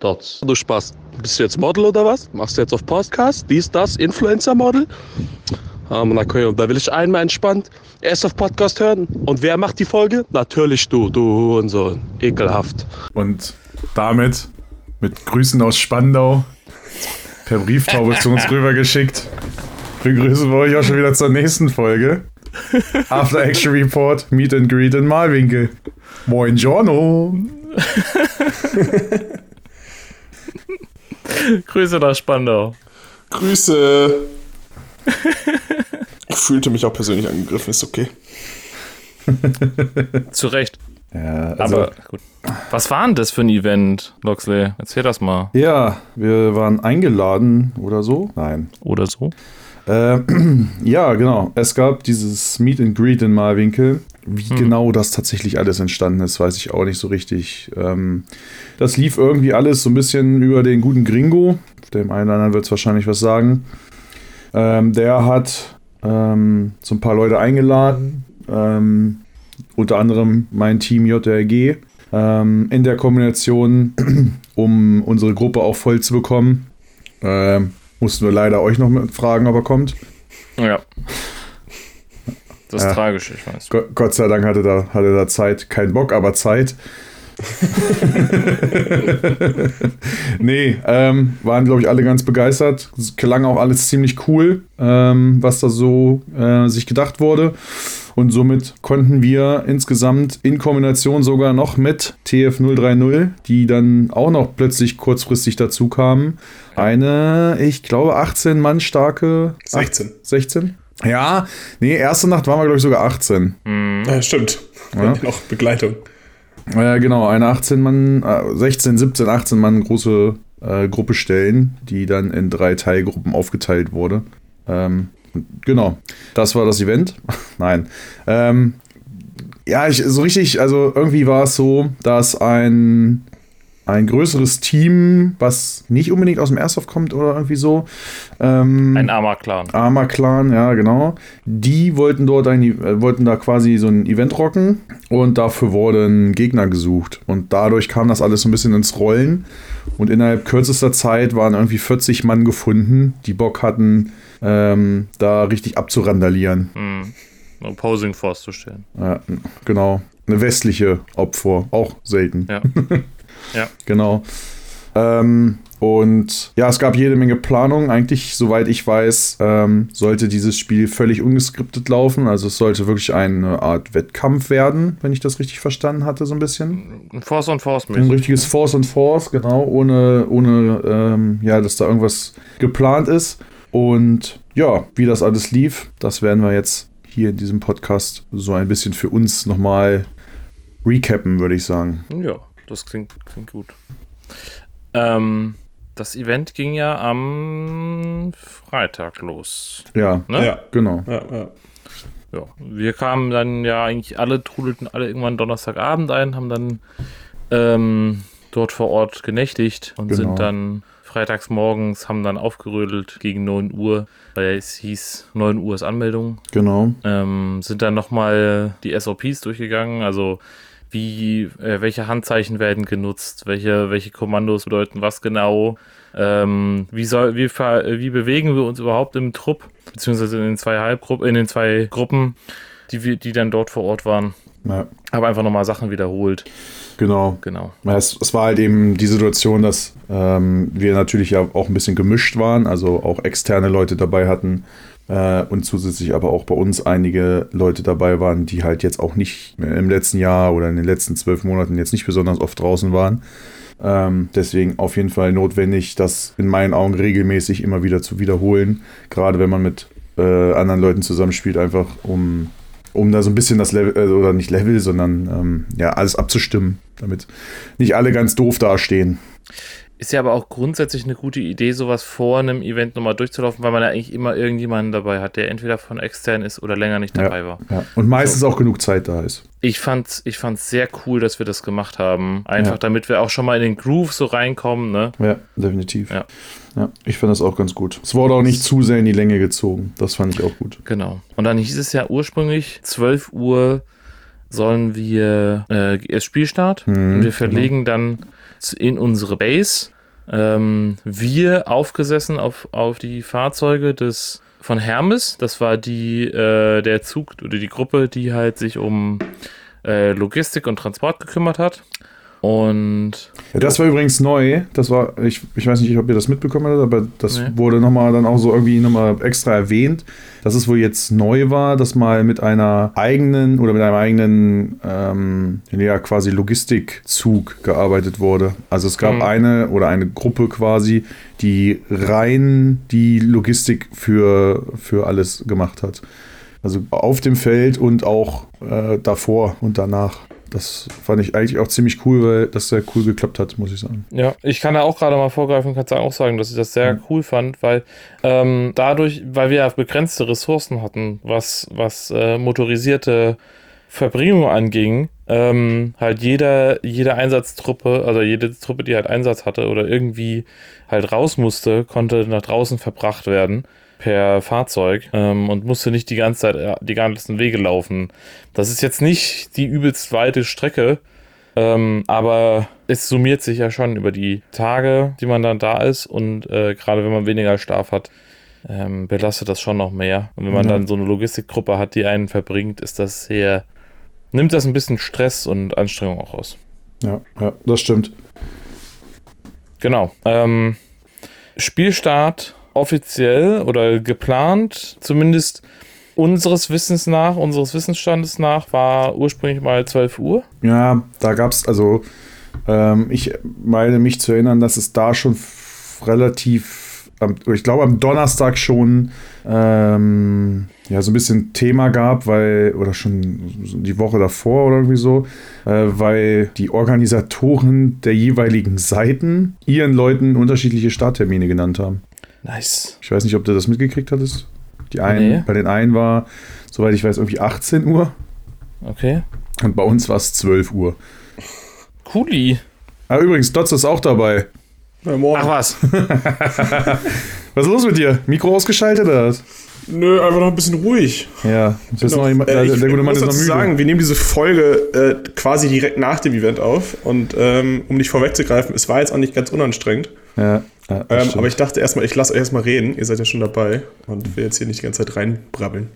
Dort. Du Spaß. Bist du jetzt Model oder was? Machst du jetzt auf Podcast? Dies, das, Influencer-Model? Ähm, na okay, und da will ich einmal entspannt erst auf Podcast hören. Und wer macht die Folge? Natürlich du, du und so. Ekelhaft. Und damit mit Grüßen aus Spandau per Brieftaube zu uns rübergeschickt. Begrüßen wir euch auch schon wieder zur nächsten Folge. After Action Report, Meet and Greet in Malwinkel. Moin Giorno. Grüße nach Spandau. Grüße. Ich fühlte mich auch persönlich angegriffen, ist okay. Zu Recht. Ja, also, Aber gut. Was war denn das für ein Event, Loxley? Erzähl das mal. ja, wir waren eingeladen oder so. Nein. Oder so. Äh, ja, genau. Es gab dieses Meet and Greet in Malwinkel. Wie genau das tatsächlich alles entstanden ist, weiß ich auch nicht so richtig. Ähm, das lief irgendwie alles so ein bisschen über den guten Gringo. Dem einen oder anderen wird es wahrscheinlich was sagen. Ähm, der hat ähm, so ein paar Leute eingeladen. Ähm, unter anderem mein Team JRG. Ähm, in der Kombination, um unsere Gruppe auch voll zu bekommen. Mussten wir leider euch noch mit fragen, ob er kommt. Ja. Das ist Ja. tragisch, ich weiß. Gott, Gott sei Dank hatte da, hatte da Zeit. Kein Bock, aber Zeit. nee, ähm, waren, glaube ich, alle ganz begeistert. Es klang auch alles ziemlich cool, ähm, was da so äh, sich gedacht wurde. Und somit konnten wir insgesamt in Kombination sogar noch mit TF030, die dann auch noch plötzlich kurzfristig dazu kamen, eine, ich glaube, 18 Mann starke. 16. 16? Ja, nee, erste Nacht waren wir, glaube ich, sogar 18. Ja, stimmt. Ja. Noch Begleitung. Äh, genau, eine 18 Mann, äh, 16, 17, 18 Mann große äh, Gruppe stellen, die dann in drei Teilgruppen aufgeteilt wurde. Ähm, genau, das war das Event. Nein. Ähm, ja, ich, so richtig, also irgendwie war es so, dass ein, ein größeres Team, was nicht unbedingt aus dem Airsoft kommt oder irgendwie so, ähm, Ein armer Clan. Arma Clan, ja, genau. Die wollten dort ein, äh, wollten da quasi so ein Event rocken und dafür wurden Gegner gesucht. Und dadurch kam das alles so ein bisschen ins Rollen. Und innerhalb kürzester Zeit waren irgendwie 40 Mann gefunden, die Bock hatten, ähm, da richtig abzurandalieren. Hm. Opposing Force zu stellen. Ja, genau. Eine westliche Opfer, auch selten. Ja. ja. Genau. Ähm, und ja, es gab jede Menge Planung. Eigentlich, soweit ich weiß, ähm, sollte dieses Spiel völlig ungeskriptet laufen. Also es sollte wirklich eine Art Wettkampf werden, wenn ich das richtig verstanden hatte, so ein bisschen. Force on Force Ein mäßig. richtiges Force und Force, genau, ohne, ohne ähm, ja, dass da irgendwas geplant ist. Und ja, wie das alles lief, das werden wir jetzt hier in diesem Podcast so ein bisschen für uns nochmal recappen, würde ich sagen. Ja, das klingt, klingt gut. Ähm, das Event ging ja am Freitag los. Ja, Ne? Ja. genau. Ja, ja. Ja, wir kamen dann ja eigentlich alle, trudelten alle irgendwann Donnerstagabend ein, haben dann ähm, dort vor Ort genächtigt und Genau. sind dann freitags morgens, haben dann aufgerödelt gegen 9 Uhr, weil es hieß 9 Uhr ist Anmeldung. Genau. Ähm, sind dann nochmal die SOPs durchgegangen, also wie, äh, welche Handzeichen werden genutzt, welche, welche Kommandos bedeuten was genau, ähm, wie, soll, wie, wie bewegen wir uns überhaupt im Trupp, beziehungsweise in den zwei Halbgruppen, in den zwei Gruppen, die, wir, die dann dort vor Ort waren. Ja, Habe einfach nochmal Sachen wiederholt. genau. Genau. Ja, Es, es war halt eben die Situation, dass ähm, wir natürlich ja auch ein bisschen gemischt waren, also auch externe Leute dabei hatten äh, und zusätzlich aber auch bei uns einige Leute dabei waren, die halt jetzt auch nicht im letzten Jahr oder in den letzten zwölf Monaten jetzt nicht besonders oft draußen waren. Ähm, deswegen auf jeden Fall notwendig, das in meinen Augen regelmäßig immer wieder zu wiederholen, gerade wenn man mit äh, anderen Leuten zusammenspielt, einfach um, um da so ein bisschen das Level, äh, oder nicht Level, sondern ähm, ja, alles abzustimmen, damit nicht alle ganz doof dastehen. Ist ja aber auch grundsätzlich eine gute Idee, sowas vor einem Event nochmal durchzulaufen, weil man ja eigentlich immer irgendjemanden dabei hat, der entweder von extern ist oder länger nicht dabei war. Ja. Und meistens auch genug Zeit da ist. Ich fand's, ich fand's sehr cool, dass wir das gemacht haben. Einfach Ja. damit wir auch schon mal in den Groove so reinkommen, ne? Ja, definitiv. Ja. Ja, ich finde das auch ganz gut. Es wurde auch nicht zu sehr in die Länge gezogen. Das fand ich auch gut. Genau. Und dann hieß es ja ursprünglich, 12 Uhr sollen wir äh, erst Spielstart Mhm, und wir verlegen dann Zug in unsere Base. Ähm, wir aufgesessen auf, auf die Fahrzeuge des von Hermes. Das war die, äh, der Zug oder die Gruppe, die halt sich um äh, Logistik und Transport gekümmert hat. Und Ja, das war übrigens neu. Das war, ich, ich weiß nicht, ob ihr das mitbekommen habt, aber das Nee. wurde nochmal dann auch so irgendwie nochmal extra erwähnt, dass es wohl jetzt neu war, dass mal mit einer eigenen oder mit einem eigenen, ähm, ja, quasi Logistikzug gearbeitet wurde. Also es gab Mhm. eine oder eine Gruppe quasi, die rein die Logistik für, für alles gemacht hat. Also auf dem Feld und auch äh, davor und danach. Das fand ich eigentlich auch ziemlich cool, weil das sehr cool geklappt hat, muss ich sagen. Ja, ich kann da auch gerade mal vorgreifen, kann auch sagen, dass ich das sehr cool fand, weil ähm, dadurch, weil wir ja begrenzte Ressourcen hatten, was, was äh, motorisierte Verbringung anging, ähm, halt jeder, jede Einsatztruppe, also jede Truppe, die halt Einsatz hatte oder irgendwie halt raus musste, konnte nach draußen verbracht werden per Fahrzeug ähm, und musste nicht die ganze Zeit äh, die ganzen Wege laufen. Das ist jetzt nicht die übelst weite Strecke, ähm, aber es summiert sich ja schon über die Tage, die man dann da ist und äh, gerade wenn man weniger Schlaf hat, ähm, belastet das schon noch mehr. Und wenn man Ja. dann so eine Logistikgruppe hat, die einen verbringt, ist das sehr, nimmt das ein bisschen Stress und Anstrengung auch aus. Ja, ja, das stimmt. Genau. Ähm, Spielstart offiziell oder geplant, zumindest unseres Wissens nach, unseres Wissensstandes nach, war ursprünglich mal 12 Uhr. Ja, da gab es, also ähm, ich meine mich zu erinnern, dass es da schon relativ, ich glaube am Donnerstag schon ähm, ja, so ein bisschen Thema gab, weil, oder schon die Woche davor oder irgendwie so, äh, weil die Organisatoren der jeweiligen Seiten ihren Leuten unterschiedliche Starttermine genannt haben. Nice. Ich weiß nicht, ob du das mitgekriegt hattest. Die einen, Nee. Bei den einen war, soweit ich weiß, irgendwie 18 Uhr Okay. und bei uns war es 12 Uhr. Cooli. Ah, übrigens, Dotz ist auch dabei. Na, morgen. Ach was. Was ist los mit dir? Mikro ausgeschaltet oder was? Nö, einfach noch ein bisschen ruhig. Ja, du bist Genau. noch jemand, Äh, der, ich der gute Mann muss ist noch müde. sagen, wir nehmen diese Folge äh, quasi direkt nach dem Event auf. Und ähm, um nicht vorwegzugreifen, es war jetzt auch nicht ganz unanstrengend. ja, ja, das Ähm, aber ich dachte erstmal, ich lasse euch erstmal reden. Ihr seid ja schon dabei. Und will jetzt hier nicht die ganze Zeit reinbrabbeln.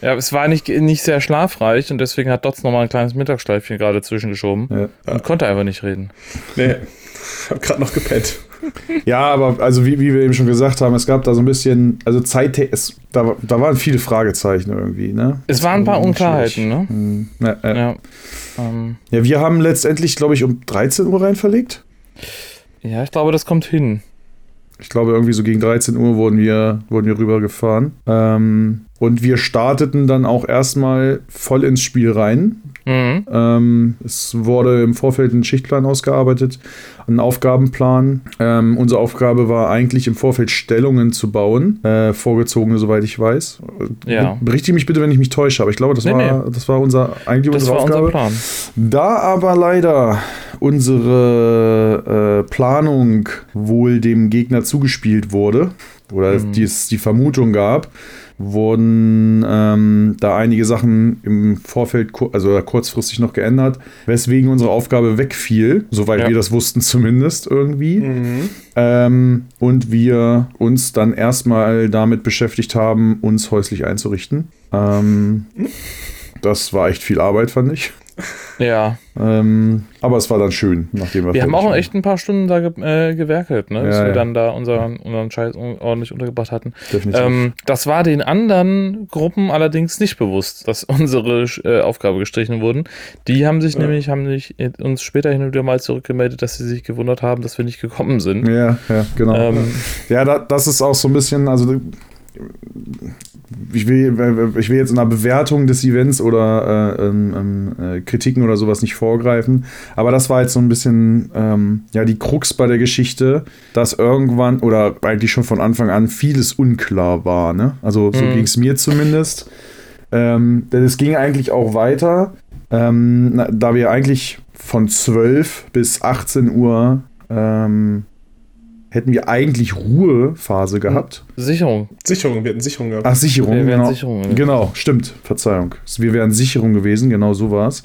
Ja, es war nicht, nicht sehr schlafreich und deswegen hat Dotz nochmal ein kleines Mittagsschleifchen gerade zwischengeschoben ja. und konnte einfach nicht reden. Nee, hab gerade noch gepennt. Ja, aber also wie, wie wir eben schon gesagt haben, es gab da so ein bisschen, also Zeit, es, da, da waren viele Fragezeichen irgendwie, ne? Es waren ein paar Unklarheiten, ne? Hm, Ja, ja. Ja. Ähm, ja, wir haben letztendlich, glaube ich, um 13 Uhr rein verlegt. ja, ich glaube, das kommt hin. Ich glaube, irgendwie so gegen 13 Uhr wurden wir, wurden wir rübergefahren. Ähm, und wir starteten dann auch erstmal voll ins Spiel rein. Mhm. Ähm, es wurde im Vorfeld ein Schichtplan ausgearbeitet, ein Aufgabenplan. Ähm, unsere Aufgabe war eigentlich im Vorfeld Stellungen zu bauen, äh, vorgezogene, soweit ich weiß. Ja. Berichtige mich bitte, wenn ich mich täusche, aber ich glaube, das, Nee, war, das war unser, eigentlich Das unsere Aufgabe. unser Plan. Da aber leider unsere äh, Planung wohl dem Gegner zugespielt wurde, oder Mhm. es die Vermutung gab, wurden ähm, da einige Sachen im Vorfeld, also kurzfristig noch geändert, weswegen unsere Aufgabe wegfiel, soweit Ja. wir das wussten zumindest irgendwie. Ähm, und wir uns dann erstmal damit beschäftigt haben, uns häuslich einzurichten. Ähm, das war echt viel Arbeit, fand ich. Ja. Ähm, aber es war dann schön, nachdem wir Wir haben auch waren. echt ein paar Stunden da ge äh, gewerkelt, ne? Bis Ja, wir ja. dann da unseren, unseren Scheiß ordentlich untergebracht hatten. Definitiv. Ähm, das war den anderen Gruppen allerdings nicht bewusst, dass unsere äh, Aufgabe gestrichen wurden. Die haben sich nämlich, haben sich uns später hin und wieder mal zurückgemeldet, dass sie sich gewundert haben, dass wir nicht gekommen sind. ja, ja, genau. Ähm, Ja, da, das ist auch so ein bisschen, also ich will, ich will jetzt in der Bewertung des Events oder äh, ähm, ähm, äh, Kritiken oder sowas nicht vorgreifen, aber das war jetzt so ein bisschen ähm, ja die Krux bei der Geschichte, dass irgendwann oder eigentlich schon von Anfang an vieles unklar war. Ne? Also so Mhm. ging es mir zumindest. Ähm, denn es ging eigentlich auch weiter, ähm, na, da wir eigentlich von 12 bis 18 Uhr ähm, hätten wir eigentlich Ruhephase gehabt. Sicherung. Sicherung, wir hatten Sicherung gehabt. Ach, Sicherung. Wir wären genau. Sicherung, ja. Genau, stimmt. Verzeihung. Wir wären Sicherung gewesen, genau so war es.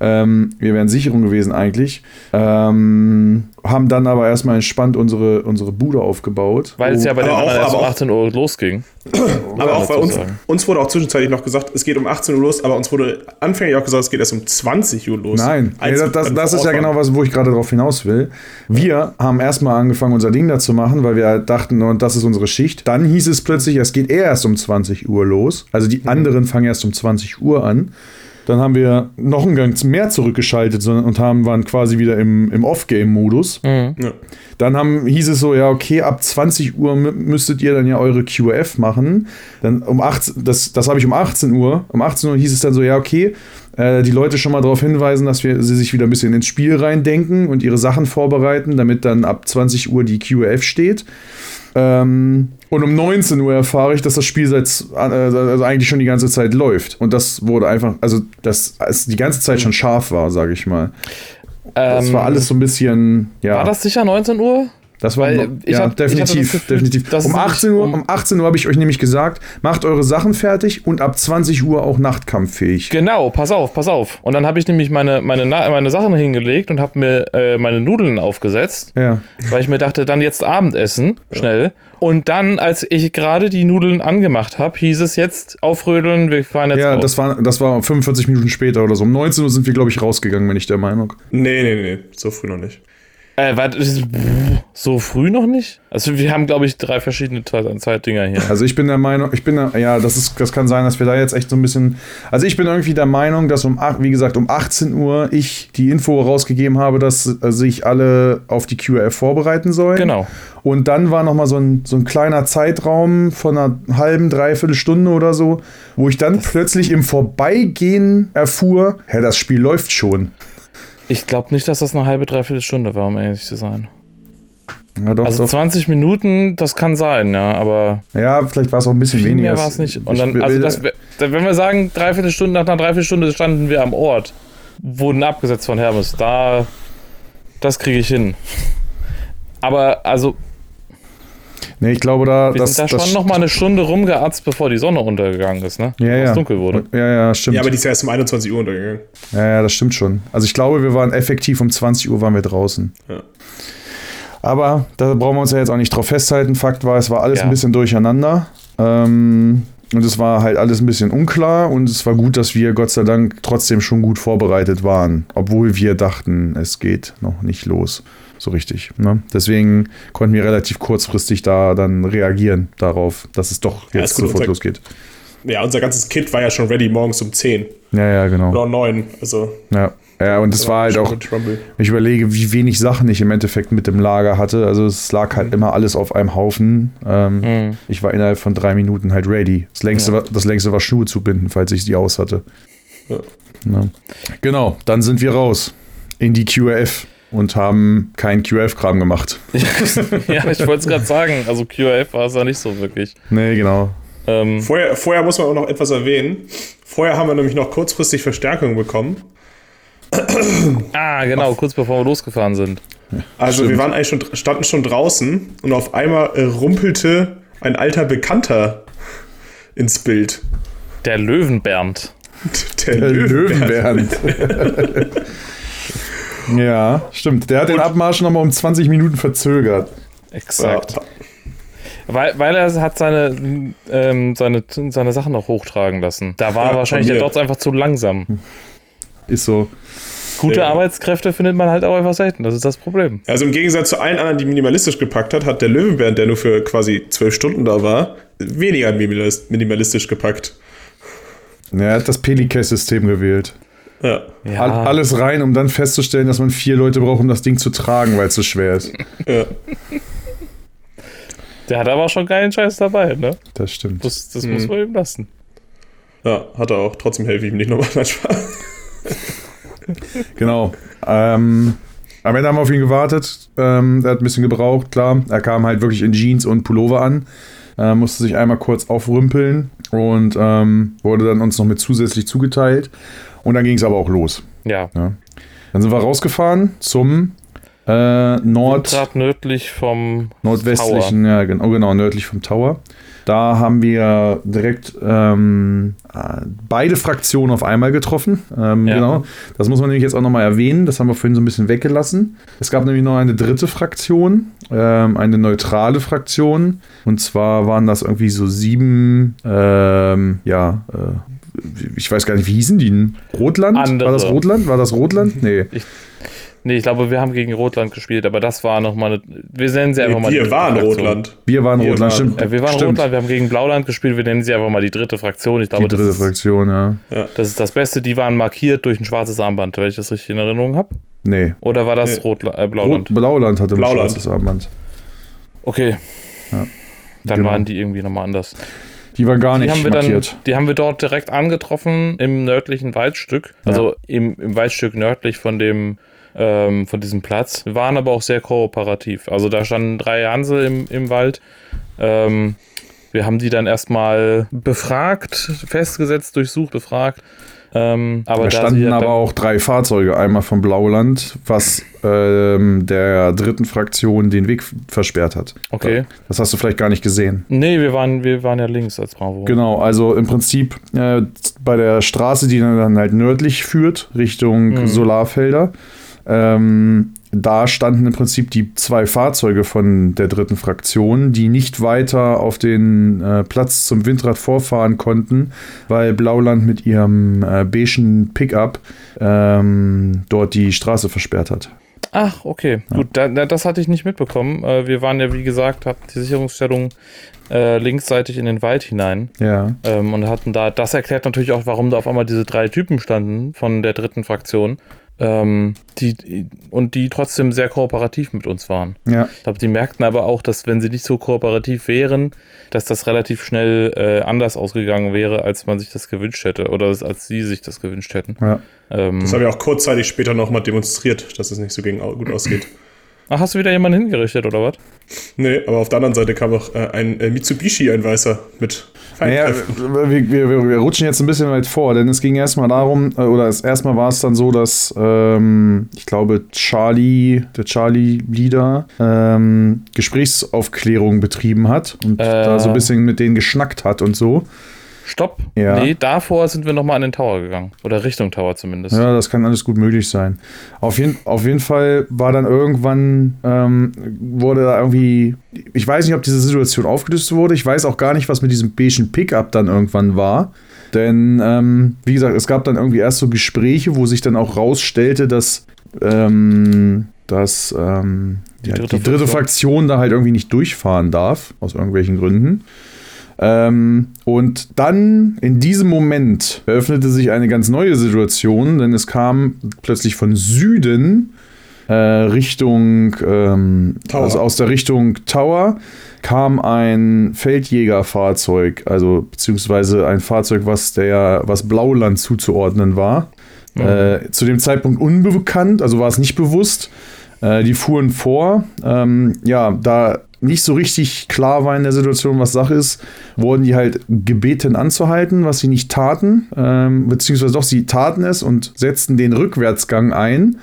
Ähm, wir wären Sicherung gewesen eigentlich. Ähm, haben dann aber erstmal entspannt unsere, unsere Bude aufgebaut. Weil es ja bei den Aber auch- anderen erst um aber auch- 18 Uhr losging. aber auch bei uns, sagen. uns wurde auch zwischenzeitlich noch gesagt, es geht um 18 Uhr los, aber uns wurde anfänglich auch gesagt, es geht erst um 20 Uhr los. Nein, nee, das, das, das ist ja genau was, wo ich gerade darauf hinaus will. Wir haben erstmal angefangen, unser Ding da zu machen, weil wir halt dachten, und das ist unsere Schicht. Dann hieß es plötzlich, es geht erst um 20 Uhr los. Also die anderen fangen erst um 20 Uhr an. Dann haben wir noch einen Gang mehr zurückgeschaltet und haben, waren quasi wieder im, im Off-Game-Modus. Ja. Dann haben, hieß es so, ja, okay, ab 20 Uhr mü- müsstet ihr dann ja eure QF machen. Dann um 18, das, das habe ich um 18 Uhr. Um 18 Uhr hieß es dann so, ja, okay, äh, die Leute schon mal darauf hinweisen, dass wir sie sich wieder ein bisschen ins Spiel reindenken und ihre Sachen vorbereiten, damit dann ab 20 Uhr die QF steht. Ähm, und um 19 Uhr erfahre ich, dass das Spiel seit, äh, also eigentlich schon die ganze Zeit läuft. Und das wurde einfach, also, dass es die ganze Zeit schon scharf war, sage ich mal. Das Ähm, war alles so ein bisschen, ja. War das sicher 19 Uhr? Das war Weil ich ja, hab- ich definitiv, das Gefühl, definitiv. Um es 18 Uhr, um- um 18 Uhr habe ich euch nämlich gesagt, macht eure Sachen fertig und ab 20 Uhr auch nachtkampffähig. Genau, pass auf, pass auf. Und dann habe ich nämlich meine, meine, meine Sachen hingelegt und habe mir äh, meine Nudeln aufgesetzt, Ja. weil ich mir dachte, dann jetzt Abendessen, schnell. Und dann, als ich gerade die Nudeln angemacht habe, hieß es jetzt aufrödeln, wir fahren jetzt Ja, raus. das war, das war 45 Minuten später oder so. Um 19 Uhr sind wir, glaube ich, rausgegangen, bin ich der Meinung. Nee, nee, nee, so früh noch nicht. Äh, warte, ist- so früh noch nicht? Also wir haben, glaube ich, drei verschiedene Te- Zeitdinger hier. Also ich bin der Meinung, ich bin der, ja, das ist, das kann sein, dass wir da jetzt echt so ein bisschen, also ich bin irgendwie der Meinung, dass um, wie gesagt, um 18 Uhr ich die Info rausgegeben habe, dass äh, sich alle auf die QF vorbereiten sollen. Genau. Und dann war noch mal so ein, so ein kleiner Zeitraum von einer halben, dreiviertel Stunde oder so, wo ich dann plötzlich im Vorbeigehen erfuhr, hä, das Spiel läuft schon. Ich glaube nicht, dass das eine halbe, dreiviertel Stunde war, um ehrlich zu sein. Ja, doch, Also doch. 20 Minuten, das kann sein, ja, aber ja vielleicht war es auch ein bisschen weniger. mehr war es nicht. Und dann, also das, wenn wir sagen, dreiviertel Stunde, nach einer Dreiviertelstunde standen wir am Ort, wurden abgesetzt von Hermes, da, das kriege ich hin. Aber also, nee, ich glaube, da. wir das, sind da das, schon noch mal eine Stunde rumgeatzt, bevor die Sonne untergegangen ist, ne? ja, Bevor ja. es dunkel wurde. Ja, ja, stimmt. Ja, aber die ist ja erst um 21 Uhr untergegangen. Ja, ja, das stimmt schon. Also ich glaube, wir waren effektiv um 20 Uhr waren wir draußen. Ja. Aber da brauchen wir uns ja jetzt auch nicht drauf festhalten. Fakt war, es war alles Ja. ein bisschen durcheinander. Ähm, und es war halt alles ein bisschen unklar und es war gut, dass wir Gott sei Dank trotzdem schon gut vorbereitet waren, obwohl wir dachten, es geht noch nicht los. So richtig. Ne? Deswegen konnten wir relativ kurzfristig da dann reagieren darauf, dass es doch Ja, jetzt gut, sofort losgeht. Ja, unser ganzes Kit war ja schon ready morgens um 10 Ja, ja, genau. oder um 9. Also, Ja, ja und es war halt auch. Ich überlege, wie wenig Sachen ich im Endeffekt mit dem Lager hatte. Also es lag halt immer alles auf einem Haufen. Ähm, Mhm. Ich war innerhalb von drei Minuten halt ready. Das längste, Ja. war, das längste war Schuhe zu binden, falls ich die aus hatte. Ja. Ja. Genau, dann sind wir raus in die QF und haben keinen QF-Kram gemacht. ja, ich wollte es gerade sagen, also QF war es ja nicht so wirklich. Nee, genau. Ähm, Vorher, vorher muss man auch noch etwas erwähnen. Vorher haben wir nämlich noch kurzfristig Verstärkung bekommen. ah, genau, kurz bevor wir losgefahren sind. Also Stimmt. wir waren eigentlich schon, standen schon draußen und auf einmal äh, rumpelte ein alter Bekannter ins Bild. Der Löwenbernd. Der, Der Löwenbernd. Löwenbernd. ja, stimmt. Der hat den Abmarsch nochmal um 20 Minuten verzögert. Exakt. Weil, weil er hat seine, ähm, seine, seine Sachen noch hochtragen lassen. Da war Ja, wahrscheinlich der. Dots einfach zu langsam. Ist so. Gute Ja. Arbeitskräfte findet man halt auch einfach selten. Das ist das Problem. Also im Gegensatz zu allen anderen, die minimalistisch gepackt hat, hat der Löwenbernd, der nur für quasi zwölf Stunden da war, weniger minimalis- minimalistisch gepackt. Ja, er hat das Pelicase-System gewählt. Ja. Ja, All, alles rein, um dann festzustellen, dass man vier Leute braucht, um das Ding zu tragen, weil es so schwer ist. ja. der hat aber auch schon geilen Scheiß dabei, ne? Das stimmt. Das, das Mhm. muss man ihm lassen. Ja, hat er auch. Trotzdem helfe ich ihm nicht nochmal. Nein, Spaß. Genau. Ähm, am Ende haben wir auf ihn gewartet. Ähm, der hat ein bisschen gebraucht, klar. Er kam halt wirklich in Jeans und Pullover an. Äh, musste sich einmal kurz aufrümpeln und ähm, wurde dann uns noch mit zusätzlich zugeteilt. Und dann ging es aber auch los. Ja. Ja. Dann sind wir rausgefahren zum Äh, Nord, Gerade nördlich vom nordwestlichen, ja, genau, genau, nördlich vom Tower. Da haben wir direkt ähm, äh, beide Fraktionen auf einmal getroffen. Ähm, Ja. Genau. Das muss man nämlich jetzt auch nochmal erwähnen. Das haben wir vorhin so ein bisschen weggelassen. Es gab nämlich noch eine dritte Fraktion, ähm, eine neutrale Fraktion. Und zwar waren das irgendwie so sieben, ähm, ja, äh, ich weiß gar nicht, wie hießen die? Rotland? Andere. War das Rotland? War das Rotland? Nee. Nee, ich glaube, wir haben gegen Rotland gespielt, aber das war nochmal eine. Wir nennen sie einfach mal die Wir waren Fraktion. Rotland. Wir waren Wir Rotland, waren- stimmt. Äh, wir waren stimmt. Rotland, wir haben gegen Blauland gespielt, wir nennen sie einfach mal die dritte Fraktion. Ich glaube, Die dritte das, ist, Fraktion, ja. das ist das Beste. Die waren markiert durch ein schwarzes Armband, wenn ich das richtig in Erinnerung habe. Nee. Oder war das Nee. Rotla äh, Rot, Blauland? Blauland hatte ein Blauland. schwarzes Armband. Okay. Ja. Dann Genau. waren die irgendwie nochmal anders. Die war gar Die nicht haben, wir dann, markiert. die haben wir dort direkt angetroffen im nördlichen Waldstück. Also im, im Waldstück nördlich von dem ähm, von diesem Platz. Wir waren aber auch sehr kooperativ. Also da standen drei Hansel im, im Wald. Ähm, wir haben die dann erstmal befragt, festgesetzt, durchsucht, befragt. Ähm, aber Da da standen ja aber auch drei Fahrzeuge. Einmal vom Blauland, was ähm, der dritten Fraktion den Weg versperrt hat. Okay. Das hast du vielleicht gar nicht gesehen. Nee, wir waren, wir waren ja links als Bravo. Genau, also im Prinzip äh, bei der Straße, die dann halt nördlich führt, Richtung Mhm. Solarfelder, ähm, da standen im Prinzip die zwei Fahrzeuge von der dritten Fraktion, die nicht weiter auf den äh, Platz zum Windrad vorfahren konnten, weil Blauland mit ihrem äh, beigen Pickup ähm, dort die Straße versperrt hat. Ach, okay. Gut, da, da, das hatte ich nicht mitbekommen. Äh, wir waren ja, wie gesagt, hatten die Sicherungsstellung äh, linksseitig in den Wald hinein. Ja. Ähm, und hatten da, das erklärt natürlich auch, warum da auf einmal diese drei Typen standen von der dritten Fraktion. Ähm, die, und die trotzdem sehr kooperativ mit uns waren. Ja. Ich glaube, die merkten aber auch, dass wenn sie nicht so kooperativ wären, dass das relativ schnell äh, anders ausgegangen wäre, als man sich das gewünscht hätte. Oder als sie sich das gewünscht hätten. ja. Ähm, Das habe ich auch kurzzeitig später nochmal demonstriert, dass es nicht so gegen, gut ausgeht. Ach, hast du wieder jemanden hingerichtet, oder was? Nee, aber auf der anderen Seite kam auch äh, ein äh, Mitsubishi, ein Weißer, mit Naja, wir, wir, wir, wir rutschen jetzt ein bisschen weit vor, denn es ging erstmal darum, äh, oder es, erstmal war es dann so, dass ähm, ich glaube, Charlie, der Charlie-Leader, ähm, Gesprächsaufklärung betrieben hat und Äh. da so ein bisschen mit denen geschnackt hat und so. Stopp. Ja. Nee, davor sind wir nochmal an den Tower gegangen. Oder Richtung Tower zumindest. Ja, das kann alles gut möglich sein. Auf jeden, auf jeden Fall war dann irgendwann, ähm, wurde da irgendwie, ich weiß nicht, ob diese Situation aufgelöst wurde. Ich weiß auch gar nicht, was mit diesem beigen Pickup dann irgendwann war. Denn, ähm, wie gesagt, es gab dann irgendwie erst so Gespräche, wo sich dann auch rausstellte, dass, ähm, dass ähm, Die ja, dritte die dritte Fraktion da halt irgendwie nicht durchfahren darf, aus irgendwelchen Gründen. Ähm, und dann in diesem Moment eröffnete sich eine ganz neue Situation, denn es kam plötzlich von Süden äh, Richtung, ähm, also aus der Richtung Tower, kam ein Feldjägerfahrzeug, also beziehungsweise ein Fahrzeug, was der, was Blauland zuzuordnen war. Äh, zu dem Zeitpunkt unbekannt, also war es nicht bewusst. Äh, die fuhren vor. Ähm, ja, da nicht so richtig klar war in der Situation, was Sache ist, wurden die halt gebeten anzuhalten, was sie nicht taten. Ähm, beziehungsweise doch, sie taten es und setzten den Rückwärtsgang ein.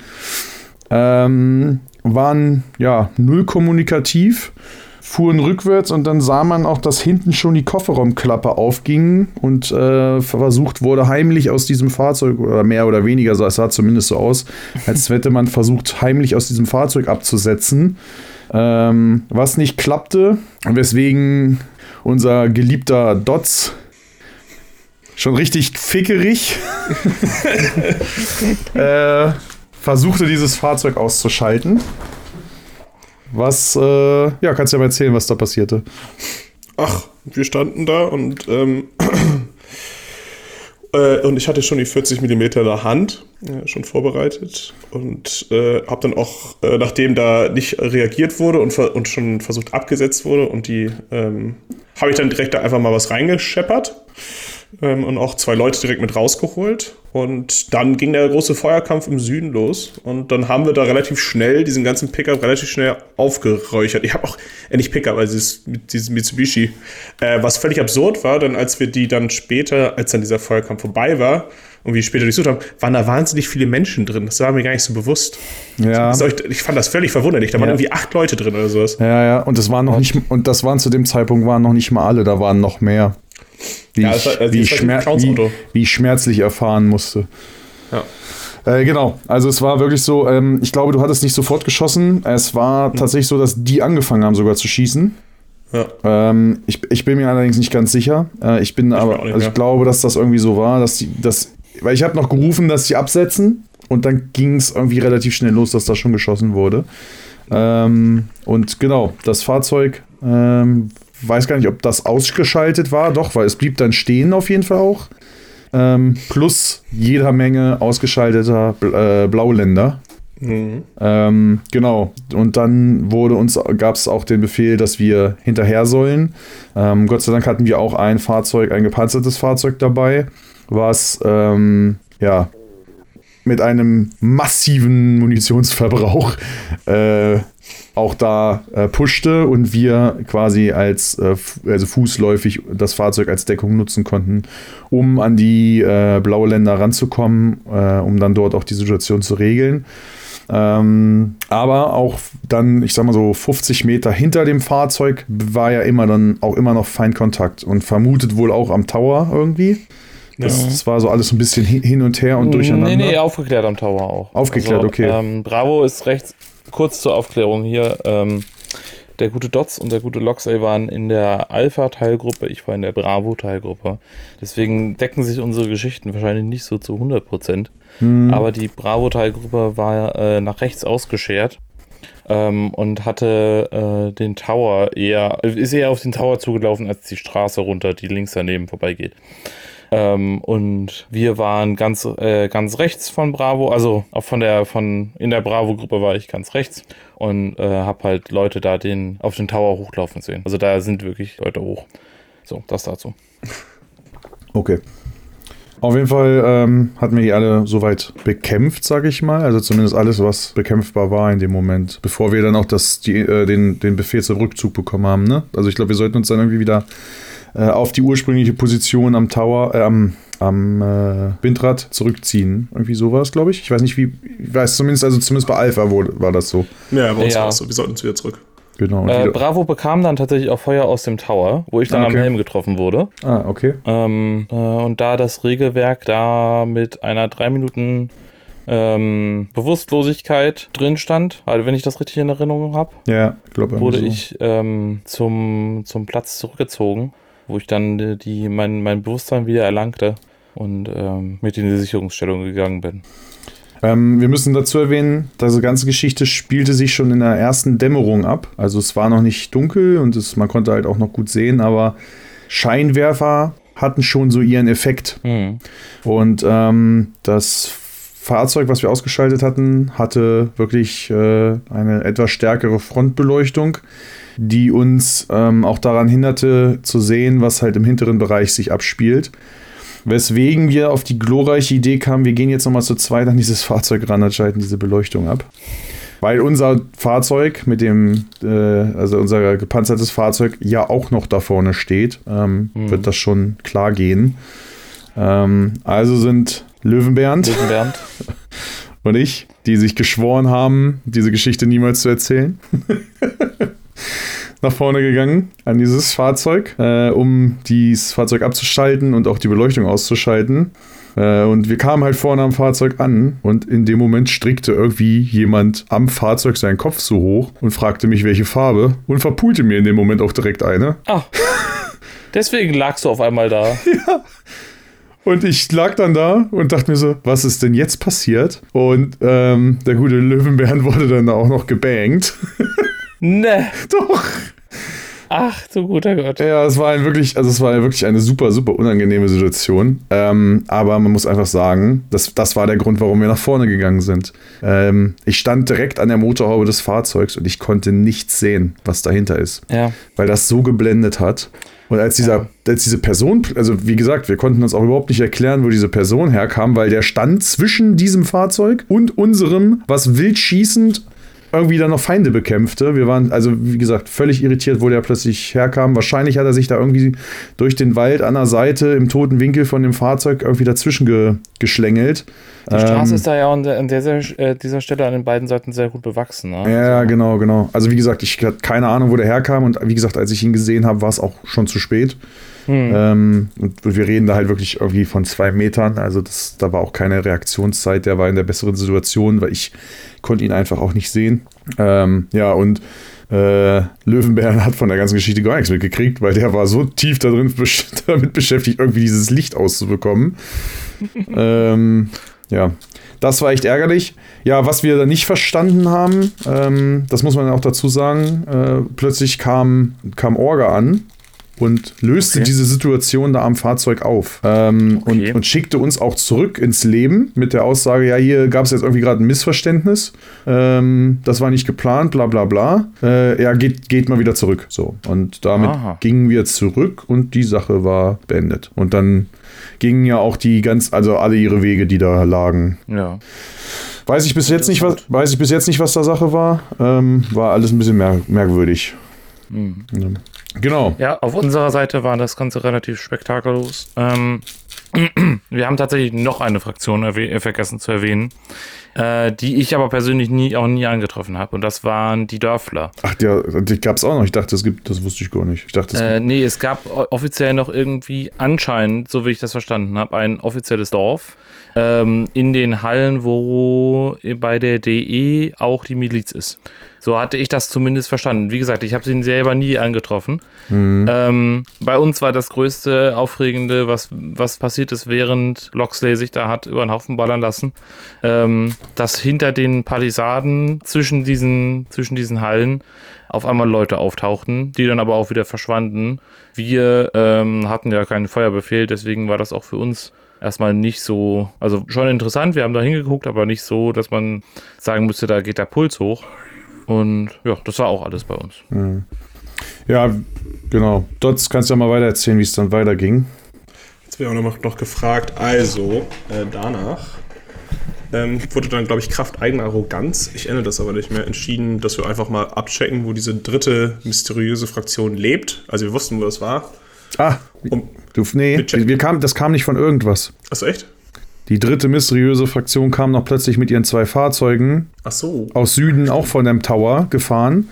Ähm, waren ja null kommunikativ, fuhren rückwärts und dann sah man auch, dass hinten schon die Kofferraumklappe aufging und äh, versucht wurde, heimlich aus diesem Fahrzeug oder mehr oder weniger, es sah zumindest so aus, als hätte man versucht, heimlich aus diesem Fahrzeug abzusetzen. Ähm, was nicht klappte, weswegen unser geliebter Dots schon richtig fickerig äh, versuchte, dieses Fahrzeug auszuschalten. Was, äh, ja, kannst du ja mal erzählen, was da passierte. Ach, wir standen da und, ähm, äh, und ich hatte schon die 40 mm in der Hand, äh, schon vorbereitet und äh, habe dann auch, äh, nachdem da nicht reagiert wurde und, und schon versucht abgesetzt wurde und die, ähm, habe ich dann direkt da einfach mal was reingescheppert. Ähm, und auch zwei Leute direkt mit rausgeholt. Und dann ging der große Feuerkampf im Süden los. Und dann haben wir da relativ schnell diesen ganzen Pickup relativ schnell aufgeräuchert. Ich habe auch, äh, nicht Pickup, also dieses, dieses Mitsubishi. Äh, was völlig absurd war, denn als wir die dann später, als dann dieser Feuerkampf vorbei war, und wie später durchsucht haben, waren da wahnsinnig viele Menschen drin. Das war mir gar nicht so bewusst. Ja. Ich fand das völlig verwunderlich. Da waren Ja. irgendwie acht Leute drin oder sowas. Ja, ja, und das waren noch nicht, und das waren zu dem Zeitpunkt waren noch nicht mal alle, da waren noch mehr. Wie, Ja, ich, also wie, das ich war schmer ein Clowns-Auto. wie, wie ich schmerzlich erfahren musste. Ja. Äh, genau, also es war wirklich so, ähm, ich glaube, du hattest nicht sofort geschossen. Es Mhm. war tatsächlich so, dass die angefangen haben sogar zu schießen. Ja. Ähm, ich, ich bin mir allerdings nicht ganz sicher. Äh, ich bin aber, auch nicht, also ich glaube, dass das irgendwie so war, dass die, dass, weil ich habe noch gerufen, dass sie absetzen und dann ging es irgendwie relativ schnell los, dass da schon geschossen wurde. Ähm, und genau, das Fahrzeug, ähm, weiß gar nicht, ob das ausgeschaltet war, doch, weil es blieb dann stehen auf jeden Fall auch. Ähm, plus jeder Menge ausgeschalteter Bl- äh, Blauländer. Mhm. Ähm, genau. Und dann wurde uns, gab es auch den Befehl, dass wir hinterher sollen. Ähm, Gott sei Dank hatten wir auch ein Fahrzeug, ein gepanzertes Fahrzeug dabei, was ähm, ja mit einem massiven Munitionsverbrauch äh, auch da äh, pushte und wir quasi als äh, also fußläufig das Fahrzeug als Deckung nutzen konnten, um an die äh, blaue Länder ranzukommen, äh, um dann dort auch die Situation zu regeln. Ähm, aber auch dann, ich sag mal so 50 Meter hinter dem Fahrzeug war ja immer dann auch immer noch Feindkontakt und vermutet wohl auch am Tower irgendwie. Das, das war so alles ein bisschen hin und her und durcheinander. Nee, nee, aufgeklärt am Tower auch. Aufgeklärt, okay. Ähm, Bravo ist rechts, kurz zur Aufklärung hier. Ähm, der gute Dots und der gute Loxey waren in der Alpha-Teilgruppe, ich war in der Bravo-Teilgruppe. Deswegen decken sich unsere Geschichten wahrscheinlich nicht so zu 100 Prozent. Hm. Aber die Bravo-Teilgruppe war äh, nach rechts ausgeschert ähm, und hatte äh, den Tower eher, ist eher auf den Tower zugelaufen, als die Straße runter, die links daneben vorbeigeht. Ähm, und wir waren ganz, äh, ganz rechts von Bravo, also auch von der, von, in der Bravo-Gruppe war ich ganz rechts und äh, habe halt Leute da den, auf den Tower hochlaufen sehen. Also da sind wirklich Leute hoch. So, das dazu. Okay. Auf jeden Fall ähm, hatten wir die alle soweit bekämpft, sage ich mal. Also zumindest alles, was bekämpfbar war in dem Moment. Bevor wir dann auch das, die, äh, den, den Befehl zum Rückzug bekommen haben. Ne? Also ich glaube, wir sollten uns dann irgendwie wieder äh, auf die ursprüngliche Position am Tower, äh, am, am äh, Windrad zurückziehen. Irgendwie sowas, glaube ich. Ich weiß nicht, wie. Ich weiß zumindest, also zumindest bei Alpha wurde, war das so. Ja, bei uns Ja. war es so. Wir sollten uns wieder zurück. Genau. Äh, Bravo bekam dann tatsächlich auch Feuer aus dem Tower, wo ich dann Ah, am okay. Helm getroffen wurde. ah, okay. Ähm, äh, und da das Regelwerk da mit einer drei Minuten ähm, Bewusstlosigkeit drin stand, also wenn ich das richtig in Erinnerung habe, Ja, ich glaube. wurde so. ich ähm, zum, zum Platz zurückgezogen, wo ich dann die, die, mein, mein Bewusstsein wieder erlangte und ähm, mit in die Sicherungsstellung gegangen bin. Ähm, wir müssen dazu erwähnen, diese ganze Geschichte spielte sich schon in der ersten Dämmerung ab. Also es war noch nicht dunkel und es, man konnte halt auch noch gut sehen, aber Scheinwerfer hatten schon so ihren Effekt. Hm. Und ähm, das Fahrzeug, was wir ausgeschaltet hatten, hatte wirklich äh, eine etwas stärkere Frontbeleuchtung, die uns ähm, auch daran hinderte zu sehen, was halt im hinteren Bereich sich abspielt. Weswegen wir auf die glorreiche Idee kamen, wir gehen jetzt nochmal zu zweit an dieses Fahrzeug ran und schalten diese Beleuchtung ab. Weil unser Fahrzeug mit dem, äh, also unser gepanzertes Fahrzeug ja auch noch da vorne steht, ähm, Mhm. wird das schon klar gehen. Ähm, also sind Löwenbernd Bernd. und ich, die sich geschworen haben, diese Geschichte niemals zu erzählen, nach vorne gegangen an dieses Fahrzeug, äh, um dieses Fahrzeug abzuschalten und auch die Beleuchtung auszuschalten. Äh, und wir kamen halt vorne am Fahrzeug an und in dem Moment strickte irgendwie jemand am Fahrzeug seinen Kopf so hoch und fragte mich, welche Farbe und verpulte mir in dem Moment auch direkt eine. Ah, deswegen lagst du auf einmal da. Und ich lag dann da und dachte mir so, was ist denn jetzt passiert? Und ähm, der gute Löwenbären wurde dann auch noch gebankt. Ne. Doch. Ach, du guter Gott. Ja, es war ein wirklich, also es war wirklich eine super, super unangenehme Situation. Ähm, aber man muss einfach sagen, das, das war der Grund, warum wir nach vorne gegangen sind. Ähm, ich stand direkt an der Motorhaube des Fahrzeugs und ich konnte nichts sehen, was dahinter ist. Ja. Weil das so geblendet hat. Und als, dieser, Ja. als diese Person, also wie gesagt, wir konnten uns auch überhaupt nicht erklären, wo diese Person herkam, weil der stand zwischen diesem Fahrzeug und unserem, was wild schießend irgendwie dann noch Feinde bekämpfte. Wir waren, also wie gesagt, völlig irritiert, wo der plötzlich herkam. Wahrscheinlich hat er sich da irgendwie durch den Wald an der Seite im toten Winkel von dem Fahrzeug irgendwie dazwischen ge geschlängelt. Die Straße Ähm, ist da ja an, der, an dieser, äh, dieser Stelle an den beiden Seiten sehr gut bewachsen. Ne? Ja, genau, genau. Also wie gesagt, ich hatte keine Ahnung, wo der herkam und wie gesagt, als ich ihn gesehen habe, war es auch schon zu spät. Hm. Ähm, und wir reden da halt wirklich irgendwie von zwei Metern. Also das, da war auch keine Reaktionszeit. Der war in der besseren Situation, weil ich konnte ihn einfach auch nicht sehen. Ähm, ja, und äh, Löwenbären hat von der ganzen Geschichte gar nichts mitgekriegt, weil der war so tief da drin besch- damit beschäftigt, irgendwie dieses Licht auszubekommen. ähm, ja, das war echt ärgerlich. Ja, was wir da nicht verstanden haben, ähm, das muss man auch dazu sagen, äh, plötzlich kam, kam Orga an und löste Okay. diese Situation da am Fahrzeug auf ähm, Okay. und, und schickte uns auch zurück ins Leben mit der Aussage, ja, hier gab es jetzt irgendwie gerade ein Missverständnis, ähm, das war nicht geplant, bla bla bla. Äh, ja, geht, geht mal wieder zurück. So. Und damit Aha. gingen wir zurück und die Sache war beendet. Und dann gingen ja auch die ganz, also alle ihre Wege, die da lagen. Ja. Weiß ich bis jetzt nicht, was, weiß ich bis jetzt nicht, was da Sache war. Ähm, war alles ein bisschen mer merkwürdig. Hm. Ja. Genau. Ja, auf unserer Seite war das Ganze relativ spektakellos. Ähm, wir haben tatsächlich noch eine Fraktion äh, vergessen zu erwähnen, äh, die ich aber persönlich nie, auch nie angetroffen habe. Und das waren die Dörfler. Ach, ja, die gab es auch noch. Ich dachte, es gibt, das wusste ich gar nicht. Ich dachte, es Äh, nee, es gab offiziell noch irgendwie anscheinend, so wie ich das verstanden habe, ein offizielles Dorf ähm, in den Hallen, wo bei der DE auch die Miliz ist. So hatte ich das zumindest verstanden. Wie gesagt, ich habe sie selber nie angetroffen. Ähm, bei uns war das größte Aufregende, was, was passiert ist, während Loxley sich da hat über den Haufen ballern lassen, ähm, dass hinter den Palisaden zwischen diesen, zwischen diesen Hallen auf einmal Leute auftauchten, die dann aber auch wieder verschwanden. Wir ähm, hatten ja keinen Feuerbefehl, deswegen war das auch für uns erstmal nicht so, also schon interessant, wir haben da hingeguckt, aber nicht so, dass man sagen müsste, da geht der Puls hoch. Und ja, das war auch alles bei uns. Ja, genau. Dort kannst du ja mal weiter erzählen, wie es dann weiterging. Jetzt wäre auch noch, noch gefragt, also äh, danach ähm, wurde dann, glaube ich, Kraft eigener Arroganz, ich erinnere das aber nicht mehr, entschieden, dass wir einfach mal abchecken, wo diese dritte mysteriöse Fraktion lebt. Also wir wussten, wo das war. Ah, Um, du, nee, Wir wir kam, das kam nicht von irgendwas. achso, echt? Die dritte mysteriöse Fraktion kam noch plötzlich mit ihren zwei Fahrzeugen so. aus Süden, auch von dem Tower, gefahren,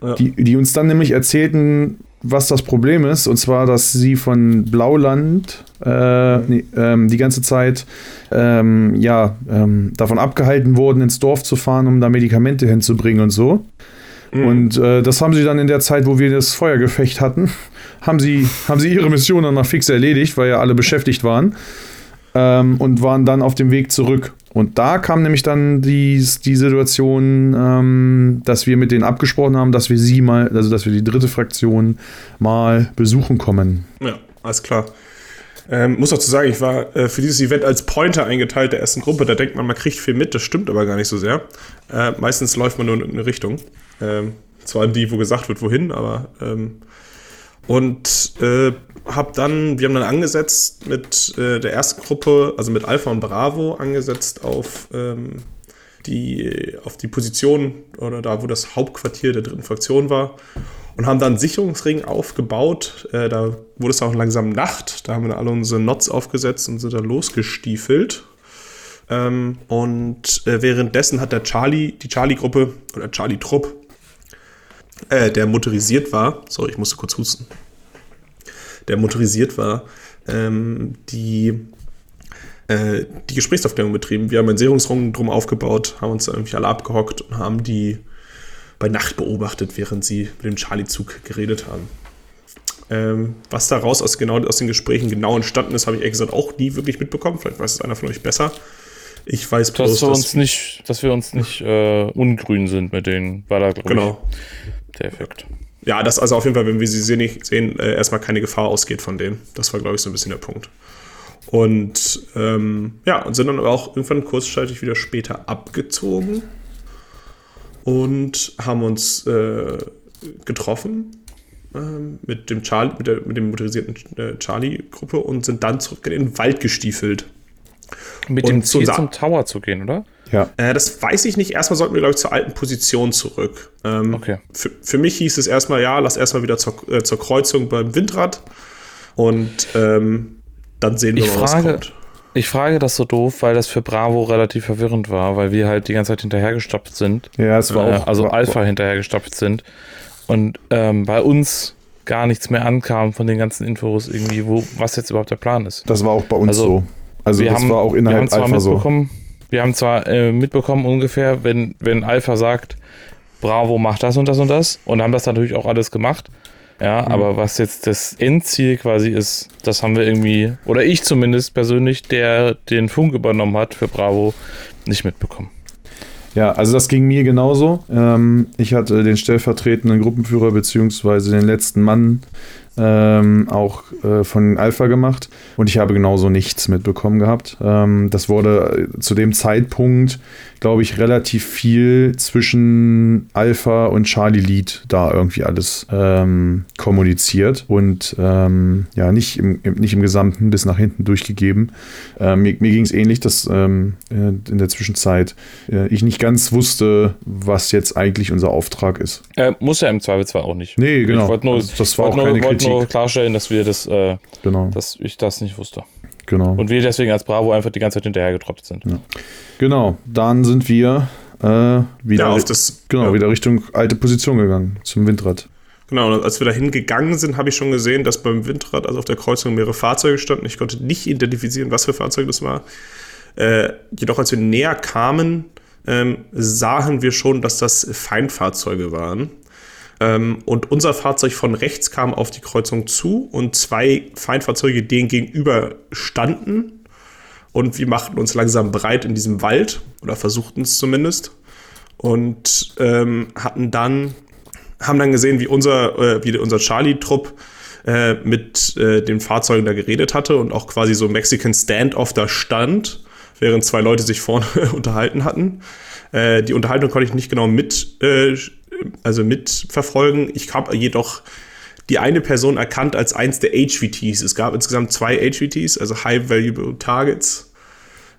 Ja. die, die uns dann nämlich erzählten, was das Problem ist. Und zwar, dass sie von Blauland äh, nee, ähm, die ganze Zeit ähm, ja, ähm, davon abgehalten wurden, ins Dorf zu fahren, um da Medikamente hinzubringen und so. Und äh, das haben sie dann in der Zeit, wo wir das Feuergefecht hatten, haben sie, haben sie ihre Mission dann mal fix erledigt, weil ja alle beschäftigt waren ähm, und waren dann auf dem Weg zurück. Und da kam nämlich dann die, die Situation, ähm, dass wir mit denen abgesprochen haben, dass wir sie mal, also dass wir die dritte Fraktion mal besuchen kommen. Ja, alles klar. Ähm, muss dazu sagen, ich war äh, für dieses Event als Pointer eingeteilt der ersten Gruppe. Da denkt man, man kriegt viel mit. Das stimmt aber gar nicht so sehr. Äh, meistens läuft man nur in eine Richtung. Ähm, zwar die, wo gesagt wird, wohin, aber. Ähm, und äh, hab dann, wir haben dann angesetzt mit äh, der ersten Gruppe, also mit Alpha und Bravo, angesetzt auf ähm, die, auf die Position oder da, wo das Hauptquartier der dritten Fraktion war und haben dann einen Sicherungsring aufgebaut. Äh, da wurde es auch langsam Nacht. Da haben wir dann alle unsere Nots aufgesetzt und sind dann losgestiefelt. Ähm, und äh, währenddessen hat der Charlie, die Charlie-Gruppe oder Charlie-Trupp, äh, der motorisiert war, sorry, ich musste kurz husten, der motorisiert war, ähm, die äh, die Gesprächsaufklärung betrieben. Wir haben einen Sicherungsring drum aufgebaut, haben uns irgendwie alle abgehockt und haben die bei Nacht beobachtet, während sie mit dem Charlie-Zug geredet haben. Ähm, was daraus aus, genau, aus den Gesprächen genau entstanden ist, habe ich ehrlich gesagt auch nie wirklich mitbekommen. Vielleicht weiß es einer von euch besser. Ich weiß bloß, Dass wir dass uns nicht, dass wir uns nicht äh, ungrün sind mit denen, war da, glaube Genau. ich, der Effekt. ja, dass also auf jeden Fall, wenn wir sie sehen, sehen äh, erstmal keine Gefahr ausgeht von denen. Das war, glaube ich, so ein bisschen der Punkt. Und ähm, ja, und sind dann aber auch irgendwann kurzzeitig wieder später abgezogen und haben uns äh, getroffen ähm, mit dem Charlie, mit, der, mit dem motorisierten äh, Charlie-Gruppe und sind dann zurück in den Wald gestiefelt. Mit Und dem Ziel zum Tower zu gehen, oder? Ja. Äh, das weiß ich nicht. Erstmal sollten wir, glaube ich, zur alten Position zurück. Ähm, Okay. für, für mich hieß es erstmal, ja, lass erstmal wieder zur, äh, zur Kreuzung beim Windrad und ähm, dann sehen wir Ich mal, was frage- kommt. Ich frage das so doof, weil das für Bravo relativ verwirrend war, weil wir halt die ganze Zeit hinterhergestopft sind. Ja, es war Äh, auch. also war, Alpha hinterhergestopft sind. Und ähm, bei uns gar nichts mehr ankam von den ganzen Infos irgendwie, wo, was jetzt überhaupt der Plan ist. Das war auch bei uns Also, so. Also wir das haben, war auch wir haben innerhalb zwar Alpha so. Wir haben zwar äh, mitbekommen ungefähr, wenn, wenn Alpha sagt, Bravo macht das und das und das und haben das natürlich auch alles gemacht. Ja, Mhm. aber was jetzt das Endziel quasi ist, das haben wir irgendwie, oder ich zumindest persönlich, der den Funk übernommen hat für Bravo, nicht mitbekommen. Ja, also das ging mir genauso. Ähm, ich hatte den stellvertretenden Gruppenführer beziehungsweise den letzten Mann ähm, auch äh, von Alpha gemacht und ich habe genauso nichts mitbekommen gehabt. Ähm, das wurde äh, zu dem Zeitpunkt, glaube ich, relativ viel zwischen Alpha und Charlie Lead da irgendwie alles ähm, kommuniziert und ähm, ja, nicht im, im, nicht im Gesamten bis nach hinten durchgegeben. Äh, mir mir ging es ähnlich, dass ähm, äh, in der Zwischenzeit äh, ich nicht ganz wusste, was jetzt eigentlich unser Auftrag ist. Äh, muss ja im Zweifelsfall auch nicht. Nee, genau. Ich wollte nur, Also das war wollte auch nur, keine Kritik. nur klarstellen, dass wir das, äh, Genau, dass ich das nicht wusste. Genau. Und wir deswegen als Bravo einfach die ganze Zeit hinterhergetroppt sind. Genau, dann sind wir äh, wieder, Ja, auf das, genau, ja. wieder Richtung alte Position gegangen, zum Windrad. Genau, und als wir dahin gegangen sind, habe ich schon gesehen, dass beim Windrad, also auf der Kreuzung, mehrere Fahrzeuge standen. Ich konnte nicht identifizieren, was für Fahrzeuge das war. Äh, jedoch, als wir näher kamen, ähm, sahen wir schon, dass das Feindfahrzeuge waren. Ähm, und unser Fahrzeug von rechts kam auf die Kreuzung zu und zwei Feindfahrzeuge denen gegenüber standen. Und wir machten uns langsam breit in diesem Wald oder versuchten es zumindest. Und ähm, hatten dann haben dann gesehen, wie unser, äh, wie unser Charlie-Trupp äh, mit äh, den Fahrzeugen da geredet hatte und auch quasi so Mexican Standoff da stand, während zwei Leute sich vorne unterhalten hatten. Äh, die Unterhaltung konnte ich nicht genau mit, äh, also mitverfolgen. Ich habe jedoch die eine Person erkannt als eins der HVTs. Es gab insgesamt zwei HVTs, also High Valuable Targets.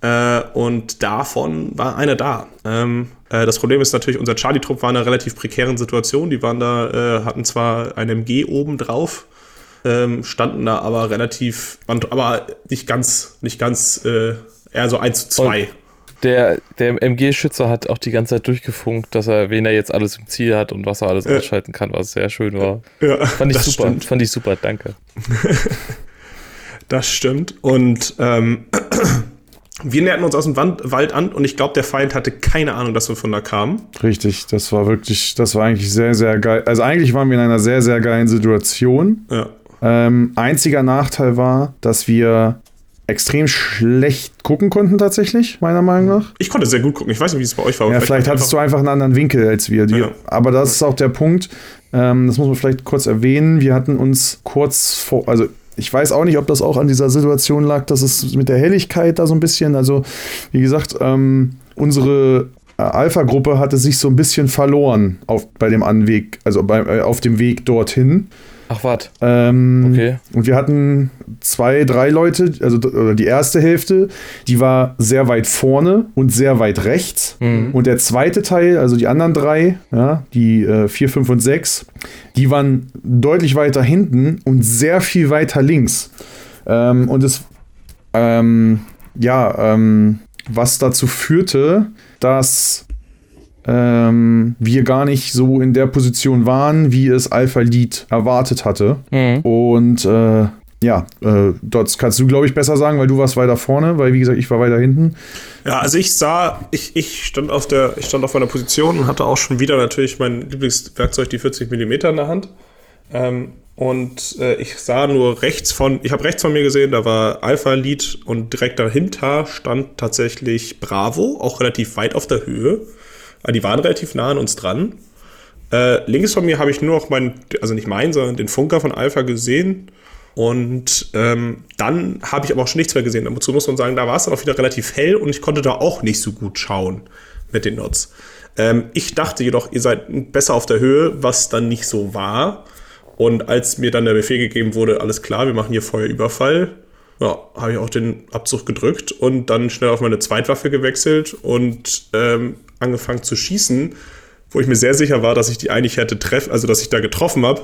Äh, und davon war einer da. Ähm, äh, das Problem ist natürlich, unser Charlie-Trupp war in einer relativ prekären Situation. Die waren da, äh, hatten zwar ein MG oben drauf, ähm, standen da aber relativ, aber nicht ganz, nicht ganz, äh, eher so 1 zu 2. Der, der MG-Schützer hat auch die ganze Zeit durchgefunkt, dass er, wen er jetzt alles im Ziel hat und was er alles Ja. ausschalten kann, was sehr schön war. Ja, Fand ich das super, Stimmt. fand ich super, danke. Das stimmt. Und ähm, wir näherten uns aus dem Wand, Wald an und ich glaube, der Feind hatte keine Ahnung, dass wir von da kamen. Richtig, das war wirklich, das war eigentlich sehr, sehr geil. Also eigentlich waren wir in einer sehr, sehr geilen Situation. Ja. Ähm, einziger Nachteil war, dass wir extrem schlecht gucken konnten tatsächlich, meiner Meinung nach. Ich konnte sehr gut gucken. Ich weiß nicht, wie es bei euch war. Ja, vielleicht hattest du einfach einen anderen Winkel als wir. Die, Ja. Aber das ist auch der Punkt. Ähm, das muss man vielleicht kurz erwähnen. Wir hatten uns kurz vor, also ich weiß auch nicht, ob das auch an dieser Situation lag, dass es mit der Helligkeit da so ein bisschen, also wie gesagt, ähm, unsere äh, Alpha-Gruppe hatte sich so ein bisschen verloren auf, bei dem Anweg, also bei, äh, auf dem Weg dorthin. Ach, warte. Ähm, Okay. Und wir hatten zwei, drei Leute, also die erste Hälfte, die war sehr weit vorne und sehr weit rechts. Und der zweite Teil, also die anderen drei, ja, die äh, vier, fünf und sechs, die waren deutlich weiter hinten und sehr viel weiter links. Ähm, und es, ähm, ja, ähm, was dazu führte, dass ähm, wir gar nicht so in der Position waren, wie es Alpha Lead erwartet hatte. Mhm. Und äh, ja, äh, dort kannst du, glaube ich, besser sagen, weil du warst weiter vorne, weil wie gesagt, ich war weiter hinten. Ja, also ich sah, ich, ich stand auf der, ich stand auf meiner Position und hatte auch schon wieder natürlich mein Lieblingswerkzeug, die 40 mm in der Hand. Ähm, und äh, ich sah nur rechts von, ich habe rechts von mir gesehen, da war Alpha Lead und direkt dahinter stand tatsächlich Bravo, auch relativ weit auf der Höhe. Äh, Die waren relativ nah an uns dran. Äh, links von mir habe ich nur noch meinen, also nicht meinen, sondern den Funker von Alpha gesehen. Und ähm, dann habe ich aber auch schon nichts mehr gesehen. Dazu muss man sagen, da war es dann auch wieder relativ hell und ich konnte da auch nicht so gut schauen mit den Nots. Ähm, ich dachte jedoch, ihr seid besser auf der Höhe, was dann nicht so war. Und als mir dann der Befehl gegeben wurde, alles klar, wir machen hier Feuerüberfall, ja, habe ich auch den Abzug gedrückt und dann schnell auf meine Zweitwaffe gewechselt und ähm, angefangen zu schießen, wo ich mir sehr sicher war, dass ich die eigentlich hätte treffen, also dass ich da getroffen habe.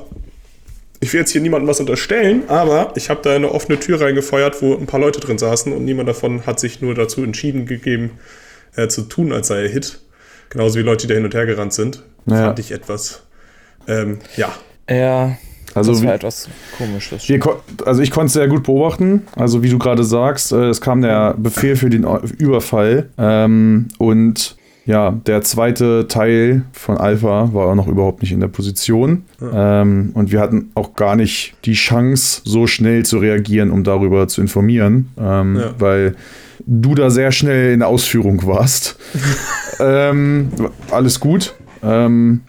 Ich will jetzt hier niemandem was unterstellen, aber ich habe da eine offene Tür reingefeuert, wo ein paar Leute drin saßen und niemand davon hat sich nur dazu entschieden gegeben, äh, zu tun, als sei er Hit. Genauso wie Leute, die da hin und her gerannt sind. Ja. Fand ich etwas, ähm, ja, Ja, Also das wie- war etwas komisch. Das Wir also ich konnte es sehr gut beobachten. Also wie du gerade sagst, äh, es kam der Befehl für den Überfall. Ähm, und ja, der zweite Teil von Alpha war auch noch überhaupt nicht in der Position. Ähm, und wir hatten auch gar nicht die Chance, so schnell zu reagieren, um darüber zu informieren. Ähm, Ja. Weil du da sehr schnell in der Ausführung warst. ähm, alles gut. Ähm,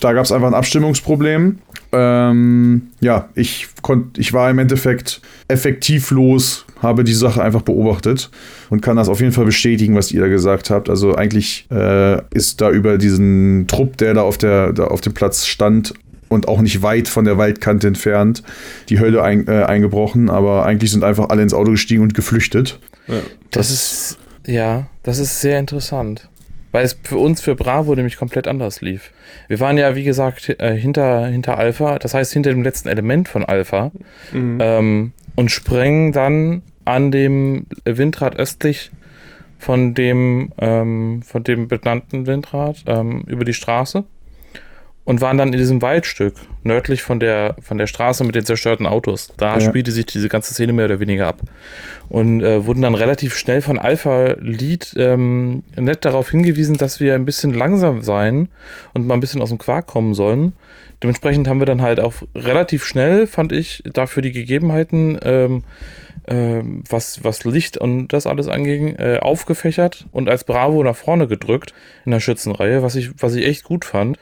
da gab es einfach ein Abstimmungsproblem. Ähm, ja, ich, konnt, ich war im Endeffekt effektivlos, habe die Sache einfach beobachtet und kann das auf jeden Fall bestätigen, was ihr da gesagt habt. Also eigentlich äh, ist da über diesen Trupp, der da auf, der, da auf dem Platz stand und auch nicht weit von der Waldkante entfernt, die Hölle ein, äh, eingebrochen, aber eigentlich sind einfach alle ins Auto gestiegen und geflüchtet. Das ist, ja, das ist sehr interessant. Weil es für uns, für Bravo, nämlich komplett anders lief. Wir waren ja, wie gesagt, äh, hinter, hinter Alpha, das heißt hinter dem letzten Element von Alpha, ähm, und sprengen dann an dem Windrad östlich von dem, ähm, von dem benannten Windrad ähm, über die Straße und waren dann in diesem Waldstück nördlich von der, von der Straße mit den zerstörten Autos. Da Ja. spielte sich diese ganze Szene mehr oder weniger ab. Und äh, wurden dann relativ schnell von Alpha Lead ähm, nett darauf hingewiesen, dass wir ein bisschen langsam sein und mal ein bisschen aus dem Quark kommen sollen. Dementsprechend haben wir dann halt auch relativ schnell, fand ich, dafür die Gegebenheiten, ähm, ähm, was, was Licht und das alles anging, äh, aufgefächert und als Bravo nach vorne gedrückt in der Schützenreihe, was ich, was ich echt gut fand.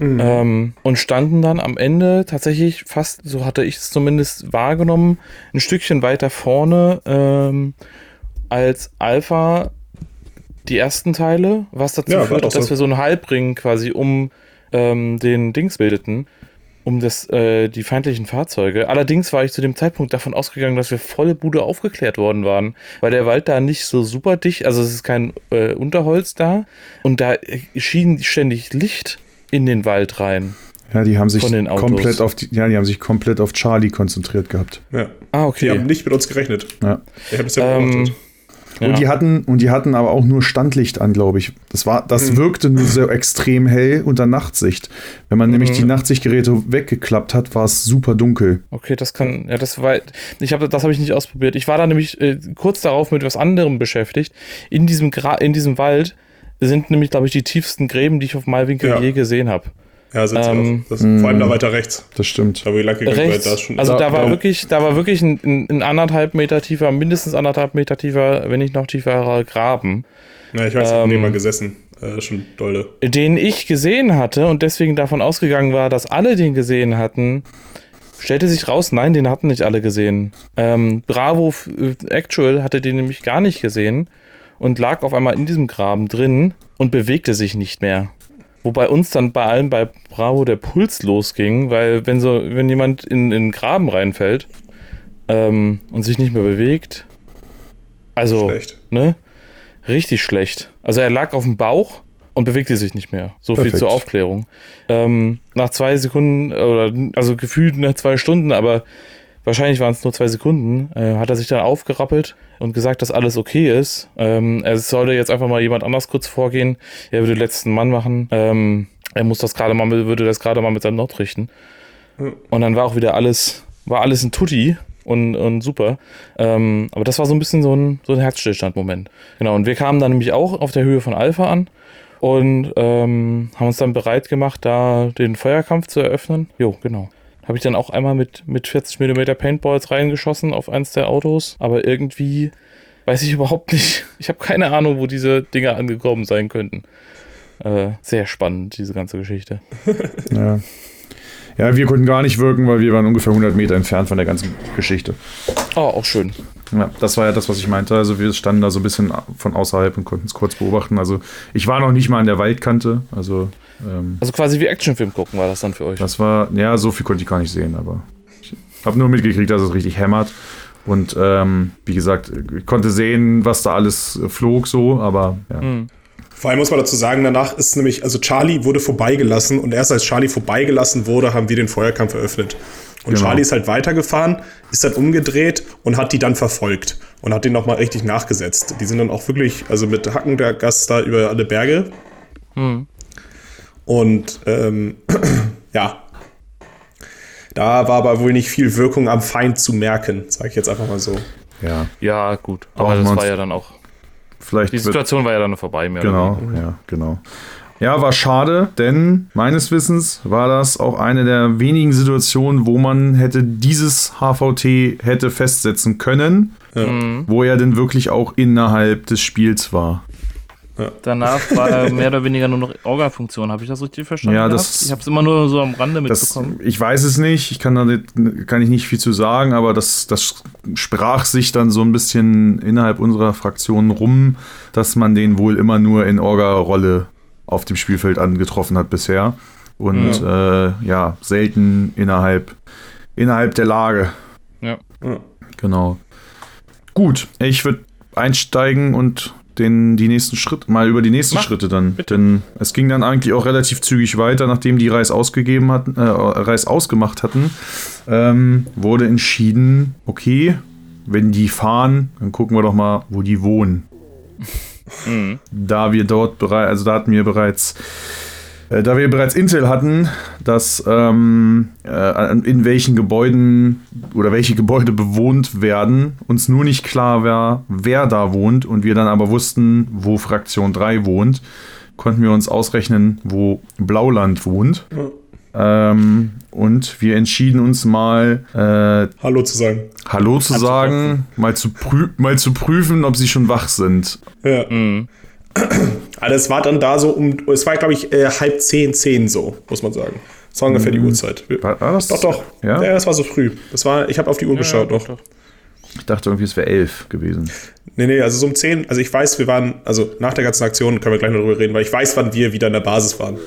Ähm, und standen dann am Ende tatsächlich fast, so hatte ich es zumindest wahrgenommen, ein Stückchen weiter vorne ähm, als Alpha die ersten Teile, was dazu Ja, führte, doch so. dass wir so einen Halbring quasi um ähm, den Dings bildeten, um das, äh, die feindlichen Fahrzeuge. Allerdings war ich zu dem Zeitpunkt davon ausgegangen, dass wir volle Bude aufgeklärt worden waren, weil der Wald da nicht so super dicht, also es ist kein äh, Unterholz da und da äh, schien ständig Licht in den Wald rein. Ja, die haben sich Von den Autos. komplett auf die, ja, die haben sich komplett auf Charlie konzentriert gehabt. ja. Ah, Die okay. haben nicht mit uns gerechnet. Ja. Ich habe es ja Ähm, beobachtet. ja. Und die hatten und die hatten aber auch nur Standlicht an, glaube ich. Das war, das Mhm. wirkte nur so extrem hell unter Nachtsicht. Wenn man nämlich Mhm. die Nachtsichtgeräte weggeklappt hat, war es super dunkel. Okay, das kann, ja, das war, ich habe, das habe ich nicht ausprobiert. Ich war da nämlich äh, kurz darauf mit was anderem beschäftigt. In diesem Gra in diesem Wald sind nämlich, glaube ich, die tiefsten Gräben, die ich auf Malwinkel Ja. je gesehen habe. Ja, sind ähm, auch. Das, vor allem da weiter rechts. Das stimmt. Da wo gegangen seid, Rechts. da ist schon. also da, da- war da- wirklich, da war wirklich ein, ein, ein anderthalb Meter tiefer, mindestens anderthalb Meter tiefer, wenn nicht noch tieferer Graben, ja, ich weiß, ich ähm, neben mal gesessen. Äh, schon dolle. den ich gesehen hatte und deswegen davon ausgegangen war, dass alle den gesehen hatten. Stellte sich raus, nein, den hatten nicht alle gesehen. Ähm, Bravo f- Actual hatte den nämlich gar nicht gesehen und lag auf einmal in diesem Graben drin und bewegte sich nicht mehr. Wobei uns dann bei allem bei Bravo der Puls losging, weil wenn so, wenn jemand in, in den Graben reinfällt ähm, und sich nicht mehr bewegt, also Schlecht. ne, richtig schlecht. Also er lag auf dem Bauch und bewegte sich nicht mehr. So viel Perfekt. zur Aufklärung. Ähm, nach zwei Sekunden oder also gefühlt nach zwei Stunden, aber wahrscheinlich waren es nur zwei Sekunden, äh, hat er sich dann aufgerappelt und gesagt, dass alles okay ist. Ähm, er sollte jetzt einfach mal jemand anders kurz vorgehen. Er würde den letzten Mann machen. Ähm, er muss das gerade mal, mit- würde das gerade mal mit seinem Not richten. Und dann war auch wieder alles, war alles ein Tutti und, und super. Ähm, aber das war so ein bisschen so ein, so ein Herzstillstand-Moment. Genau, und wir kamen dann nämlich auch auf der Höhe von Alpha an und ähm, haben uns dann bereit gemacht, da den Feuerkampf zu eröffnen. Jo, genau. Habe ich dann auch einmal mit, mit 40 mm Paintballs reingeschossen auf eins der Autos, aber irgendwie weiß ich überhaupt nicht. Ich habe keine Ahnung, wo diese Dinger angekommen sein könnten. äh, sehr spannend, diese ganze Geschichte. Ja. ja, wir konnten gar nicht wirken, weil wir waren ungefähr 100 Meter entfernt von der ganzen Geschichte. Oh, auch schön. Ja, das war ja das, was ich meinte. Also wir standen da so ein bisschen von außerhalb und konnten es kurz beobachten. Also ich war noch nicht mal an der Waldkante. Also ähm, Also quasi wie Actionfilm gucken war das dann für euch. das war, ja, so viel konnte ich gar nicht sehen, aber ich habe nur mitgekriegt, dass es richtig hämmert. Und ähm, wie gesagt, ich konnte sehen, was da alles flog so, aber ja. Vor allem muss man dazu sagen, danach ist nämlich, also Charlie wurde vorbeigelassen und erst als Charlie vorbeigelassen wurde, haben wir den Feuerkampf eröffnet. Und Genau. Charlie ist halt weitergefahren, ist dann umgedreht und hat die dann verfolgt und hat den nochmal richtig nachgesetzt. Die sind dann auch wirklich, also mit Hacken der Gast da über alle Berge. Und ähm, ja, da war aber wohl nicht viel Wirkung am Feind zu merken, sage ich jetzt einfach mal so. ja. Ja, gut. Aber Brauchen das war ja dann auch. Vielleicht Die Situation war ja dann vorbei, mehr Genau, ja, genau. Ja, war schade, denn meines Wissens war das auch eine der wenigen Situationen, wo man hätte dieses HVT hätte festsetzen können, wo er denn wirklich auch innerhalb des Spiels war. Danach war er mehr oder weniger nur noch Orga-Funktion. Habe ich das richtig verstanden? Ja, gehabt? das- ich habe es immer nur so am Rande Das, mitbekommen. ich weiß es nicht, ich kann da nicht, kann ich nicht viel zu sagen, aber das, das sprach sich dann so ein bisschen innerhalb unserer Fraktion rum, dass man den wohl immer nur in Orga-Rolle auf dem Spielfeld angetroffen hat bisher. Und ja, äh, ja selten innerhalb, innerhalb der Lage. Ja. Genau. Gut, ich würde einsteigen und den, die nächsten Schritte, mal über die nächsten Mach, Schritte dann. Denn es ging dann eigentlich auch relativ zügig weiter, nachdem die Reis ausgegeben hatten, äh, Reis ausgemacht hatten, ähm, wurde entschieden, okay, wenn die fahren, dann gucken wir doch mal, wo die wohnen. Da wir dort bereits, also da hatten wir bereits da wir bereits Intel hatten, dass ähm, äh, in welchen Gebäuden oder welche Gebäude bewohnt werden, uns nur nicht klar war, wer da wohnt und wir dann aber wussten, wo Fraktion 3 wohnt, konnten wir uns ausrechnen, wo Blauland wohnt. Ähm, und wir entschieden uns mal, äh, Hallo zu sagen. Hallo zu sagen, mal zu, mal zu prüfen, ob sie schon wach sind. Ja. Also es war dann da so um, es war glaube ich äh, halb zehn, zehn so, muss man sagen. Das war ungefähr die Uhrzeit. War, war das? Doch, doch. Ja? Ja, das war so früh. Das war, ich habe auf die Uhr geschaut noch. Ich dachte irgendwie, es wäre elf gewesen. Nee, nee, also so um 10, also ich weiß, wir waren, also nach der ganzen Aktion können wir gleich noch drüber reden, weil ich weiß, wann wir wieder in der Basis waren.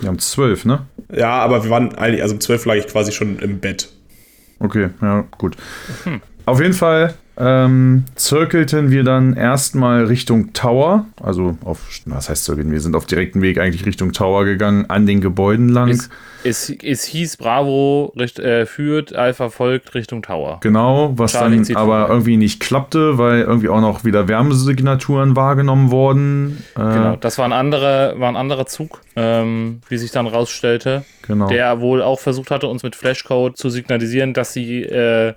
Wir haben zwölf, ne? Ja, aber wir waren eigentlich, also um 12 lag ich quasi schon im Bett. Okay, ja, gut. Auf jeden Fall ähm, zirkelten wir dann erstmal Richtung Tower. Also auf, was heißt zirkeln? Wir sind auf direkten Weg eigentlich Richtung Tower gegangen, an den Gebäuden lang. Es, es, es hieß Bravo richt, äh, führt, Alpha folgt Richtung Tower. Genau, was Charlie dann aber vorbei. irgendwie nicht klappte, weil irgendwie auch noch wieder Wärmesignaturen wahrgenommen wurden. Äh, Genau, das war ein anderer, war ein anderer Zug, ähm, wie sich dann rausstellte, Genau. der wohl auch versucht hatte, uns mit Flashcode zu signalisieren, dass sie äh,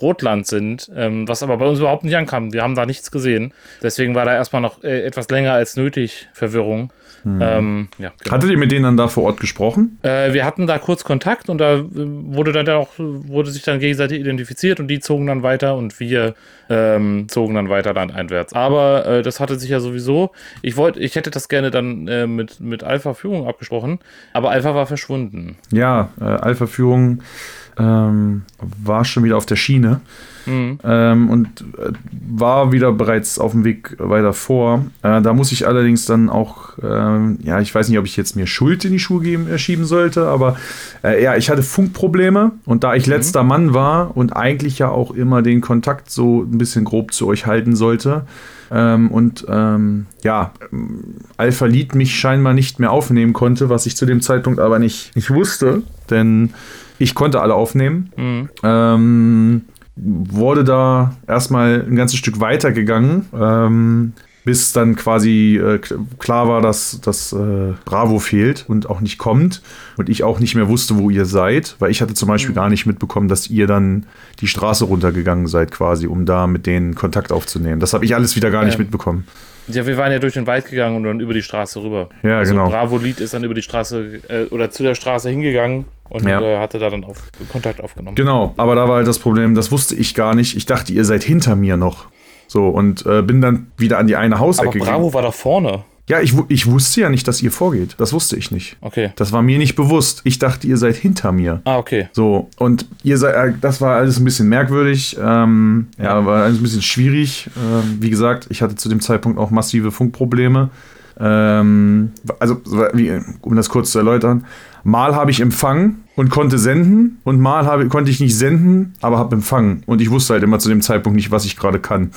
Rotland sind, ähm, was aber bei uns überhaupt nicht ankam. Wir haben da nichts gesehen. Deswegen war da erstmal noch äh, etwas länger als nötig Verwirrung. Ähm, ja, genau. Hattet ihr mit denen dann da vor Ort gesprochen? Äh, wir hatten da kurz Kontakt und da äh, wurde dann auch, wurde sich dann gegenseitig identifiziert und die zogen dann weiter und wir ähm, zogen dann weiter landeinwärts. Aber äh, das hatte sich ja sowieso. Ich wollte, ich hätte das gerne dann äh, mit, mit Alpha Führung abgesprochen, aber Alpha war verschwunden. Ja, äh, Alpha-Führung ähm, war schon wieder auf der Schiene. Ähm, und äh, war wieder bereits auf dem Weg weiter vor. Äh, da muss ich allerdings dann auch, ähm, ja, ich weiß nicht, ob ich jetzt mir Schuld in die Schuhe geben, äh, schieben sollte, aber äh, ja, ich hatte Funkprobleme. Und da ich letzter Mann war und eigentlich ja auch immer den Kontakt so ein bisschen grob zu euch halten sollte, ähm, und ähm, ja, Alpha Lead mich scheinbar nicht mehr aufnehmen konnte, was ich zu dem Zeitpunkt aber nicht, nicht wusste, denn ich konnte alle aufnehmen. Ähm, wurde da erstmal ein ganzes Stück weiter gegangen, ähm, bis dann quasi äh, klar war, dass, dass äh, Bravo fehlt und auch nicht kommt und ich auch nicht mehr wusste, wo ihr seid, weil ich hatte zum Beispiel gar nicht mitbekommen, dass ihr dann die Straße runtergegangen seid quasi, um da mit denen Kontakt aufzunehmen. Das habe ich alles wieder gar nicht Ja. mitbekommen. Ja, wir waren ja durch den Wald gegangen und dann über die Straße rüber. Ja, also genau. Bravo Lied ist dann über die Straße äh, oder zu der Straße hingegangen und Ja. äh, hatte da dann auf, Kontakt aufgenommen. Genau, aber da war halt das Problem, das wusste ich gar nicht. Ich dachte, ihr seid hinter mir noch. So, und äh, bin dann wieder an die eine aber Hausecke gegangen. Bravo war da vorne. Ja, ich, ich wusste ja nicht, dass ihr vorgeht. Das wusste ich nicht. Okay. Das war mir nicht bewusst. Ich dachte, ihr seid hinter mir. Ah, okay. So, und ihr seid, äh, das war alles ein bisschen merkwürdig. Ähm, ja, war alles ein bisschen schwierig. Ähm, wie gesagt, ich hatte zu dem Zeitpunkt auch massive Funkprobleme. Ähm, also, um das kurz zu erläutern, mal habe ich empfangen und konnte senden und mal habe, konnte ich nicht senden, aber habe empfangen. Und ich wusste halt immer zu dem Zeitpunkt nicht, was ich gerade kann.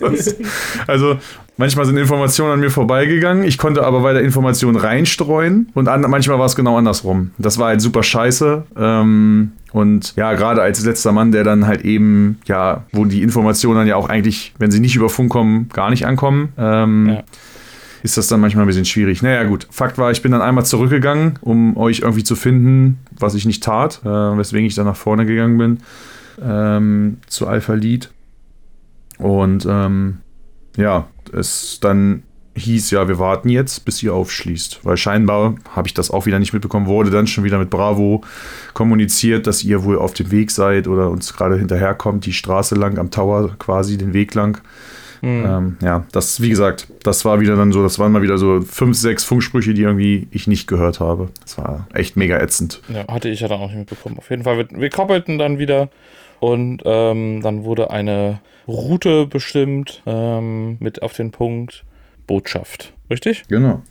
das, also manchmal sind Informationen an mir vorbeigegangen, ich konnte aber weiter Informationen reinstreuen und an, manchmal war es genau andersrum. Das war halt super scheiße. Ähm, und ja, gerade als letzter Mann, der dann halt eben, ja, wo die Informationen dann ja auch eigentlich, wenn sie nicht über Funk kommen, gar nicht ankommen. Ähm, Ja. Ist das dann manchmal ein bisschen schwierig. Naja, gut. Fakt war, ich bin dann einmal zurückgegangen, um euch irgendwie zu finden, was ich nicht tat, äh, weswegen ich dann nach vorne gegangen bin ähm, zu Alpha Lead. Und ähm, ja, es dann hieß ja, wir warten jetzt, bis ihr aufschließt. Weil scheinbar, habe ich das auch wieder nicht mitbekommen, wurde dann schon wieder mit Bravo kommuniziert, dass ihr wohl auf dem Weg seid oder uns gerade hinterherkommt, die Straße lang am Tower quasi, den Weg lang. Ähm, ja, das, wie gesagt, das war wieder dann so, das waren mal wieder so fünf, sechs Funksprüche, die irgendwie ich nicht gehört habe. Das war echt mega ätzend. Ja, hatte ich ja dann auch nicht mitbekommen. Auf jeden Fall, wir, wir koppelten dann wieder und ähm, dann wurde eine Route bestimmt ähm, mit auf den Punkt Botschaft. Richtig? Genau.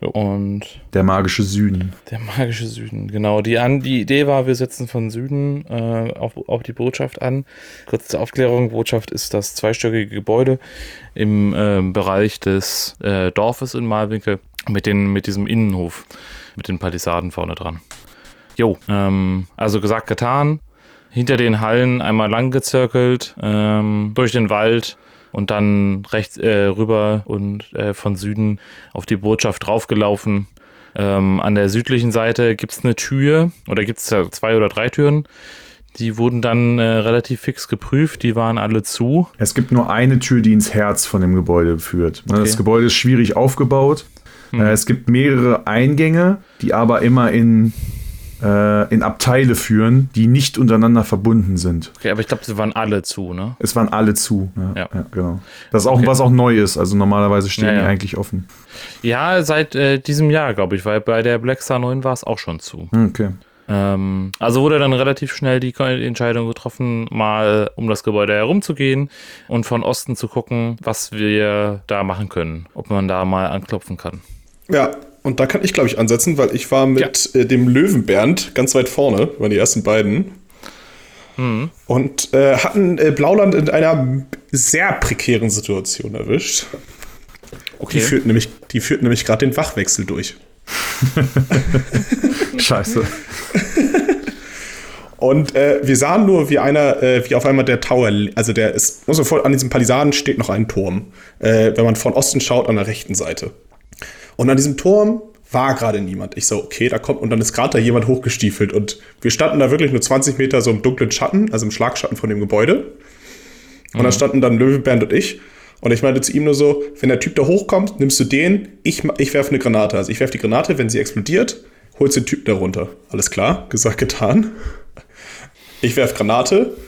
Und Der magische Süden. der magische Süden, genau. Die, an, die Idee war, wir setzen von Süden äh, auf, auf die Botschaft an. Kurz zur Aufklärung, Botschaft ist das zweistöckige Gebäude im ähm, Bereich des äh, Dorfes in Malwinkel mit, den, mit diesem Innenhof, mit den Palisaden vorne dran. Jo, ähm, also gesagt, getan. Hinter den Hallen einmal lang gezirkelt, ähm, durch den Wald und dann rechts äh, rüber und äh, von Süden auf die Botschaft draufgelaufen. Ähm, an der südlichen Seite gibt es eine Tür oder gibt es zwei oder drei Türen. Die wurden dann äh, relativ fix geprüft, die waren alle zu. Es gibt nur eine Tür, die ins Herz von dem Gebäude führt. Ne, Das Okay. Gebäude ist schwierig aufgebaut. Äh, Es gibt mehrere Eingänge, die aber immer in, äh, in Abteile führen, die nicht untereinander verbunden sind. Okay, aber ich glaube, sie waren alle zu, ne? Es waren alle zu. Ja, Ja. ja. genau. Das ist auch, Okay. was auch neu ist. Also normalerweise stehen Ja, ja. die eigentlich offen. Ja, seit äh, diesem Jahr, glaube ich, weil bei der Black Star 9 war es auch schon zu. Hm, Okay. Ähm, also wurde dann relativ schnell die Entscheidung getroffen, mal um das Gebäude herumzugehen und von Osten zu gucken, was wir da machen können. Ob man da mal anklopfen kann. Ja, und da kann ich, glaube ich, ansetzen, weil ich war mit äh, dem Löwenbernd ganz weit vorne, waren die ersten beiden. Und äh, hatten äh, Blauland in einer sehr prekären Situation erwischt. Die führt nämlich, die führt nämlich gerade den Wachwechsel durch. Scheiße. Und äh, wir sahen nur, wie einer, äh, wie auf einmal der Tower, also der ist, muss man vor, an diesem Palisaden steht noch ein Turm. Äh, wenn man von Osten schaut, an der rechten Seite. Und an diesem Turm war gerade niemand. Ich so, okay, da kommt, und dann ist gerade da jemand hochgestiefelt. Und wir standen da wirklich nur 20 Meter so im dunklen Schatten, also im Schlagschatten von dem Gebäude. Und da standen dann Löwenbernd und ich. Und ich meinte zu ihm nur so, wenn der Typ da hochkommt, nimmst du den, ich, ich werfe eine Granate. Also ich werfe die Granate, wenn sie explodiert, holst den Typ da runter. Alles klar, gesagt, getan. Ich werfe Granate.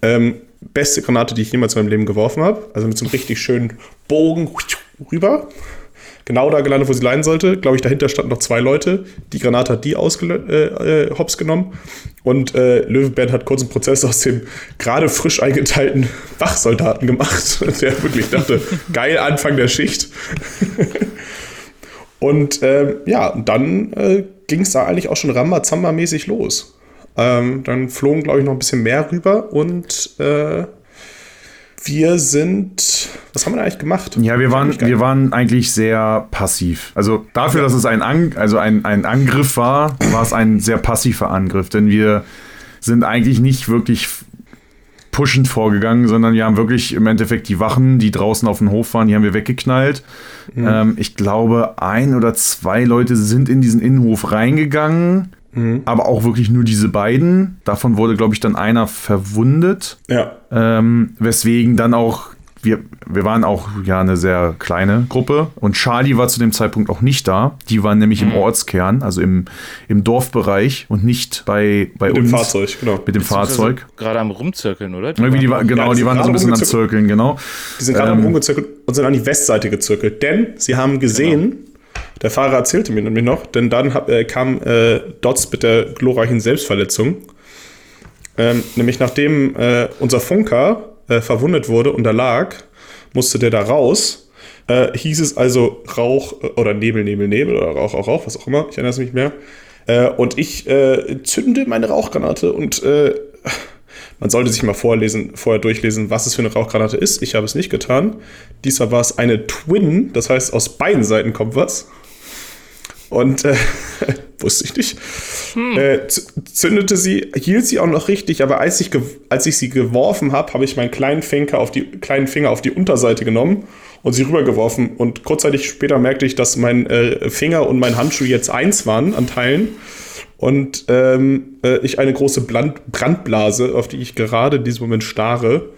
Ähm, beste Granate, die ich jemals in meinem Leben geworfen habe. Also mit so einem richtig schönen Bogen rüber. Genau da gelandet, wo sie landen sollte. Glaube ich, dahinter standen noch zwei Leute. Die Granate hat die äh, äh, hops genommen. Und äh, Löwenband hat kurz einen Prozess aus dem gerade frisch eingeteilten Wachsoldaten gemacht. Der wirklich dachte, geil, Anfang der Schicht. Und ähm, ja, dann äh, ging es da eigentlich auch schon Rambazamba-mäßig los. Ähm, dann flogen, glaube ich, noch ein bisschen mehr rüber und äh, wir sind. Was haben wir da eigentlich gemacht? Ja, wir waren, wir waren eigentlich sehr passiv. Also dafür, dass es ein, An also ein, ein Angriff war, war es ein sehr passiver Angriff, denn wir sind eigentlich nicht wirklich pushend vorgegangen, sondern wir haben wirklich im Endeffekt die Wachen, die draußen auf dem Hof waren, die haben wir weggeknallt. Ähm, ich glaube, ein oder zwei Leute sind in diesen Innenhof reingegangen, aber auch wirklich nur diese beiden. Davon wurde, glaube ich, dann einer verwundet. Ja. Ähm, weswegen dann auch wir, wir waren auch ja eine sehr kleine Gruppe und Charlie war zu dem Zeitpunkt auch nicht da. Die waren nämlich Mhm. im Ortskern, also im, im Dorfbereich und nicht bei, bei Mit dem uns. Fahrzeug, genau. Mit dem Fahrzeug. Gerade am Rumzirkeln, oder? Die Irgendwie die, war- genau, Ja, die die waren so ein bisschen am Zirkeln, genau. Die sind gerade Ähm, rumgezirkelt und sind an die Westseite gezirkelt. Denn sie haben gesehen, der Fahrer erzählte mir nämlich noch, denn dann hab, äh, kam äh, Dots mit der glorreichen Selbstverletzung. Ähm, nämlich nachdem äh, unser Funker äh, verwundet wurde und da lag, musste der da raus. Äh, hieß es also Rauch äh, oder Nebel, Nebel, Nebel oder Rauch, Rauch, Rauch, was auch immer. Ich erinnere es mich mehr. Und ich zünde meine Rauchgranate und man sollte sich mal vorlesen, vorher durchlesen, was es für eine Rauchgranate ist. Ich habe es nicht getan. Diesmal war es eine Twin, das heißt, aus beiden Seiten kommt was. Und äh, wusste ich nicht. Äh, z- zündete sie, hielt sie auch noch richtig, aber als ich, als ich sie geworfen habe, habe ich meinen kleinen Finger, auf die, kleinen Finger auf die Unterseite genommen und sie rübergeworfen. Und kurzzeitig später merkte ich, dass mein äh, Finger und mein Handschuh jetzt eins waren an Teilen. Und ähm, äh, ich eine große Brand Brandblase, auf die ich gerade in diesem Moment starre,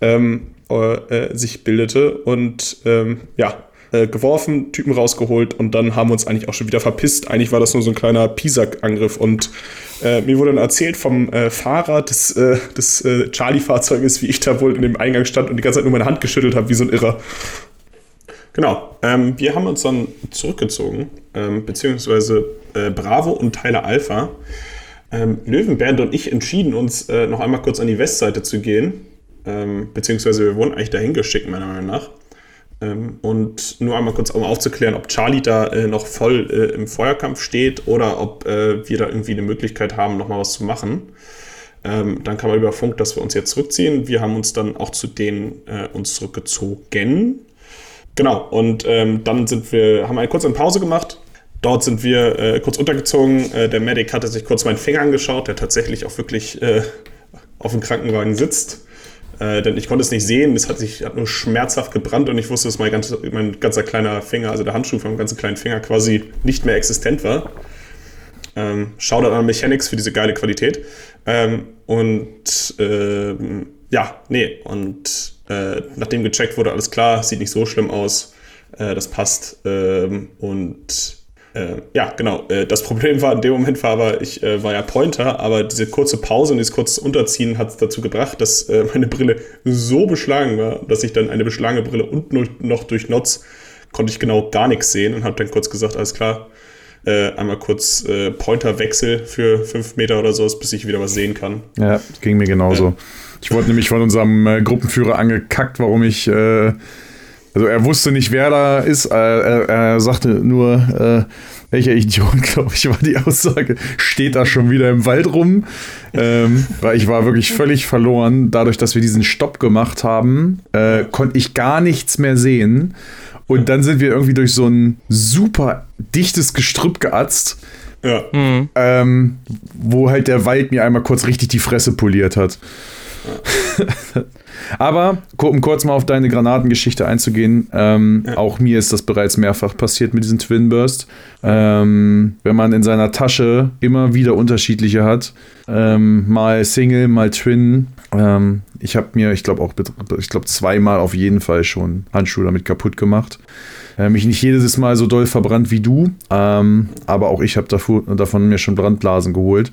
ähm, äh, äh, sich bildete. Und ähm, ja, äh, geworfen, Typen rausgeholt und dann haben wir uns eigentlich auch schon wieder verpisst. Eigentlich war das nur so ein kleiner Pisak-Angriff und äh, mir wurde dann erzählt vom äh, Fahrer des, äh, des äh, Charlie-Fahrzeuges, wie ich da wohl in dem Eingang stand und die ganze Zeit nur meine Hand geschüttelt habe, wie so ein Irrer. Genau, ähm, wir haben uns dann zurückgezogen, ähm, beziehungsweise äh, Bravo und Tyler Alpha. Ähm, Löwenband und ich entschieden uns, äh, noch einmal kurz an die Westseite zu gehen. Ähm, beziehungsweise wir wurden eigentlich dahin geschickt, meiner Meinung nach. Ähm, und nur einmal kurz, um aufzuklären, ob Charlie da äh, noch voll äh, im Feuerkampf steht oder ob äh, wir da irgendwie eine Möglichkeit haben, nochmal was zu machen. Ähm, dann kam man über Funk, dass wir uns jetzt zurückziehen. Wir haben uns dann auch zu denen äh, uns zurückgezogen. Genau, und ähm, dann sind wir, haben eine kurze Pause gemacht. Dort sind wir äh, kurz untergezogen. Äh, der Medic hatte sich kurz meinen Finger angeschaut, der tatsächlich auch wirklich äh, auf dem Krankenwagen sitzt. Äh, denn ich konnte es nicht sehen, es hat sich hat nur schmerzhaft gebrannt und ich wusste, dass mein, ganz, mein ganzer kleiner Finger, also der Handschuh von meinem ganzen kleinen Finger quasi nicht mehr existent war. Ähm, Shoutout an Mechanics für diese geile Qualität. Ähm, und ähm, ja, nee, und äh, nachdem gecheckt wurde, alles klar, sieht nicht so schlimm aus, äh, das passt. Ähm, und äh, ja, genau. Äh, das Problem war in dem Moment war aber, ich äh, war ja Pointer, aber diese kurze Pause und dieses kurze Unterziehen hat es dazu gebracht, dass äh, meine Brille so beschlagen war, dass ich dann eine beschlagene Brille und noch durch Notz konnte ich genau gar nichts sehen und habe dann kurz gesagt, alles klar, äh, einmal kurz äh, Pointerwechsel für fünf Meter oder so, bis ich wieder was sehen kann. Ja, ging mir genauso. Ich wurde nämlich von unserem äh, Gruppenführer angekackt, warum ich. Äh, also, er wusste nicht, wer da ist. Äh, er, er sagte nur, äh, welcher Idiot, glaube ich, war die Aussage. Steht da schon wieder im Wald rum? Ähm, weil ich war wirklich völlig verloren. Dadurch, dass wir diesen Stopp gemacht haben, äh, konnte ich gar nichts mehr sehen. Und dann sind wir irgendwie durch so ein super dichtes Gestrüpp geatzt Ja. ähm, wo halt der Wald mir einmal kurz richtig die Fresse poliert hat. Aber um kurz mal auf deine Granatengeschichte einzugehen, ähm, auch mir ist das bereits mehrfach passiert mit diesem Twin Burst. Ähm, wenn man in seiner Tasche immer wieder unterschiedliche hat, ähm, mal Single, mal Twin. Ähm, ich habe mir, ich glaube auch, ich glaube zweimal auf jeden Fall schon Handschuhe damit kaputt gemacht. Äh, mich nicht jedes Mal so doll verbrannt wie du, ähm, aber auch ich habe davon mir schon Brandblasen geholt.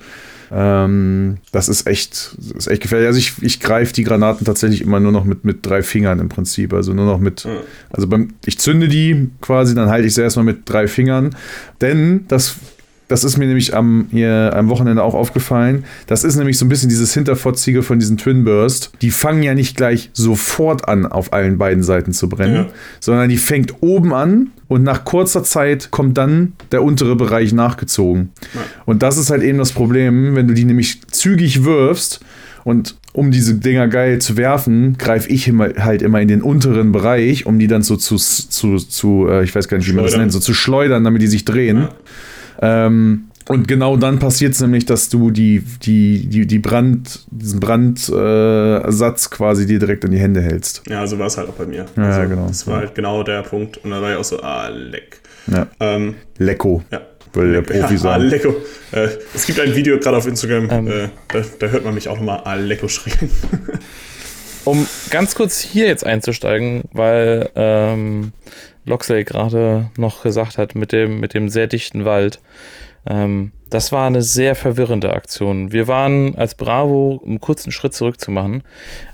Ähm, das ist echt, das ist echt gefährlich. Also ich, ich greife die Granaten tatsächlich immer nur noch mit, mit drei Fingern im Prinzip. Also nur noch mit, also beim, ich zünde die quasi, dann halte ich sie erstmal mit drei Fingern. Denn das, das ist mir nämlich am, hier, am Wochenende auch aufgefallen. Das ist nämlich so ein bisschen dieses Hinterfotzige von diesen Twin Burst. Die fangen ja nicht gleich sofort an, auf allen beiden Seiten zu brennen, Ja. sondern die fängt oben an und nach kurzer Zeit kommt dann der untere Bereich nachgezogen. Und das ist halt eben das Problem, wenn du die nämlich zügig wirfst und um diese Dinger geil zu werfen, greife ich immer, halt immer in den unteren Bereich, um die dann so zu, zu, zu äh, ich weiß gar nicht, wie man das nennt, so zu schleudern, damit die sich drehen. Ähm, und genau dann passiert es nämlich, dass du die, die, die, die Brand, diesen Brandsatz quasi dir direkt in die Hände hältst. Ja, so war es halt auch bei mir. Ja, also, genau. Das war halt genau der Punkt. Und da war ich auch so, ah, leck. Ja. Ähm, Lecko, ja. würde der Profi ja, sagen. Äh, es gibt ein Video gerade auf Instagram, Ähm. äh, da, da hört man mich auch nochmal Alecko schreien. um ganz kurz hier jetzt einzusteigen, weil ähm, Loxley gerade noch gesagt hat mit dem, mit dem sehr dichten Wald. Ähm, das war eine sehr verwirrende Aktion. Wir waren als Bravo, um einen kurzen Schritt zurückzumachen,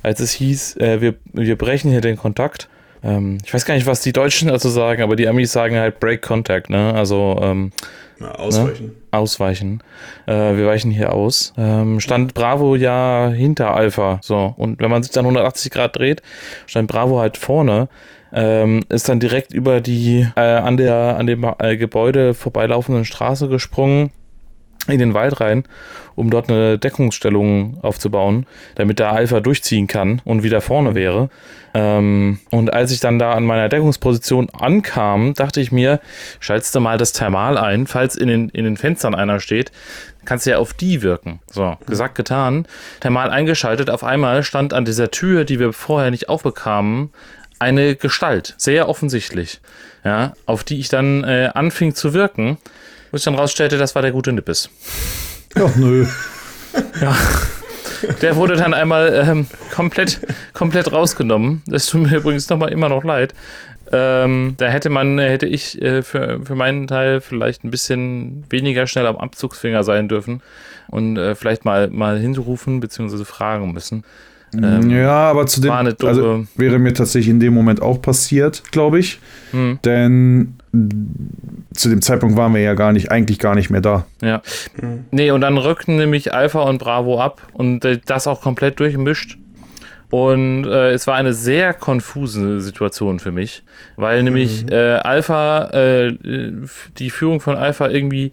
als es hieß, äh, wir, wir brechen hier den Kontakt. Ähm, ich weiß gar nicht, was die Deutschen dazu sagen, aber die Amis sagen halt Break Contact, ne? Also ähm, Na, ausweichen. Ne? Ausweichen. Äh, wir weichen hier aus. Ähm, stand Bravo ja hinter Alpha. So. Und wenn man sich dann 180 Grad dreht, stand Bravo halt vorne ähm, ist dann direkt über die äh, an der an dem äh, Gebäude vorbeilaufenden Straße gesprungen in den Wald rein, um dort eine Deckungsstellung aufzubauen, damit der Alpha durchziehen kann und wieder vorne wäre. Ähm, und als ich dann da an meiner Deckungsposition ankam, dachte ich mir, schaltest du mal das Thermal ein, falls in den, in den Fenstern einer steht, kannst du ja auf die wirken. So, gesagt, getan. Thermal eingeschaltet, auf einmal stand an dieser Tür, die wir vorher nicht aufbekamen, eine Gestalt, sehr offensichtlich, ja, auf die ich dann äh, anfing zu wirken, wo ich dann rausstellte, das war der gute Nippes. Ach nö. Ja. Der wurde dann einmal ähm, komplett, komplett rausgenommen. Das tut mir übrigens nochmal immer noch leid. Ähm, da hätte man, hätte ich äh, für, für meinen Teil vielleicht ein bisschen weniger schnell am Abzugsfinger sein dürfen und äh, vielleicht mal, mal hinrufen bzw. fragen müssen. Ähm, ja, aber zu dem also wäre mir tatsächlich in dem Moment auch passiert, glaube ich. Hm. Denn zu dem Zeitpunkt waren wir ja gar nicht, eigentlich gar nicht mehr da. Ja. Nee, und dann rückten nämlich Alpha und Bravo ab und äh, das auch komplett durchmischt. Und äh, es war eine sehr konfuse Situation für mich, weil nämlich äh, Alpha, äh, die Führung von Alpha irgendwie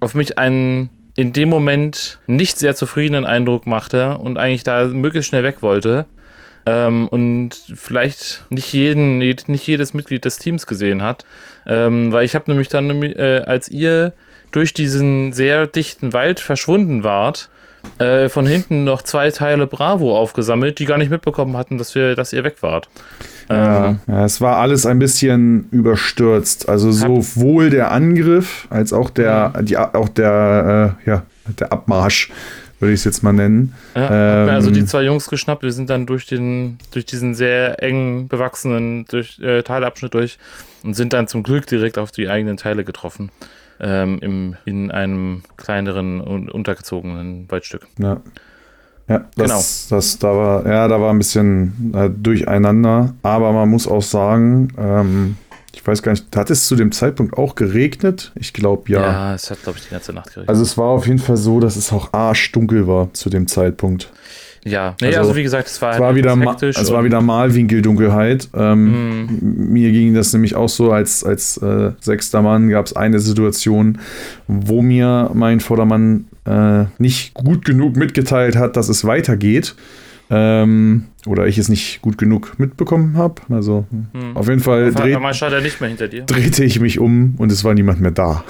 auf mich einen in dem Moment nicht sehr zufriedenen Eindruck machte und eigentlich da möglichst schnell weg wollte. Ähm, und vielleicht nicht jeden, nicht jedes Mitglied des Teams gesehen hat. Ähm, weil ich habe nämlich dann, äh, als ihr durch diesen sehr dichten Wald verschwunden wart, äh, von hinten noch zwei Teile Bravo aufgesammelt, die gar nicht mitbekommen hatten, dass wir, dass ihr weg wart. Ja, Ähm, ja, es war alles ein bisschen überstürzt. Also sowohl der Angriff als auch der, die, auch der, äh, ja, der Abmarsch, würde ich es jetzt mal nennen. Ja, mir also die Ähm, zwei Jungs geschnappt. Wir sind dann durch den, durch diesen sehr eng bewachsenen durch, äh, Teilabschnitt durch und sind dann zum Glück direkt auf die eigenen Teile getroffen. Ähm, im, in einem kleineren und untergezogenen Waldstück. Ja. Ja, Genau. das, das, da war, ja, da war ein bisschen äh, durcheinander, aber man muss auch sagen, ähm, ich weiß gar nicht, hat es zu dem Zeitpunkt auch geregnet? Ich glaube ja. Ja, es hat, glaube ich, die ganze Nacht geregnet. Also es war auf jeden Fall so, dass es auch arschdunkel war zu dem Zeitpunkt. Ja, nee, also, also, wie gesagt, es war, Es halt war wieder, hektisch es war wieder Malwinkeldunkelheit. Ähm, Mhm. Mir ging das nämlich auch so, als, als äh, sechster Mann gab es eine Situation, wo mir mein Vordermann äh, nicht gut genug mitgeteilt hat, dass es weitergeht. Ähm, oder ich es nicht gut genug mitbekommen habe. Also Mhm. auf jeden Fall dreht, drehte ich mich um und es war niemand mehr da.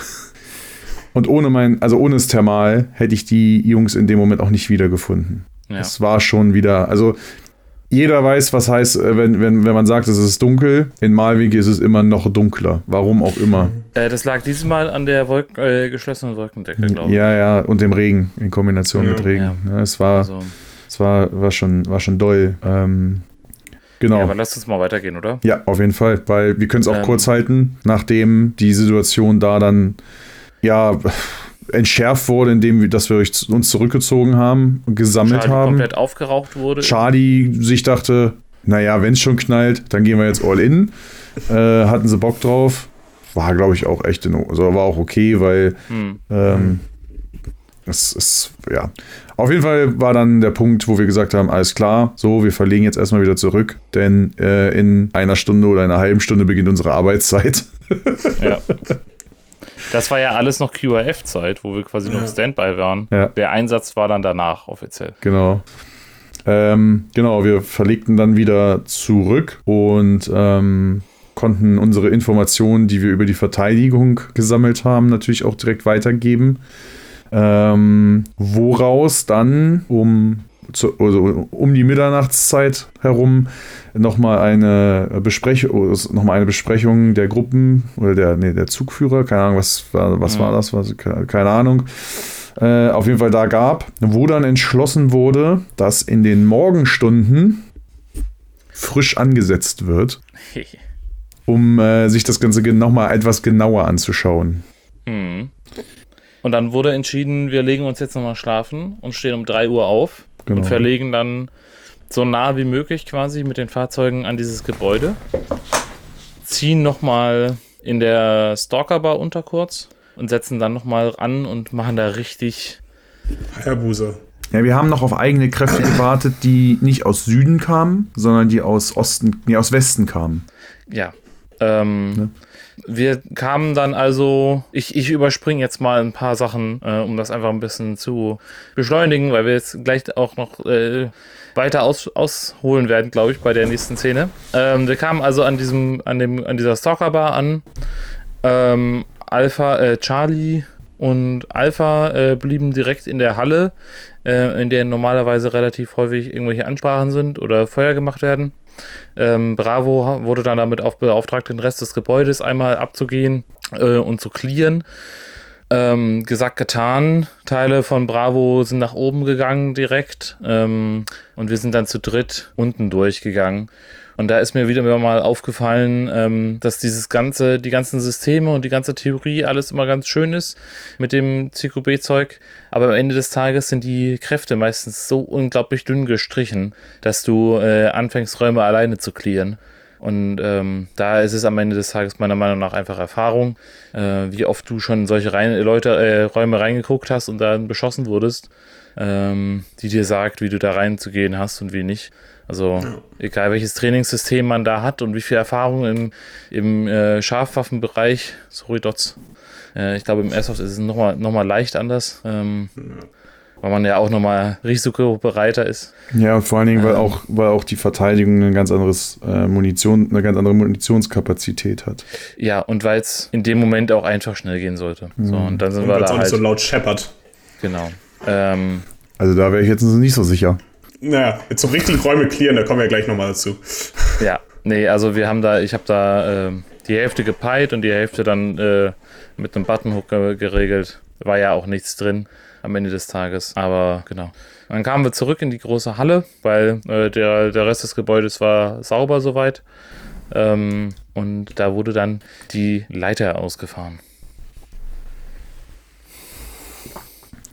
Und ohne mein, also ohne das Thermal hätte ich die Jungs in dem Moment auch nicht wiedergefunden. Ja. Es war schon wieder, also jeder weiß, was heißt, äh, wenn, wenn, wenn man sagt, es ist dunkel. In Malwinkel ist es immer noch dunkler. Warum auch immer. Äh, das lag dieses Mal an der Wolk äh, geschlossenen Wolkendecke, glaube ich. Ja, ja, und dem Regen in Kombination Ja. mit Regen. Ja. Ja, es war, Also, es war, war, schon, war schon doll. Ähm, genau. ja, aber lasst uns mal weitergehen, oder? Ja, auf jeden Fall, weil wir können es auch Ähm. kurz halten, nachdem die Situation da dann ja entschärft wurde, indem wir, dass wir uns zurückgezogen haben und gesammelt Charlie haben. komplett aufgeraucht wurde. Charlie sich dachte, naja, wenn es schon knallt, dann gehen wir jetzt all in. Äh, hatten sie Bock drauf. War, glaube ich, auch echt in. Also war auch okay, weil Hm. ähm, es ist, ja. Auf jeden Fall war dann der Punkt, wo wir gesagt haben, alles klar, so, wir verlegen jetzt erstmal wieder zurück, denn äh, in einer Stunde oder einer halben Stunde beginnt unsere Arbeitszeit. Ja. Das war ja alles noch QRF-Zeit, wo wir quasi noch Ja. Standby waren. Ja. Der Einsatz war dann danach offiziell. Genau. Ähm, genau, wir verlegten dann wieder zurück und ähm, konnten unsere Informationen, die wir über die Verteidigung gesammelt haben, natürlich auch direkt weitergeben. Ähm, woraus dann um, zu, also um die Mitternachtszeit herum nochmal eine Besprechung, noch mal eine Besprechung der Gruppen oder der, nee, der Zugführer, keine Ahnung, was war, was Mhm. war das, was, keine Ahnung, äh, auf jeden Fall da gab, wo dann entschlossen wurde, dass in den Morgenstunden frisch angesetzt wird, um äh, sich das Ganze nochmal etwas genauer anzuschauen. Hm. Und dann wurde entschieden, wir legen uns jetzt nochmal schlafen und stehen um 3 Uhr auf Genau. und verlegen dann so nah wie möglich quasi mit den Fahrzeugen an dieses Gebäude. Ziehen nochmal in der Stalker-Bar unter kurz und setzen dann nochmal an und machen da richtig. Hayabusa. Ja, wir haben noch auf eigene Kräfte gewartet, die nicht aus Süden kamen, sondern die aus Osten, nee, aus Westen kamen. Ja. Ähm, Wir kamen dann also, ich, ich überspringe jetzt mal ein paar Sachen, äh, um das einfach ein bisschen zu beschleunigen, weil wir jetzt gleich auch noch äh, weiter aus, ausholen werden, glaube ich, bei der nächsten Szene. Ähm, wir kamen also an diesem, an dem, an dieser Stalker-Bar an. Ähm, Alpha, äh, Charlie und Alpha äh, blieben direkt in der Halle, äh, in der normalerweise relativ häufig irgendwelche Ansprachen sind oder Feuer gemacht werden. Ähm, Bravo wurde dann damit auch beauftragt, den Rest des Gebäudes einmal abzugehen äh, und zu clearen. Ähm, gesagt, getan. Teile von Bravo sind nach oben gegangen direkt. Ähm, und wir sind dann zu dritt unten durchgegangen. Und da ist mir wieder mal aufgefallen, ähm, dass dieses ganze, die ganzen Systeme und die ganze Theorie alles immer ganz schön ist mit dem CQB-Zeug. Aber am Ende des Tages sind die Kräfte meistens so unglaublich dünn gestrichen, dass du äh, anfängst, Räume alleine zu clearen. Und ähm, da ist es am Ende des Tages meiner Meinung nach einfach Erfahrung, äh, wie oft du schon in solche rein, Leute, äh, Räume reingeguckt hast und dann beschossen wurdest, ähm, die dir sagt, wie du da reinzugehen hast und wie nicht. Also egal welches Trainingssystem man da hat und wie viel Erfahrung im, im äh, Scharfwaffenbereich, sorry Dots, äh, ich glaube im Airsoft ist es nochmal noch mal leicht anders, ähm, weil man ja auch nochmal risikobereiter ist. Ja, und vor allen Dingen, weil, Ähm. auch, weil auch die Verteidigung ein ganz anderes äh, Munition, eine ganz andere Munitionskapazität hat. Ja, und weil es in dem Moment auch einfach schnell gehen sollte. So, und dann sind Und wir da auch halt, nicht so laut scheppert. genau. Ähm, Also da wäre ich jetzt nicht so sicher. Naja, jetzt so richtig Räume clearen, da kommen wir gleich nochmal dazu. Ja, nee, also wir haben da, ich habe da äh, die Hälfte gepeilt und die Hälfte dann äh, mit einem Buttonhook ge geregelt. War ja auch nichts drin am Ende des Tages, aber genau. Dann kamen wir zurück in die große Halle, weil äh, der, der Rest des Gebäudes war sauber soweit. Ähm, und da wurde dann die Leiter ausgefahren.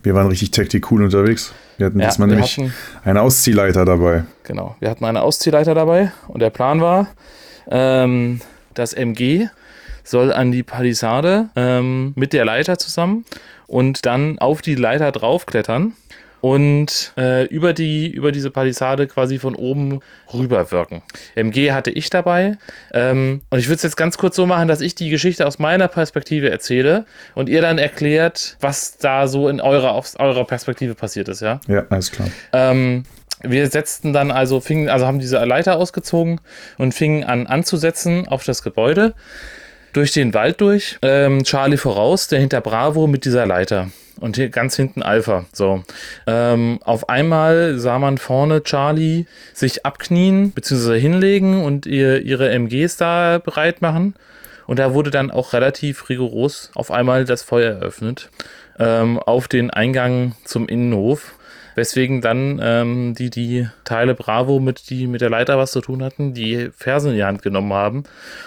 Wir waren richtig tactic cool unterwegs. Wir hatten Ja, diesmal wir nämlich hatten- einen Ausziehleiter dabei. Genau. Wir hatten eine Ausziehleiter dabei und der Plan war, ähm, das MG soll an die Palisade ähm, mit der Leiter zusammen und dann auf die Leiter draufklettern und äh, über, die, über diese Palisade quasi von oben rüber wirken. MG hatte ich dabei ähm, und ich würde es jetzt ganz kurz so machen, dass ich die Geschichte aus meiner Perspektive erzähle und ihr dann erklärt, was da so in eurer, aus eurer Perspektive passiert ist, ja? Ja, alles klar. Ähm, wir setzten dann also, fingen, also haben diese Leiter ausgezogen und fingen an anzusetzen auf das Gebäude. Durch den Wald durch. Ähm, Charlie voraus, der hinter Bravo mit dieser Leiter. Und hier ganz hinten Alpha. So. Ähm, auf einmal sah man vorne Charlie sich abknien bzw. hinlegen und ihr, ihre MGs da bereit machen. Und da wurde dann auch relativ rigoros auf einmal das Feuer eröffnet ähm, auf den Eingang zum Innenhof. Weswegen dann ähm, die, die Teile Bravo mit, die mit der Leiter was zu tun hatten, die Fersen in die Hand genommen haben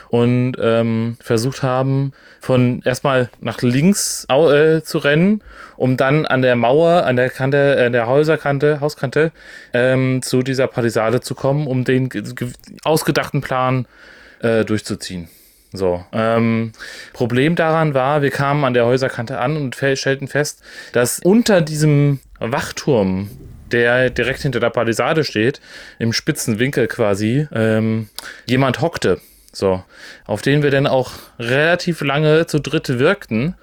und ähm, versucht haben, von erstmal nach links äh, zu rennen, um dann an der Mauer, an der Kante, an der Häuserkante, Hauskante ähm, zu dieser Palisade zu kommen, um den ge- ge- ausgedachten Plan äh, durchzuziehen. So, ähm, Problem daran war, wir kamen an der Häuserkante an und stellten fest, dass unter diesem Wachturm, der direkt hinter der Palisade steht, im spitzen Winkel quasi, ähm, jemand hockte. So, auf den wir dann auch relativ lange zu dritt wirkten.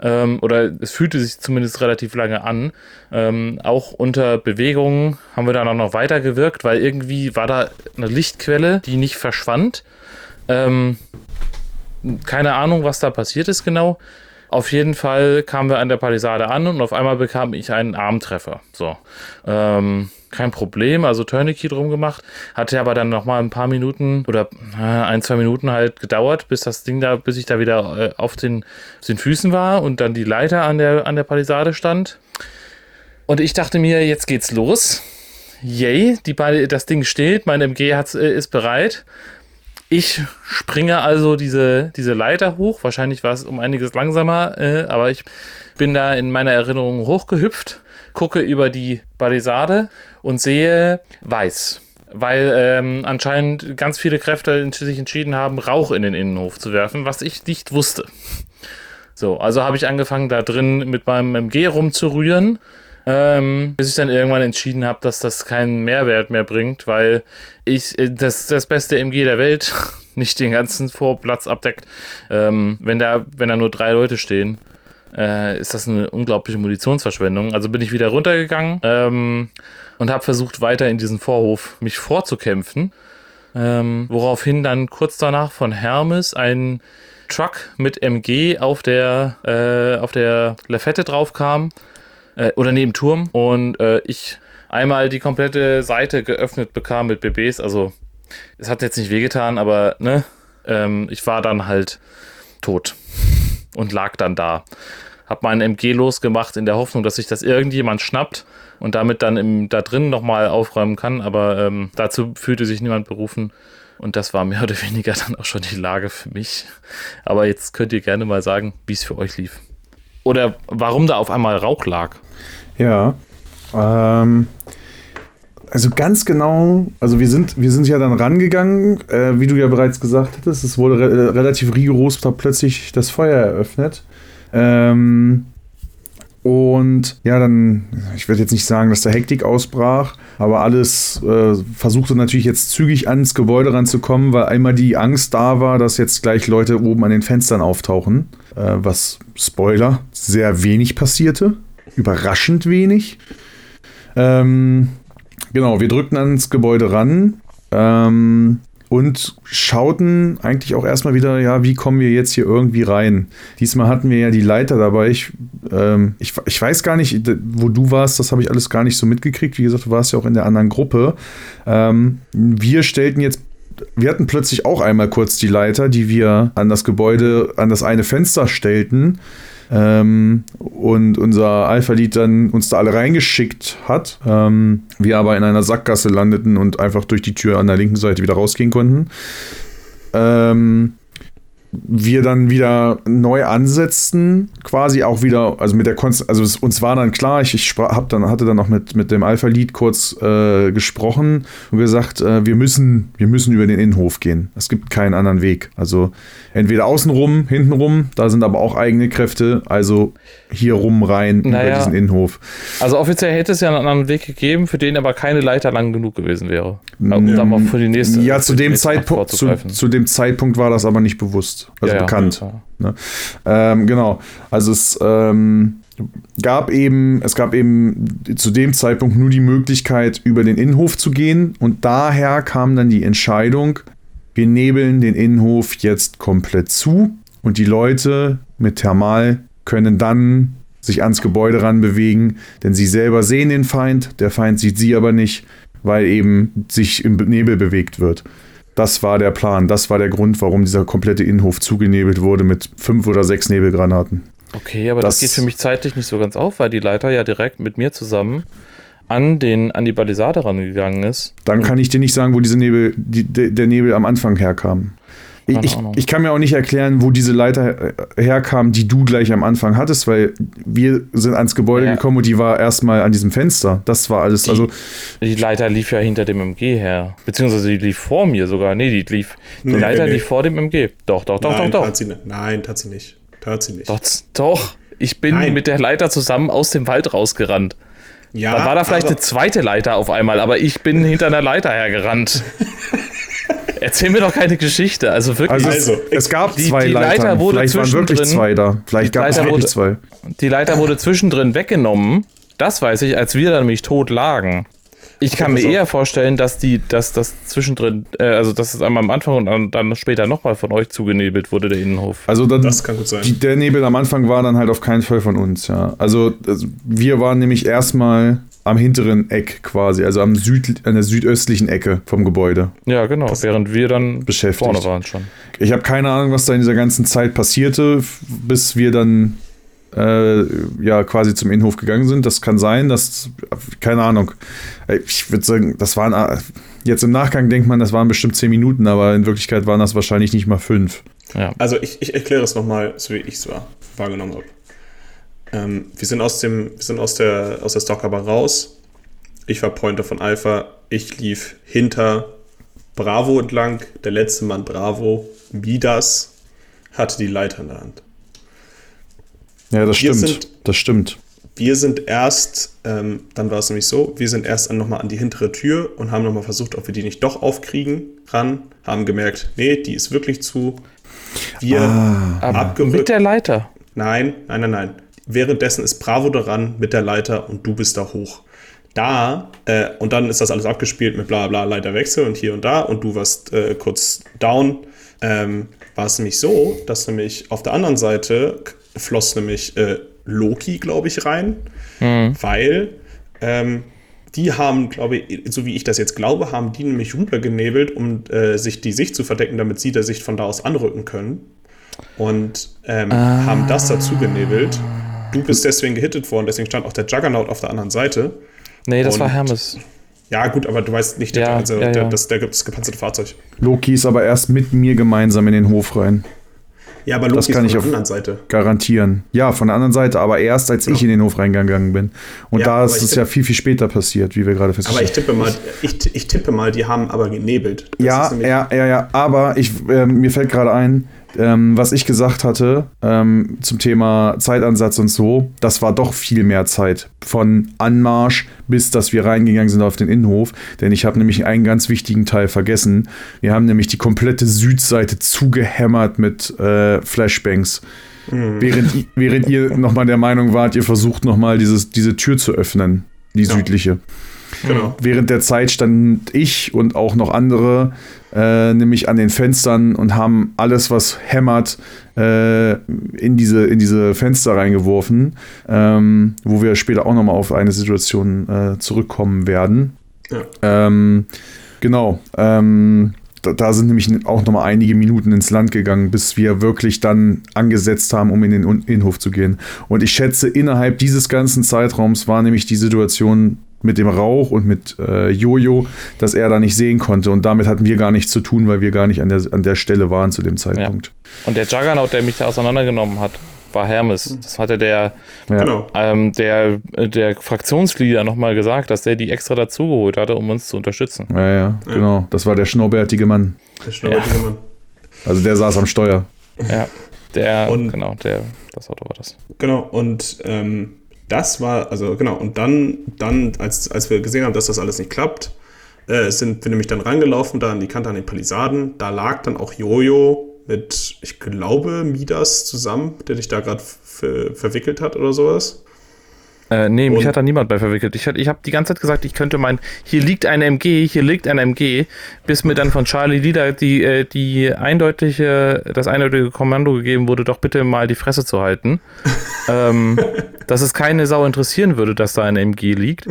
Ähm, oder es fühlte sich zumindest relativ lange an. Ähm, auch unter Bewegungen haben wir dann auch noch weiter gewirkt, weil irgendwie war da eine Lichtquelle, die nicht verschwand. Ähm, keine Ahnung, was da passiert ist genau. Auf jeden Fall kamen wir an der Palisade an und auf einmal bekam ich einen Armtreffer. So. Ähm, kein Problem, also Tourniquet drum gemacht. Hatte aber dann noch mal ein paar Minuten oder äh, ein, zwei Minuten halt gedauert, bis das Ding da, bis ich da wieder äh, auf, den, auf den Füßen war und dann die Leiter an der, an der Palisade stand. Und ich dachte mir, jetzt geht's los. yay, die, das Ding steht, mein MG hat, äh, ist bereit. Ich springe also diese, diese Leiter hoch. Wahrscheinlich war es um einiges langsamer, äh, aber ich bin da in meiner Erinnerung hochgehüpft, gucke über die Balisade und sehe weiß. Weil ähm, anscheinend ganz viele Kräfte sich entschieden haben, Rauch in den Innenhof zu werfen, was ich nicht wusste. So, also habe ich angefangen, da drin mit meinem MG rumzurühren ähm, bis ich dann irgendwann entschieden habe, dass das keinen Mehrwert mehr bringt, weil ich äh, das, das beste MG der Welt nicht den ganzen Vorplatz abdeckt. Ähm, wenn, da, wenn da nur drei Leute stehen, äh, ist das eine unglaubliche Munitionsverschwendung. Also bin ich wieder runtergegangen ähm, und habe versucht, weiter in diesen Vorhof mich vorzukämpfen. Ähm, woraufhin dann kurz danach von Hermes ein Truck mit MG auf der, äh, auf der Lafette drauf kam äh, oder neben Turm und äh, ich einmal die komplette Seite geöffnet bekam mit BBs. Also es hat jetzt nicht wehgetan, aber ne, ähm, ich war dann halt tot und lag dann da. Hab meinen MG losgemacht in der Hoffnung, dass sich das irgendjemand schnappt und damit dann im, da drin nochmal aufräumen kann. Aber ähm, dazu fühlte sich niemand berufen. Und das war mehr oder weniger dann auch schon die Lage für mich. Aber jetzt könnt ihr gerne mal sagen, wie es für euch lief. Oder warum da auf einmal Rauch lag. Ja. Ähm, also ganz genau, also wir sind, wir sind ja dann rangegangen, äh, wie du ja bereits gesagt hattest, es wurde re relativ rigoros da plötzlich das Feuer eröffnet. Ähm, und ja, dann, ich werde jetzt nicht sagen, dass da Hektik ausbrach, aber alles äh, versuchte natürlich jetzt zügig ans Gebäude ranzukommen, weil einmal die Angst da war, dass jetzt gleich Leute oben an den Fenstern auftauchen, äh, was Spoiler, sehr wenig passierte. Überraschend wenig. Ähm, genau, wir drückten ans Gebäude ran. Ähm, und schauten eigentlich auch erstmal wieder, ja, wie kommen wir jetzt hier irgendwie rein? Diesmal hatten wir ja die Leiter dabei. Ich, ähm, ich, ich weiß gar nicht, wo du warst, das habe ich alles gar nicht so mitgekriegt. Wie gesagt, du warst ja auch in der anderen Gruppe. Ähm, wir stellten jetzt wir hatten plötzlich auch einmal kurz die Leiter, die wir an das Gebäude, an das eine Fenster stellten. Ähm, und unser Alpha-Lied dann uns da alle reingeschickt hat. Ähm, wir aber in einer Sackgasse landeten und einfach durch die Tür an der linken Seite wieder rausgehen konnten. Ähm, wir dann wieder neu ansetzten, quasi auch wieder, also mit der Konst also es, uns war dann klar, ich, ich hab dann, hatte dann auch mit, mit dem Alpha-Lied kurz äh, gesprochen und gesagt, äh, wir müssen, wir müssen über den Innenhof gehen. Es gibt keinen anderen Weg. Also entweder außenrum, hintenrum, da sind aber auch eigene Kräfte, also hier rum rein naja, über diesen Innenhof. Also offiziell hätte es ja einen anderen Weg gegeben, für den aber keine Leiter lang genug gewesen wäre. Um ja, dann mal für die nächste. Ja, zu dem Zeitpunkt, zu, zu, dem Zeitpunkt war das aber nicht bewusst, also ja, bekannt. Ja. Ne? Ähm, genau. Also es ähm, gab eben, es gab eben zu dem Zeitpunkt nur die Möglichkeit, über den Innenhof zu gehen und daher kam dann die Entscheidung, wir nebeln den Innenhof jetzt komplett zu und die Leute mit Thermal können dann sich ans Gebäude ranbewegen, denn sie selber sehen den Feind, der Feind sieht sie aber nicht, weil eben sich im Nebel bewegt wird. Das war der Plan, das war der Grund, warum dieser komplette Innenhof zugenebelt wurde mit fünf oder sechs Nebelgranaten. Okay, aber das, das geht für mich zeitlich nicht so ganz auf, weil die Leiter ja direkt mit mir zusammen an, den, an die Balisade rangegangen ist. Dann kann ich dir nicht sagen, wo diese Nebel, die, der Nebel am Anfang herkam. Ich, ich, kann mir auch nicht erklären, wo diese Leiter herkam, die du gleich am Anfang hattest, weil wir sind ans Gebäude ja. gekommen und die war erstmal an diesem Fenster. Das war alles. Die, also die Leiter lief ja hinter dem MG her. Beziehungsweise die lief vor mir sogar. Nee, die lief. Die nee, Leiter nee. lief vor dem MG. Doch, doch, doch, Nein, doch, doch. Sie, nein, tat sie nicht. Tat sie nicht. Doch, doch. Ich bin Nein. mit der Leiter zusammen aus dem Wald rausgerannt. Ja, Dann war da vielleicht eine zweite Leiter auf einmal, aber ich bin hinter einer Leiter hergerannt. Erzähl mir doch keine Geschichte. Also wirklich. Also, es, es gab die, zwei die Leiter Leitern. Wurde Vielleicht waren wirklich zwei da. Vielleicht gab es wirklich wurde, zwei. Die Leiter wurde zwischendrin weggenommen. Das weiß ich, als wir dann nämlich tot lagen. Ich kann mir eher vorstellen, dass die, dass das zwischendrin, äh, also dass es einmal am Anfang und dann, dann später nochmal von euch zugenebelt wurde, der Innenhof. Also dann, das kann gut sein. Die, der Nebel am Anfang war dann halt auf keinen Fall von uns, ja. Also, also wir waren nämlich erstmal am hinteren Eck quasi, also am Süd, an der südöstlichen Ecke vom Gebäude. Ja, genau, das während wir dann beschäftigt. vorne waren schon. Ich habe keine Ahnung, was da in dieser ganzen Zeit passierte, bis wir dann äh, ja quasi zum Innenhof gegangen sind. Das kann sein, dass, keine Ahnung. Ich würde sagen, das waren, äh, jetzt im Nachgang denkt man, das waren bestimmt zehn Minuten, aber in Wirklichkeit waren das wahrscheinlich nicht mal fünf. Ja. Also ich, ich erkläre es nochmal, so wie ich es war, wahrgenommen habe. Ähm, wir sind aus dem, wir sind aus der, aus der Stalkerbar raus. Ich war Pointer von Alpha. Ich lief hinter Bravo entlang. Der letzte Mann Bravo, Midas, hatte die Leiter in der Hand. Ja, das wir stimmt. Sind, das stimmt. Wir sind erst, ähm, dann war es nämlich so, wir sind erst nochmal an die hintere Tür und haben nochmal versucht, ob wir die nicht doch aufkriegen ran. Haben gemerkt, nee, die ist wirklich zu. Wir ah, abgerückt. Mit der Leiter? Nein, nein, nein, nein. Währenddessen ist Bravo daran mit der Leiter und du bist da hoch. Da, äh, und dann ist das alles abgespielt mit bla bla Leiterwechsel und hier und da und du warst äh, kurz down. Ähm, war es nämlich so, dass nämlich auf der anderen Seite floss nämlich äh, Loki, glaube ich, rein, mhm. weil ähm, die haben, glaube ich, so wie ich das jetzt glaube, haben die nämlich rübergenebelt, um äh, sich die Sicht zu verdecken, damit sie der Sicht von da aus anrücken können. Und ähm, ah. haben das dazu genebelt. Du bist deswegen gehittet worden, deswegen stand auch der Juggernaut auf der anderen Seite. Nee, das Und, war Hermes. Ja, gut, aber du weißt nicht, der, ja, also, ja, der, das, der, das gepanzerte Fahrzeug. Loki ist aber erst mit mir gemeinsam in den Hof rein. Ja, aber Loki das kann ist von der anderen Seite. Garantieren. Ja, von der anderen Seite, aber erst als genau. ich in den Hof reingegangen bin. Und ja, da ist es ja viel, viel später passiert, wie wir gerade festgestellt haben. Aber ich tippe mal, ich, ich tippe mal, die haben aber genebelt. Das ja, ja, ja, ja. Aber ich, äh, mir fällt gerade ein, ähm, was ich gesagt hatte ähm, zum Thema Zeitansatz und so, das war doch viel mehr Zeit. Von Anmarsch bis, dass wir reingegangen sind auf den Innenhof. Denn ich habe nämlich einen ganz wichtigen Teil vergessen. Wir haben nämlich die komplette Südseite zugehämmert mit äh, Flashbangs. Mhm. Während, während ihr nochmal der Meinung wart, ihr versucht nochmal diese Tür zu öffnen, die ja. südliche. Genau. Während der Zeit stand ich und auch noch andere äh, nämlich an den Fenstern und haben alles, was hämmert, äh, in, diese, in diese Fenster reingeworfen, ähm, wo wir später auch nochmal auf eine Situation äh, zurückkommen werden. Ja. Ähm, genau. Ähm, da, da, sind nämlich auch nochmal einige Minuten ins Land gegangen, bis wir wirklich dann angesetzt haben, um in den Innenhof zu gehen. Und ich schätze, innerhalb dieses ganzen Zeitraums war nämlich die Situation mit dem Rauch und mit äh, Jojo, dass er da nicht sehen konnte. Und damit hatten wir gar nichts zu tun, weil wir gar nicht an der, an der Stelle waren zu dem Zeitpunkt. Ja. Und der Juggernaut, der mich da auseinandergenommen hat, war Hermes. Das hatte der, ja. Genau. ähm, der, der Fraktionsleader nochmal gesagt, dass der die extra dazugeholt hatte, um uns zu unterstützen. Ja, ja, ja, genau. Das war der schnurrbärtige Mann. Der schnurrbärtige Mann. Also der saß am Steuer. Ja, der, und, genau, der, das Auto war das. Genau, und ähm, das war, also genau, und dann, dann als, als wir gesehen haben, dass das alles nicht klappt, äh, sind wir nämlich dann rangelaufen, da an die Kante an den Palisaden. Da lag dann auch Jojo mit, ich glaube, Midas zusammen, der dich da gerade verwickelt hat oder sowas. Äh, nee, mich hat da niemand bei verwickelt. Ich, ich habe die ganze Zeit gesagt, ich könnte meinen, hier liegt ein MG, hier liegt ein MG, bis mir dann von Charlie Lieder die, äh, die eindeutige, das eindeutige Kommando gegeben wurde, doch bitte mal die Fresse zu halten. ähm, dass es keine Sau interessieren würde, dass da ein MG liegt.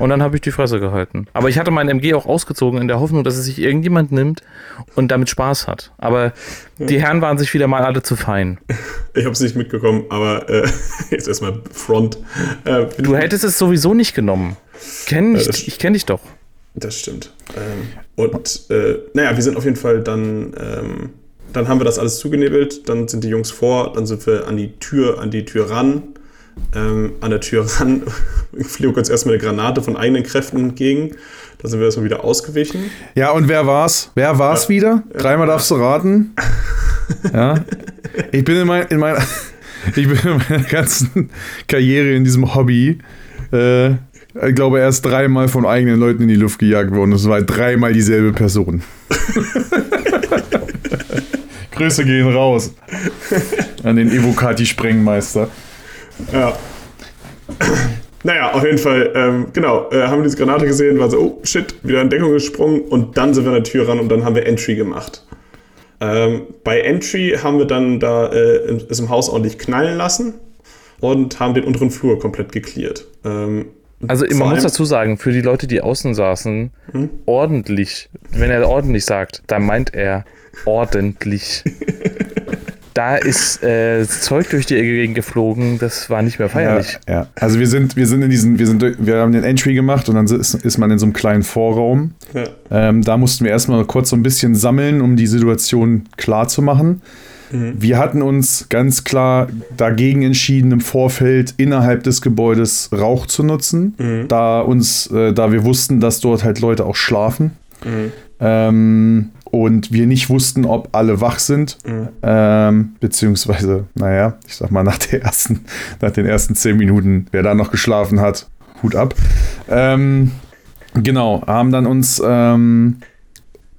Und dann habe ich die Fresse gehalten. Aber ich hatte mein MG auch ausgezogen in der Hoffnung, dass es sich irgendjemand nimmt und damit Spaß hat. Aber ja. die Herren waren sich wieder mal alle zu fein. Ich habe es nicht mitgekommen, aber äh, jetzt erstmal Front. Äh, du hättest es sowieso nicht genommen. Kenn ich, ja, ich kenne dich doch. Das stimmt. Ähm, und äh, naja, wir sind auf jeden Fall dann. Ähm, dann haben wir das alles zugenebelt, dann sind die Jungs vor, dann sind wir an die Tür, an die Tür ran ähm, an der Tür ran, flog uns erstmal eine Granate von eigenen Kräften entgegen. Da sind wir erstmal wieder ausgewichen. Ja, und wer war's? Wer war's ja. wieder? Dreimal darfst du raten. ja. Ich bin in, mein, in meiner. Ich bin in meiner ganzen Karriere in diesem Hobby, äh, ich glaube, erst dreimal von eigenen Leuten in die Luft gejagt worden. Es war dreimal dieselbe Person. Grüße gehen raus an den Evocati-Sprengmeister. Ja. Naja, auf jeden Fall, ähm, genau, äh, haben wir diese Granate gesehen, war so, oh shit, wieder in Deckung gesprungen und dann sind wir an der Tür ran und dann haben wir Entry gemacht. Ähm, bei Entry haben wir dann da äh, es im Haus ordentlich knallen lassen und haben den unteren Flur komplett geklärt. Ähm, also man muss dazu sagen, für die Leute, die außen saßen, hm? ordentlich, wenn er ordentlich sagt, dann meint er ordentlich. da ist äh, Zeug durch die Gegend geflogen, das war nicht mehr feierlich. Ja, ja. Also wir sind, wir sind in diesen, wir sind, wir haben den Entry gemacht und dann ist, ist man in so einem kleinen Vorraum. Ja. Ähm, da mussten wir erstmal kurz so ein bisschen sammeln, um die Situation klar zu machen. Mhm. Wir hatten uns ganz klar dagegen entschieden, im Vorfeld innerhalb des Gebäudes Rauch zu nutzen, mhm. da uns, äh, da wir wussten, dass dort halt Leute auch schlafen. Mhm. Ähm, und wir nicht wussten, ob alle wach sind. Mhm. Ähm, beziehungsweise, naja, ich sag mal, nach, der ersten, nach den ersten zehn Minuten, wer da noch geschlafen hat, Hut ab. Ähm, genau, haben dann uns ähm,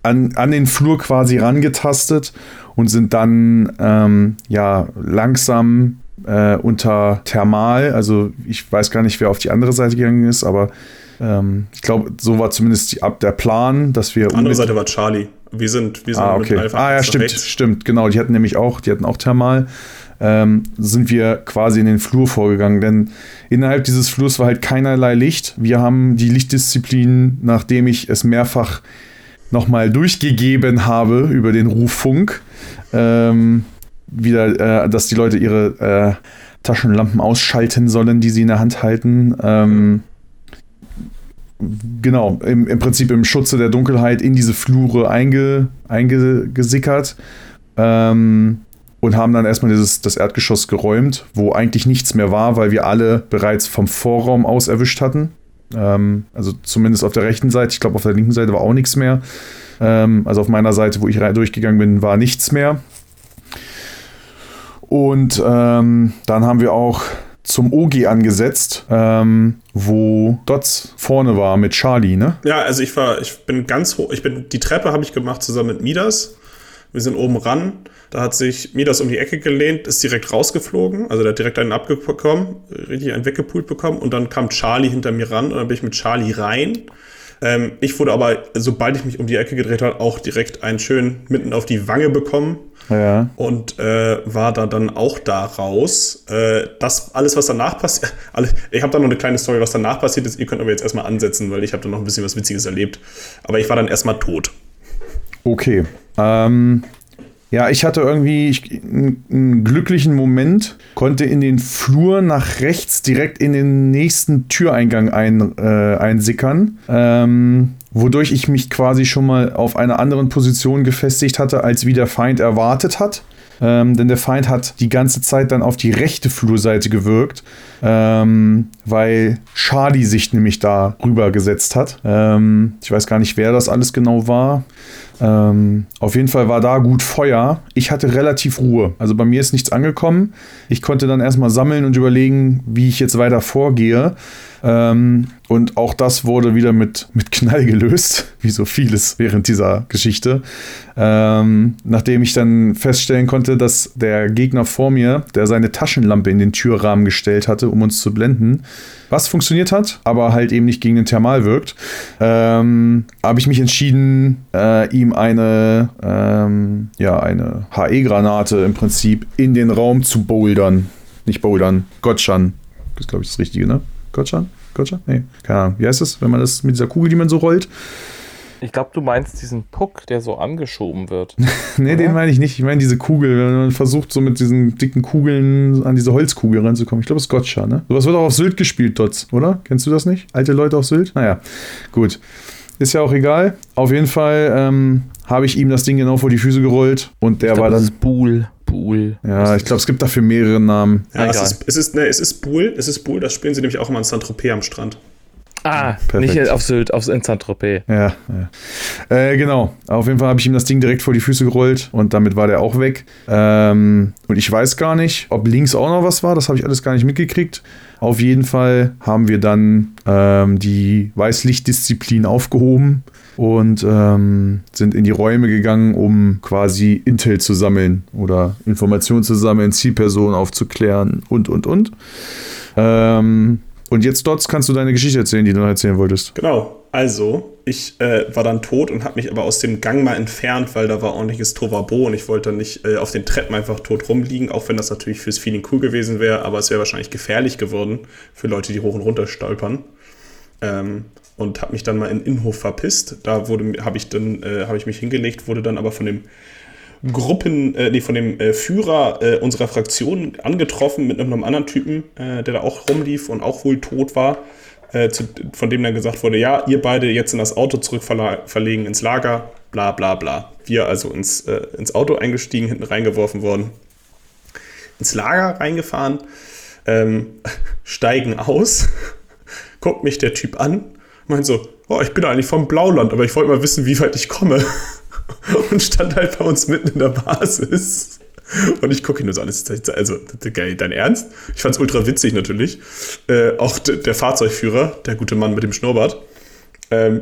an, an den Flur quasi rangetastet und sind dann ähm, ja langsam äh, unter Thermal, also ich weiß gar nicht, wer auf die andere Seite gegangen ist, aber ähm, ich glaube, so war zumindest die, ab der Plan, dass wir. Die andere Seite war Charlie. Wir sind, wir sind ah, okay. mit Ah, ja, stimmt, rechts. stimmt, genau. Die hatten nämlich auch, die hatten auch Thermal. Ähm, sind wir quasi in den Flur vorgegangen, denn innerhalb dieses Flurs war halt keinerlei Licht. Wir haben die Lichtdisziplin, nachdem ich es mehrfach nochmal durchgegeben habe über den Ruffunk, ähm, wieder, äh, dass die Leute ihre äh, Taschenlampen ausschalten sollen, die sie in der Hand halten. Ähm, genau, im, im Prinzip im Schutze der Dunkelheit in diese Flure einge, eingesickert. Ähm, und haben dann erstmal dieses, das Erdgeschoss geräumt, wo eigentlich nichts mehr war, weil wir alle bereits vom Vorraum aus erwischt hatten. Ähm, also zumindest auf der rechten Seite. Ich glaube, auf der linken Seite war auch nichts mehr. Ähm, also auf meiner Seite, wo ich durchgegangen bin, war nichts mehr. Und ähm, dann haben wir auch zum OG angesetzt, ähm, wo Dots vorne war mit Charlie, ne? Ja, also ich war, ich bin ganz hoch, ich bin, die Treppe habe ich gemacht zusammen mit Midas. Wir sind oben ran. Da hat sich Midas um die Ecke gelehnt, ist direkt rausgeflogen. Also der hat direkt einen abbekommen, richtig einen weggepult bekommen. Und dann kam Charlie hinter mir ran und dann bin ich mit Charlie rein. Ähm, ich wurde aber, sobald ich mich um die Ecke gedreht habe, auch direkt einen schön mitten auf die Wange bekommen. Ja. Und äh, war da dann auch da raus. Äh, das alles, was danach passiert, ich habe da noch eine kleine Story, was danach passiert ist. Ihr könnt aber jetzt erstmal ansetzen, weil ich habe da noch ein bisschen was Witziges erlebt. Aber ich war dann erstmal tot. Okay. Ähm, ja, ich hatte irgendwie einen, einen, glücklichen Moment, konnte in den Flur nach rechts direkt in den nächsten Türeingang ein, äh, einsickern, ähm, wodurch ich mich quasi schon mal auf einer anderen Position gefestigt hatte, als wie der Feind erwartet hat. Ähm, denn der Feind hat die ganze Zeit dann auf die rechte Flurseite gewirkt, ähm, weil Charlie sich nämlich da rübergesetzt hat. Ähm, ich weiß gar nicht, wer das alles genau war. Ähm, auf jeden Fall war da gut Feuer. Ich hatte relativ Ruhe. Also bei mir ist nichts angekommen. Ich konnte dann erstmal sammeln und überlegen, wie ich jetzt weiter vorgehe. Ähm, und auch das wurde wieder mit, mit Knall gelöst, wie so vieles während dieser Geschichte. Ähm, nachdem ich dann feststellen konnte, dass der Gegner vor mir, der seine Taschenlampe in den Türrahmen gestellt hatte, um uns zu blenden, was funktioniert hat, aber halt eben nicht gegen den Thermal wirkt, ähm, habe ich mich entschieden, äh, ihm eine, ähm, ja, eine HE-Granate im Prinzip in den Raum zu bouldern. Nicht bouldern, Gotschan. Das ist, glaube ich, das Richtige, ne? Gotcha? Gotcha? Nee, keine Ahnung. Wie heißt das, wenn man das mit dieser Kugel, die man so rollt? Ich glaube, du meinst diesen Puck, der so angeschoben wird. nee, oder? den meine ich nicht. Ich meine diese Kugel, wenn man versucht, so mit diesen dicken Kugeln an diese Holzkugel ranzukommen. Ich glaube, das ist Gotcha, ne? Sowas wird auch auf Sylt gespielt, Dots, oder? Kennst du das nicht? Alte Leute auf Sylt? Naja, gut. Ist ja auch egal. Auf jeden Fall ähm, habe ich ihm das Ding genau vor die Füße gerollt und der glaub, war dann. Das ist Buhl. Buhl. Ja, ich glaube, es gibt dafür mehrere Namen. Ja, es ist, es, ist, ne, es ist Buhl. Es ist Buhl. Das spielen sie nämlich auch immer in Saint-Tropez am Strand. Ah, Perfekt. nicht auf Sylt, aufs Saint-Tropez. Ja, ja. Äh, genau. Auf jeden Fall habe ich ihm das Ding direkt vor die Füße gerollt und damit war der auch weg. Ähm, und ich weiß gar nicht, ob links auch noch was war. Das habe ich alles gar nicht mitgekriegt. Auf jeden Fall haben wir dann ähm, die Weißlichtdisziplin aufgehoben und ähm, sind in die Räume gegangen, um quasi Intel zu sammeln oder Informationen zu sammeln, Zielpersonen aufzuklären und, und, und. Ähm, und jetzt, Dots, kannst du deine Geschichte erzählen, die du noch erzählen wolltest. Genau. Also, ich äh, war dann tot und habe mich aber aus dem Gang mal entfernt, weil da war ordentliches Tovabo und ich wollte dann nicht äh, auf den Treppen einfach tot rumliegen, auch wenn das natürlich fürs Feeling cool gewesen wäre, aber es wäre wahrscheinlich gefährlich geworden für Leute, die hoch und runter stolpern. Ähm, und habe mich dann mal in Innenhof verpisst. Da wurde, habe ich dann, äh, habe ich mich hingelegt, wurde dann aber von dem Gruppen, äh, nee, von dem äh, Führer äh, unserer Fraktion angetroffen mit einem, anderen Typen, äh, der da auch rumlief und auch wohl tot war. Äh, zu, von dem dann gesagt wurde, ja, ihr beide jetzt in das Auto zurückverlegen ins Lager, bla bla bla. Wir also ins, äh, ins Auto eingestiegen, hinten reingeworfen worden, ins Lager reingefahren, ähm, steigen aus, guckt mich der Typ an, meint so, oh, ich bin eigentlich vom Blauland, aber ich wollte mal wissen, wie weit ich komme. Und stand halt bei uns mitten in der Basis. Und ich gucke ihn nur so alles. Also, geil, dein Ernst? Ich fand es ultra witzig natürlich. Äh, auch der Fahrzeugführer, der gute Mann mit dem Schnurrbart, ähm,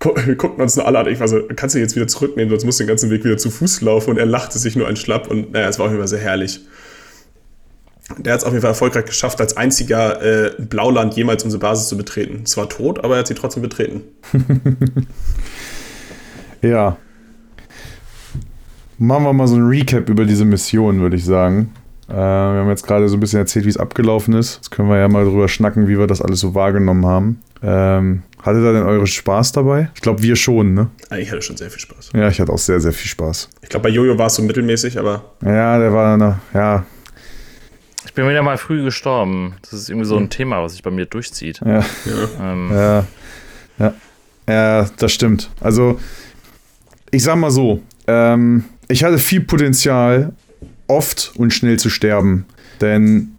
wir guckten uns nur alle an. Ich war so, kannst du jetzt wieder zurücknehmen, sonst musst du den ganzen Weg wieder zu Fuß laufen. Und er lachte sich nur ein Schlapp. Und naja, es war auf jeden Fall sehr herrlich. Der hat es auf jeden Fall erfolgreich geschafft, als einziger äh, Blauland jemals unsere Basis zu betreten. Zwar tot, aber er hat sie trotzdem betreten. ja. Machen wir mal so ein Recap über diese Mission, würde ich sagen. Äh, wir haben jetzt gerade so ein bisschen erzählt, wie es abgelaufen ist. Jetzt können wir ja mal drüber schnacken, wie wir das alles so wahrgenommen haben. Ähm, hattet ihr denn eure Spaß dabei? Ich glaube, wir schon, ne? Ich hatte schon sehr viel Spaß. Ja, ich hatte auch sehr, sehr viel Spaß. Ich glaube, bei Jojo war es so mittelmäßig, aber. Ja, der war, noch, ja, ich bin wieder mal früh gestorben. Das ist irgendwie so ein hm. Thema, was sich bei mir durchzieht. Ja. Ähm. Ja. ja. ja. das stimmt. Also, ich sag mal so, ähm, ich hatte viel Potenzial, oft und schnell zu sterben. Denn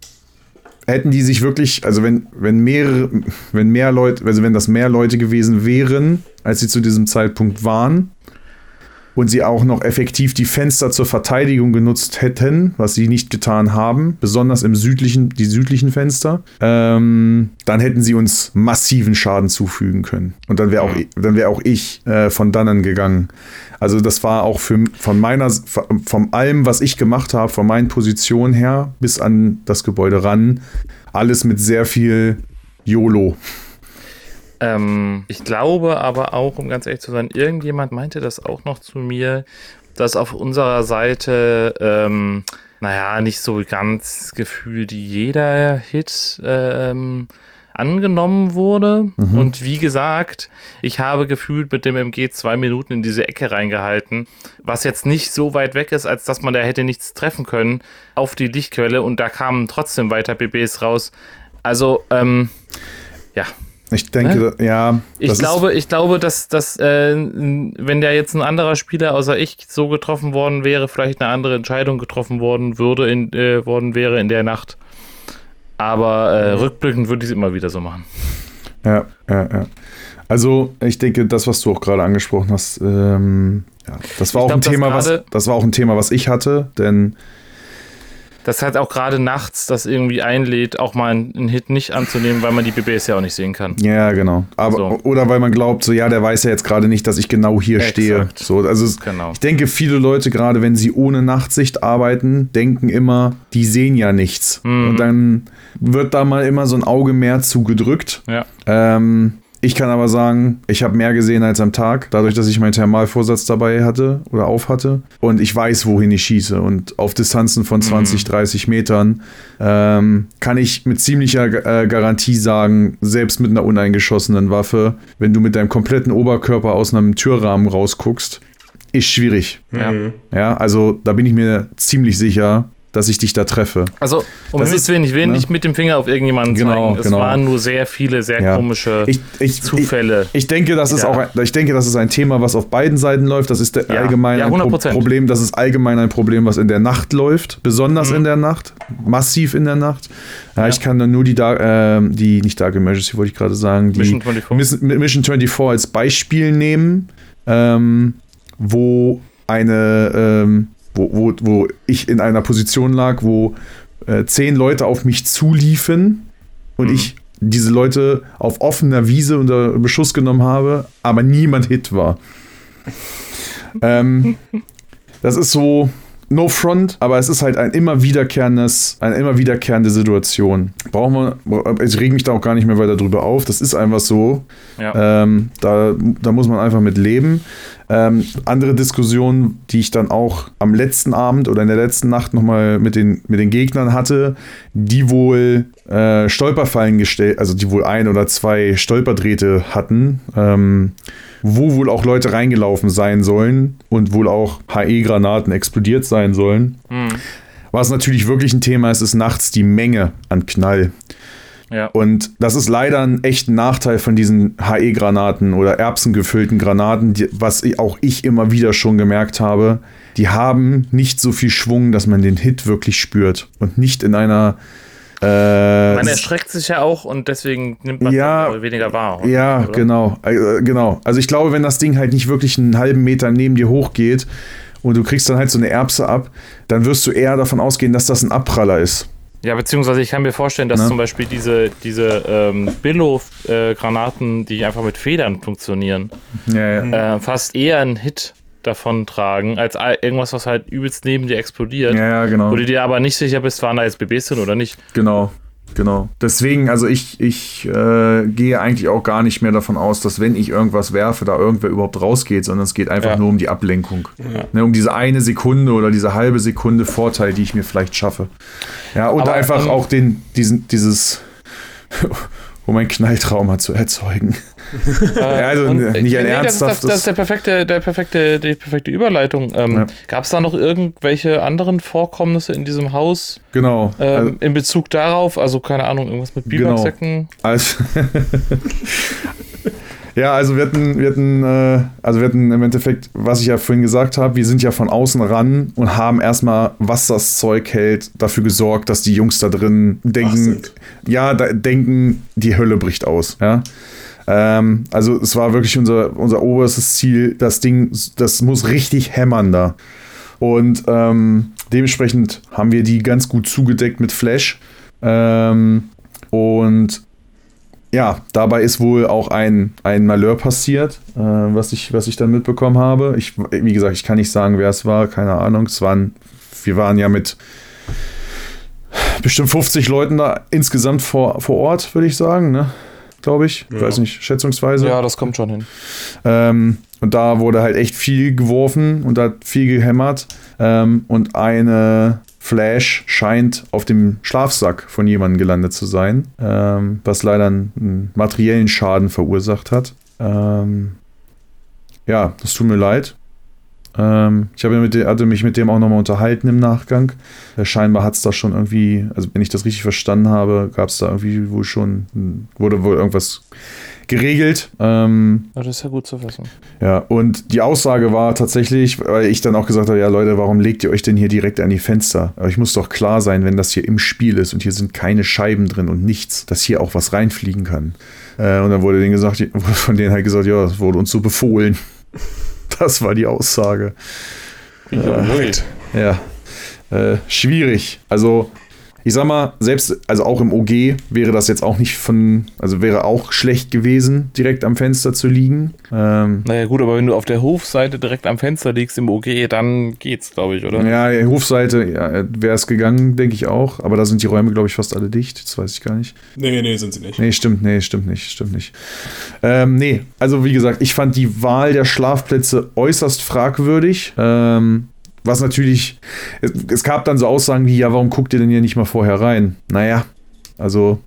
hätten die sich wirklich, also wenn, wenn mehrere, wenn mehr Leute, also wenn das mehr Leute gewesen wären, als sie zu diesem Zeitpunkt waren, und sie auch noch effektiv die Fenster zur Verteidigung genutzt hätten, was sie nicht getan haben, besonders im südlichen, die südlichen Fenster, ähm, dann hätten sie uns massiven Schaden zufügen können. Und dann wäre auch, dann wäre auch ich äh, von dannen gegangen. Also das war auch für, von meiner, von allem, was ich gemacht habe, von meinen Positionen her bis an das Gebäude ran, alles mit sehr viel YOLO. Ähm, ich glaube aber auch, um ganz ehrlich zu sein, irgendjemand meinte das auch noch zu mir, dass auf unserer Seite, ähm, naja, nicht so ganz gefühlt jeder Hit ähm, angenommen wurde. Mhm. Und wie gesagt, ich habe gefühlt mit dem MG zwei Minuten in diese Ecke reingehalten, was jetzt nicht so weit weg ist, als dass man da hätte nichts treffen können auf die Lichtquelle und da kamen trotzdem weiter BBs raus. Also, ähm, ja. Ich denke, äh? ja. Ich glaube, ich glaube, dass, dass äh, wenn da jetzt ein anderer Spieler außer ich so getroffen worden wäre, vielleicht eine andere Entscheidung getroffen worden würde, in, äh, worden wäre in der Nacht. Aber äh, rückblickend würde ich es immer wieder so machen. Ja, ja, ja. Also ich denke, das, was du auch gerade angesprochen hast, ähm, ja, das war ich auch glaub, ein Thema, was das war auch ein Thema, was ich hatte, denn das hat auch gerade nachts das irgendwie einlädt, auch mal einen Hit nicht anzunehmen, weil man die BBs ja auch nicht sehen kann. Ja, genau. Aber, so. Oder weil man glaubt, so ja, der weiß ja jetzt gerade nicht, dass ich genau hier Exakt. stehe. So, also genau. ich denke, viele Leute, gerade wenn sie ohne Nachtsicht arbeiten, denken immer, die sehen ja nichts. Mhm. Und dann wird da mal immer so ein Auge mehr zugedrückt. Ja. Ähm, ich kann aber sagen, ich habe mehr gesehen als am Tag, dadurch, dass ich meinen Thermalvorsatz dabei hatte oder auf hatte. Und ich weiß, wohin ich schieße. Und auf Distanzen von 20, mhm. 30 Metern ähm, kann ich mit ziemlicher äh, Garantie sagen, selbst mit einer uneingeschossenen Waffe, wenn du mit deinem kompletten Oberkörper aus einem Türrahmen rausguckst, ist schwierig. Ja. ja, also da bin ich mir ziemlich sicher, dass ich dich da treffe. Also, um das ist wenig, will ne? nicht mit dem Finger auf irgendjemanden genau, zeigen. Es genau. waren nur sehr viele, sehr ja. komische ich, ich, Zufälle. Ich, ich, denke, das ist auch ein, ich denke, das ist ein Thema, was auf beiden Seiten läuft. Das ist ja. allgemein ja, ein Pro Problem. Das ist allgemein ein Problem, was in der Nacht läuft. Besonders mhm. in der Nacht. Massiv in der Nacht. Ja, ich kann dann nur die, äh, die nicht Dark Emergency, wollte ich gerade sagen, die Mission 24. Mission 24 als Beispiel nehmen, ähm, wo eine ähm, wo, wo, wo ich in einer Position lag, wo äh, zehn Leute auf mich zuliefen und mhm. ich diese Leute auf offener Wiese unter Beschuss genommen habe, aber niemand Hit war. ähm, das ist so, no front, aber es ist halt ein immer wiederkehrendes, eine immer wiederkehrende Situation. Brauchen wir, ich reg mich da auch gar nicht mehr weiter drüber auf. Das ist einfach so. Ja. Ähm, da, da muss man einfach mit leben. Ähm, andere Diskussion, die ich dann auch am letzten Abend oder in der letzten Nacht nochmal mit den, mit den Gegnern hatte, die wohl äh, Stolperfallen gestellt, also die wohl ein oder zwei Stolperdrähte hatten, ähm, wo wohl auch Leute reingelaufen sein sollen und wohl auch HE-Granaten explodiert sein sollen. Was natürlich wirklich ein Thema ist, ist nachts die Menge an Knall. Ja. Und das ist leider ein echter Nachteil von diesen HE-Granaten oder erbsengefüllten Granaten, die, was auch ich immer wieder schon gemerkt habe. Die haben nicht so viel Schwung, dass man den Hit wirklich spürt und nicht in einer. Äh, Man erschreckt sich ja auch und deswegen nimmt man Ja. weniger wahr. ja, oder? genau, äh, genau. Also ich glaube, wenn das Ding halt nicht wirklich einen halben Meter neben dir hochgeht und du kriegst dann halt so eine Erbse ab, dann wirst du eher davon ausgehen, dass das ein Abpraller ist. Ja, beziehungsweise ich kann mir vorstellen, dass Ne? zum Beispiel diese, diese ähm, Billo-Granaten, die einfach mit Federn funktionieren, Ja, ja. äh, fast eher einen Hit davon tragen, als irgendwas, was halt übelst neben dir explodiert. Ja, ja, genau. Wo du dir aber nicht sicher bist, waren da jetzt BBs drin oder nicht. Genau, genau. Deswegen, also ich, ich äh, gehe eigentlich auch gar nicht mehr davon aus, dass wenn ich irgendwas werfe, da irgendwer überhaupt rausgeht, sondern es geht einfach Ja. nur um die Ablenkung. Ne, um diese eine Sekunde oder diese halbe Sekunde Vorteil, die ich mir vielleicht schaffe. Ja, und Aber, einfach ähm, auch den, diesen, dieses, um ein Knalltrauma zu erzeugen. Ja, also Und, nicht äh, ein nee, das, ist, das, ernsthaftes. das ist der perfekte, der perfekte, die perfekte Überleitung. Ähm, Ja. Gab es da noch irgendwelche anderen Vorkommnisse in diesem Haus genau. ähm, Also, in Bezug darauf? Also keine Ahnung, irgendwas mit Genau. Biwaksäcken? Also ja, also wir hatten, wir hatten, äh, also wir hatten im Endeffekt, was ich ja vorhin gesagt habe, wir sind ja von außen ran und haben erstmal, was das Zeug hält, dafür gesorgt, dass die Jungs da drin denken, ja, da, denken, die Hölle bricht aus, ja. Ähm, also es war wirklich unser, unser oberstes Ziel, das Ding, das muss richtig hämmern da. Und ähm, dementsprechend haben wir die ganz gut zugedeckt mit Flash. Ähm, und ja, dabei ist wohl auch ein, ein Malheur passiert, äh, was, ich, was ich dann mitbekommen habe. Ich, wie gesagt, ich kann nicht sagen, wer es war, keine Ahnung. Es waren, wir waren ja mit bestimmt 50 Leuten da insgesamt vor, vor Ort, würde ich sagen, ne? Glaube ich. Ich Ja. weiß nicht, schätzungsweise. Ja, das kommt schon hin. Ähm, und da wurde halt echt viel geworfen und da hat viel gehämmert. Ähm, und eine Flash scheint auf dem Schlafsack von jemandem gelandet zu sein, ähm, was leider einen, einen materiellen Schaden verursacht hat. Ähm, ja, das tut mir leid. Ähm, ich habe mit dem, hatte mich mit dem auch nochmal unterhalten im Nachgang. Scheinbar hat es da schon irgendwie, also wenn ich das richtig verstanden habe, gab es da irgendwie wohl schon, wurde wohl irgendwas geregelt. Ähm, Ja, das ist ja gut zu wissen. ja, und die Aussage war tatsächlich, weil ich dann auch gesagt habe, ja Leute, warum legt ihr euch denn hier direkt an die Fenster? Aber ich muss doch klar sein, wenn das hier im Spiel ist und hier sind keine Scheiben drin und nichts, dass hier auch was reinfliegen kann. Äh, und dann wurde denen gesagt, von denen halt gesagt, ja, das wurde uns so befohlen. Das war die Aussage. Right. Ja, äh, schwierig. Also, ich sag mal, selbst, also auch im OG wäre das jetzt auch nicht von, also wäre auch schlecht gewesen, direkt am Fenster zu liegen. Ähm, Naja, gut, aber wenn du auf der Hofseite direkt am Fenster liegst im OG, dann geht's, glaube ich, oder? Ja, die Hofseite ja, wäre es gegangen, denke ich auch. Aber da sind die Räume, glaube ich, fast alle dicht. Das weiß ich gar nicht. Nee, nee, sind sie nicht. Nee, stimmt, nee, stimmt nicht, stimmt nicht. Ähm, nee, also wie gesagt, ich fand die Wahl der Schlafplätze äußerst fragwürdig. Ähm, was natürlich, es, es gab dann so Aussagen wie, ja, warum guckt ihr denn hier nicht mal vorher rein? Naja, also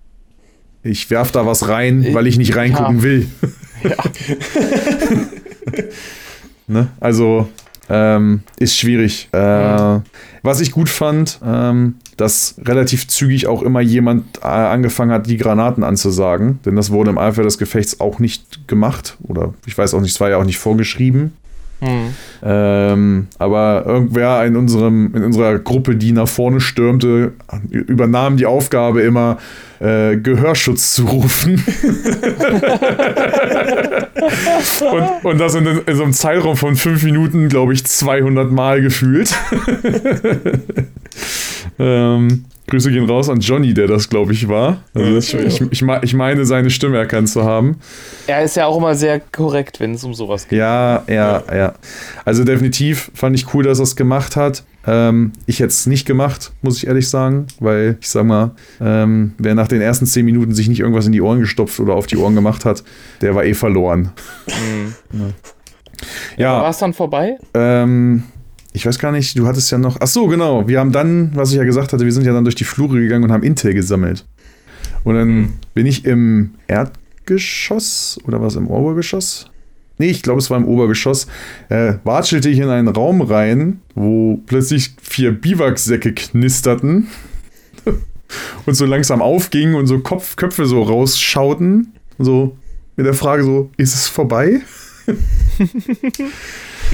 ich werf da was rein, weil ich nicht reingucken Ja. will. ne? Also ähm, ist schwierig. Äh, was ich gut fand, ähm, dass relativ zügig auch immer jemand äh, angefangen hat, die Granaten anzusagen. Denn das wurde im Eifer des Gefechts auch nicht gemacht. Oder ich weiß auch nicht, es war ja auch nicht vorgeschrieben. Hm. Ähm, aber irgendwer in, unserem, in unserer Gruppe, die nach vorne stürmte, übernahm die Aufgabe immer, äh, Gehörschutz zu rufen. und, und das in, in so einem Zeitraum von fünf Minuten, glaube ich, 200 Mal gefühlt. ähm, Grüße gehen raus an Johnny, der das, glaube ich, war. Also ich, ich, ich, ich meine, seine Stimme erkannt zu haben. Er ist ja auch immer sehr korrekt, wenn es um sowas geht. Ja, ja, ja. Also definitiv fand ich cool, dass er es gemacht hat. Ähm, ich hätte es nicht gemacht, muss ich ehrlich sagen, weil ich sag mal, ähm, wer nach den ersten zehn Minuten sich nicht irgendwas in die Ohren gestopft oder auf die Ohren gemacht hat, der war eh verloren. War Ja, es dann vorbei? ähm, ich weiß gar nicht, du hattest ja noch. Ach so, genau. Wir haben dann, was ich ja gesagt hatte, wir sind ja dann durch die Flure gegangen und haben Intel gesammelt. Und dann bin ich im Erdgeschoss oder was im Obergeschoss? Nee, ich glaube, es war im Obergeschoss. Äh, watschelte ich in einen Raum rein, wo plötzlich vier Biwaksäcke knisterten und so langsam aufgingen und so Kopf, Köpfe so rausschauten. So mit der Frage so, ist es vorbei?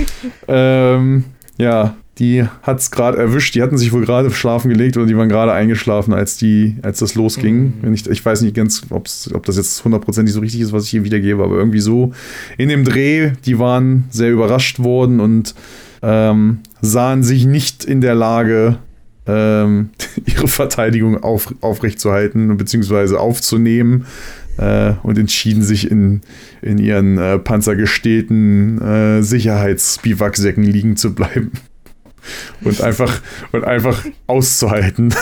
ähm, ja, die hat es gerade erwischt. Die hatten sich wohl gerade schlafen gelegt oder die waren gerade eingeschlafen, als, die, als das losging. Mhm. Ich, ich weiß nicht ganz, ob das jetzt hundertprozentig so richtig ist, was ich hier wiedergebe, aber irgendwie so in dem Dreh, die waren sehr überrascht worden und ähm, sahen sich nicht in der Lage, ähm, ihre Verteidigung auf, aufrechtzuerhalten bzw. aufzunehmen äh, und entschieden sich in, in ihren äh, panzergestählten äh, Sicherheitsbiwaksäcken liegen zu bleiben. Und einfach, und einfach auszuhalten.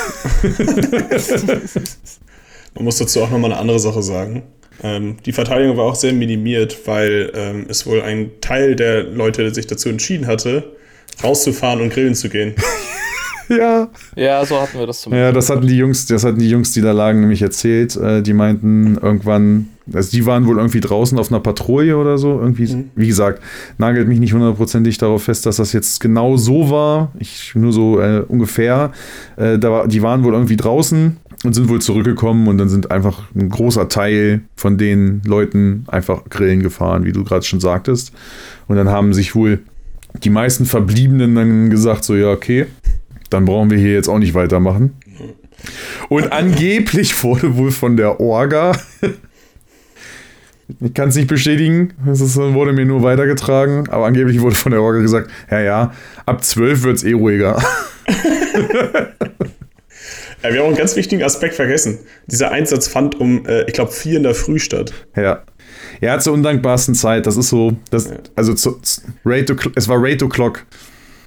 Man muss dazu auch nochmal eine andere Sache sagen. Ähm, die Verteidigung war auch sehr minimiert, weil ähm, es wohl ein Teil der Leute sich dazu entschieden hatte, rauszufahren und grillen zu gehen. ja. Ja, so hatten wir das zum Ja, das hatten die Jungs, das hatten die Jungs, die da lagen, nämlich erzählt. Äh, die meinten irgendwann, also die waren wohl irgendwie draußen auf einer Patrouille oder so. Irgendwie, mhm. wie gesagt, nagelt mich nicht hundertprozentig darauf fest, dass das jetzt genau so war. Ich nur so äh, ungefähr. Äh, da war, die waren wohl irgendwie draußen und sind wohl zurückgekommen und dann sind einfach ein großer Teil von den Leuten einfach Grillen gefahren, wie du gerade schon sagtest. Und dann haben sich wohl die meisten Verbliebenen dann gesagt, so ja, okay, dann brauchen wir hier jetzt auch nicht weitermachen. Und angeblich wurde wohl von der Orga, ich kann es nicht bestätigen, es wurde mir nur weitergetragen, aber angeblich wurde von der Orga gesagt, ja, ja, ab 12 wird es eh ruhiger. Ja, wir haben auch einen ganz wichtigen Aspekt vergessen. Dieser Einsatz fand um, äh, ich glaube, vier in der Früh statt. Ja. Ja, zur undankbarsten Zeit. Das ist so, das, ja. also zu, Raid es war Raid Clock.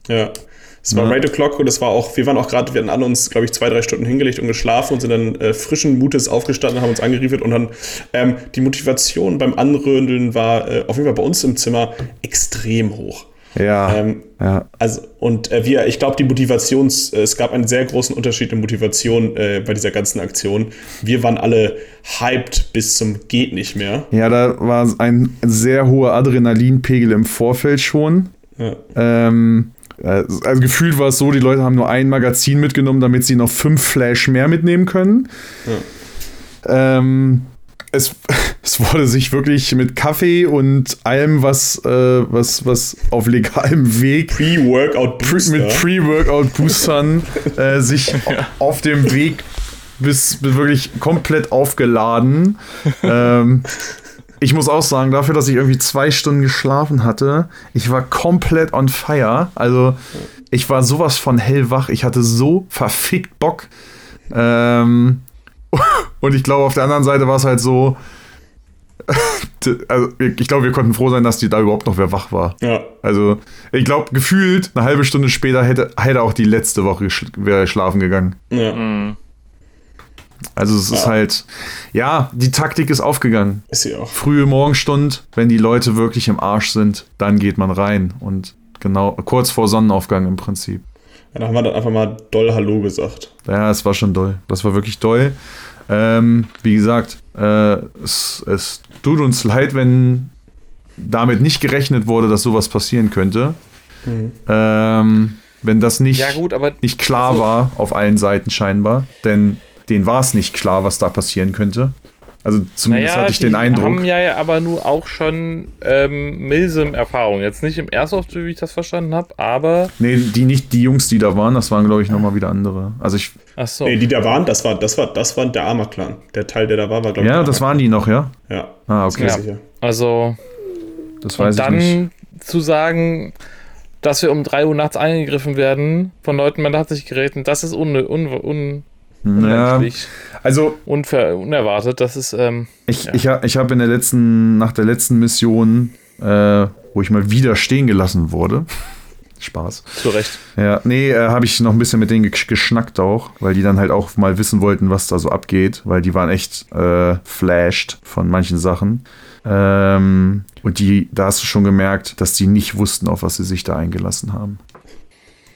Ja. Es war ja. Right O'Clock und es war auch, wir waren auch gerade, wir hatten alle uns, glaube ich, zwei, drei Stunden hingelegt und geschlafen und sind dann äh, frischen Mutes aufgestanden, haben uns angeriefet und dann ähm, die Motivation beim Anröndeln war äh, auf jeden Fall bei uns im Zimmer extrem hoch. Ja. Ähm, ja. Also, und äh, wir, ich glaube, die Motivations, äh, es gab einen sehr großen Unterschied in Motivation äh, bei dieser ganzen Aktion. Wir waren alle hyped bis zum Geht nicht mehr. Ja, da war ein sehr hoher Adrenalinpegel im Vorfeld schon. Ja. Ähm, äh, also gefühlt war es so, die Leute haben nur ein Magazin mitgenommen, damit sie noch fünf Flash mehr mitnehmen können. Ja. Ähm, es, es wurde sich wirklich mit Kaffee und allem, was, äh, was, was auf legalem Weg Pre-Workout Booster. mit Pre-Workout-Boostern äh, sich ja. auf dem Weg bis, bis wirklich komplett aufgeladen. ähm, ich muss auch sagen, dafür, dass ich irgendwie zwei Stunden geschlafen hatte, ich war komplett on fire. Also ich war sowas von hellwach. Ich hatte so verfickt Bock. Ähm, und ich glaube, auf der anderen Seite war es halt so. also ich glaube, wir konnten froh sein, dass die da überhaupt noch wer wach war. Ja. Also, ich glaube, gefühlt eine halbe Stunde später hätte, hätte auch die letzte Woche wäre schlafen gegangen. Ja. Mhm. Also es ja. ist halt, ja, die Taktik ist aufgegangen. Ist sie auch. Frühe Morgenstund, wenn die Leute wirklich im Arsch sind, dann geht man rein. Und genau, kurz vor Sonnenaufgang im Prinzip. Ja, da haben wir dann einfach mal doll Hallo gesagt. Ja, es war schon doll. Das war wirklich doll. Ähm, wie gesagt, äh, es, es tut uns leid, wenn damit nicht gerechnet wurde, dass sowas passieren könnte. Mhm. Ähm, wenn das nicht, ja gut, nicht klar also, war auf allen Seiten scheinbar. Denn denen war es nicht klar, was da passieren könnte. Also zumindest naja, hatte ich den Eindruck. Die haben ja aber nur auch schon ähm, Milsim-Erfahrung. Jetzt nicht im Airsoft, wie ich das verstanden habe, aber. Nee, die nicht die Jungs, die da waren, das waren, glaube ich, nochmal wieder andere. Also ich. Ach so. Nee, die da waren, das war, das war, das war der Arma-Clan. Der Teil, der da war, war, glaube ich. Ja, das waren die noch, ja? Ja. Ah, okay. Ja. Also. Das weiß ich nicht. dann zu sagen, dass wir um 3 Uhr nachts eingegriffen werden von Leuten, man hat sich geräten, das ist un, un, un ja, also unver unerwartet. Das ist. Ähm, ich ja. ich, ich habe in der letzten, nach der letzten Mission, äh, wo ich mal wieder stehen gelassen wurde. Spaß. Zu Recht. Ja, nee, äh, habe ich noch ein bisschen mit denen geschnackt auch, weil die dann halt auch mal wissen wollten, was da so abgeht, weil die waren echt äh, flashed von manchen Sachen. Ähm, und die, da hast du schon gemerkt, dass die nicht wussten, auf was sie sich da eingelassen haben.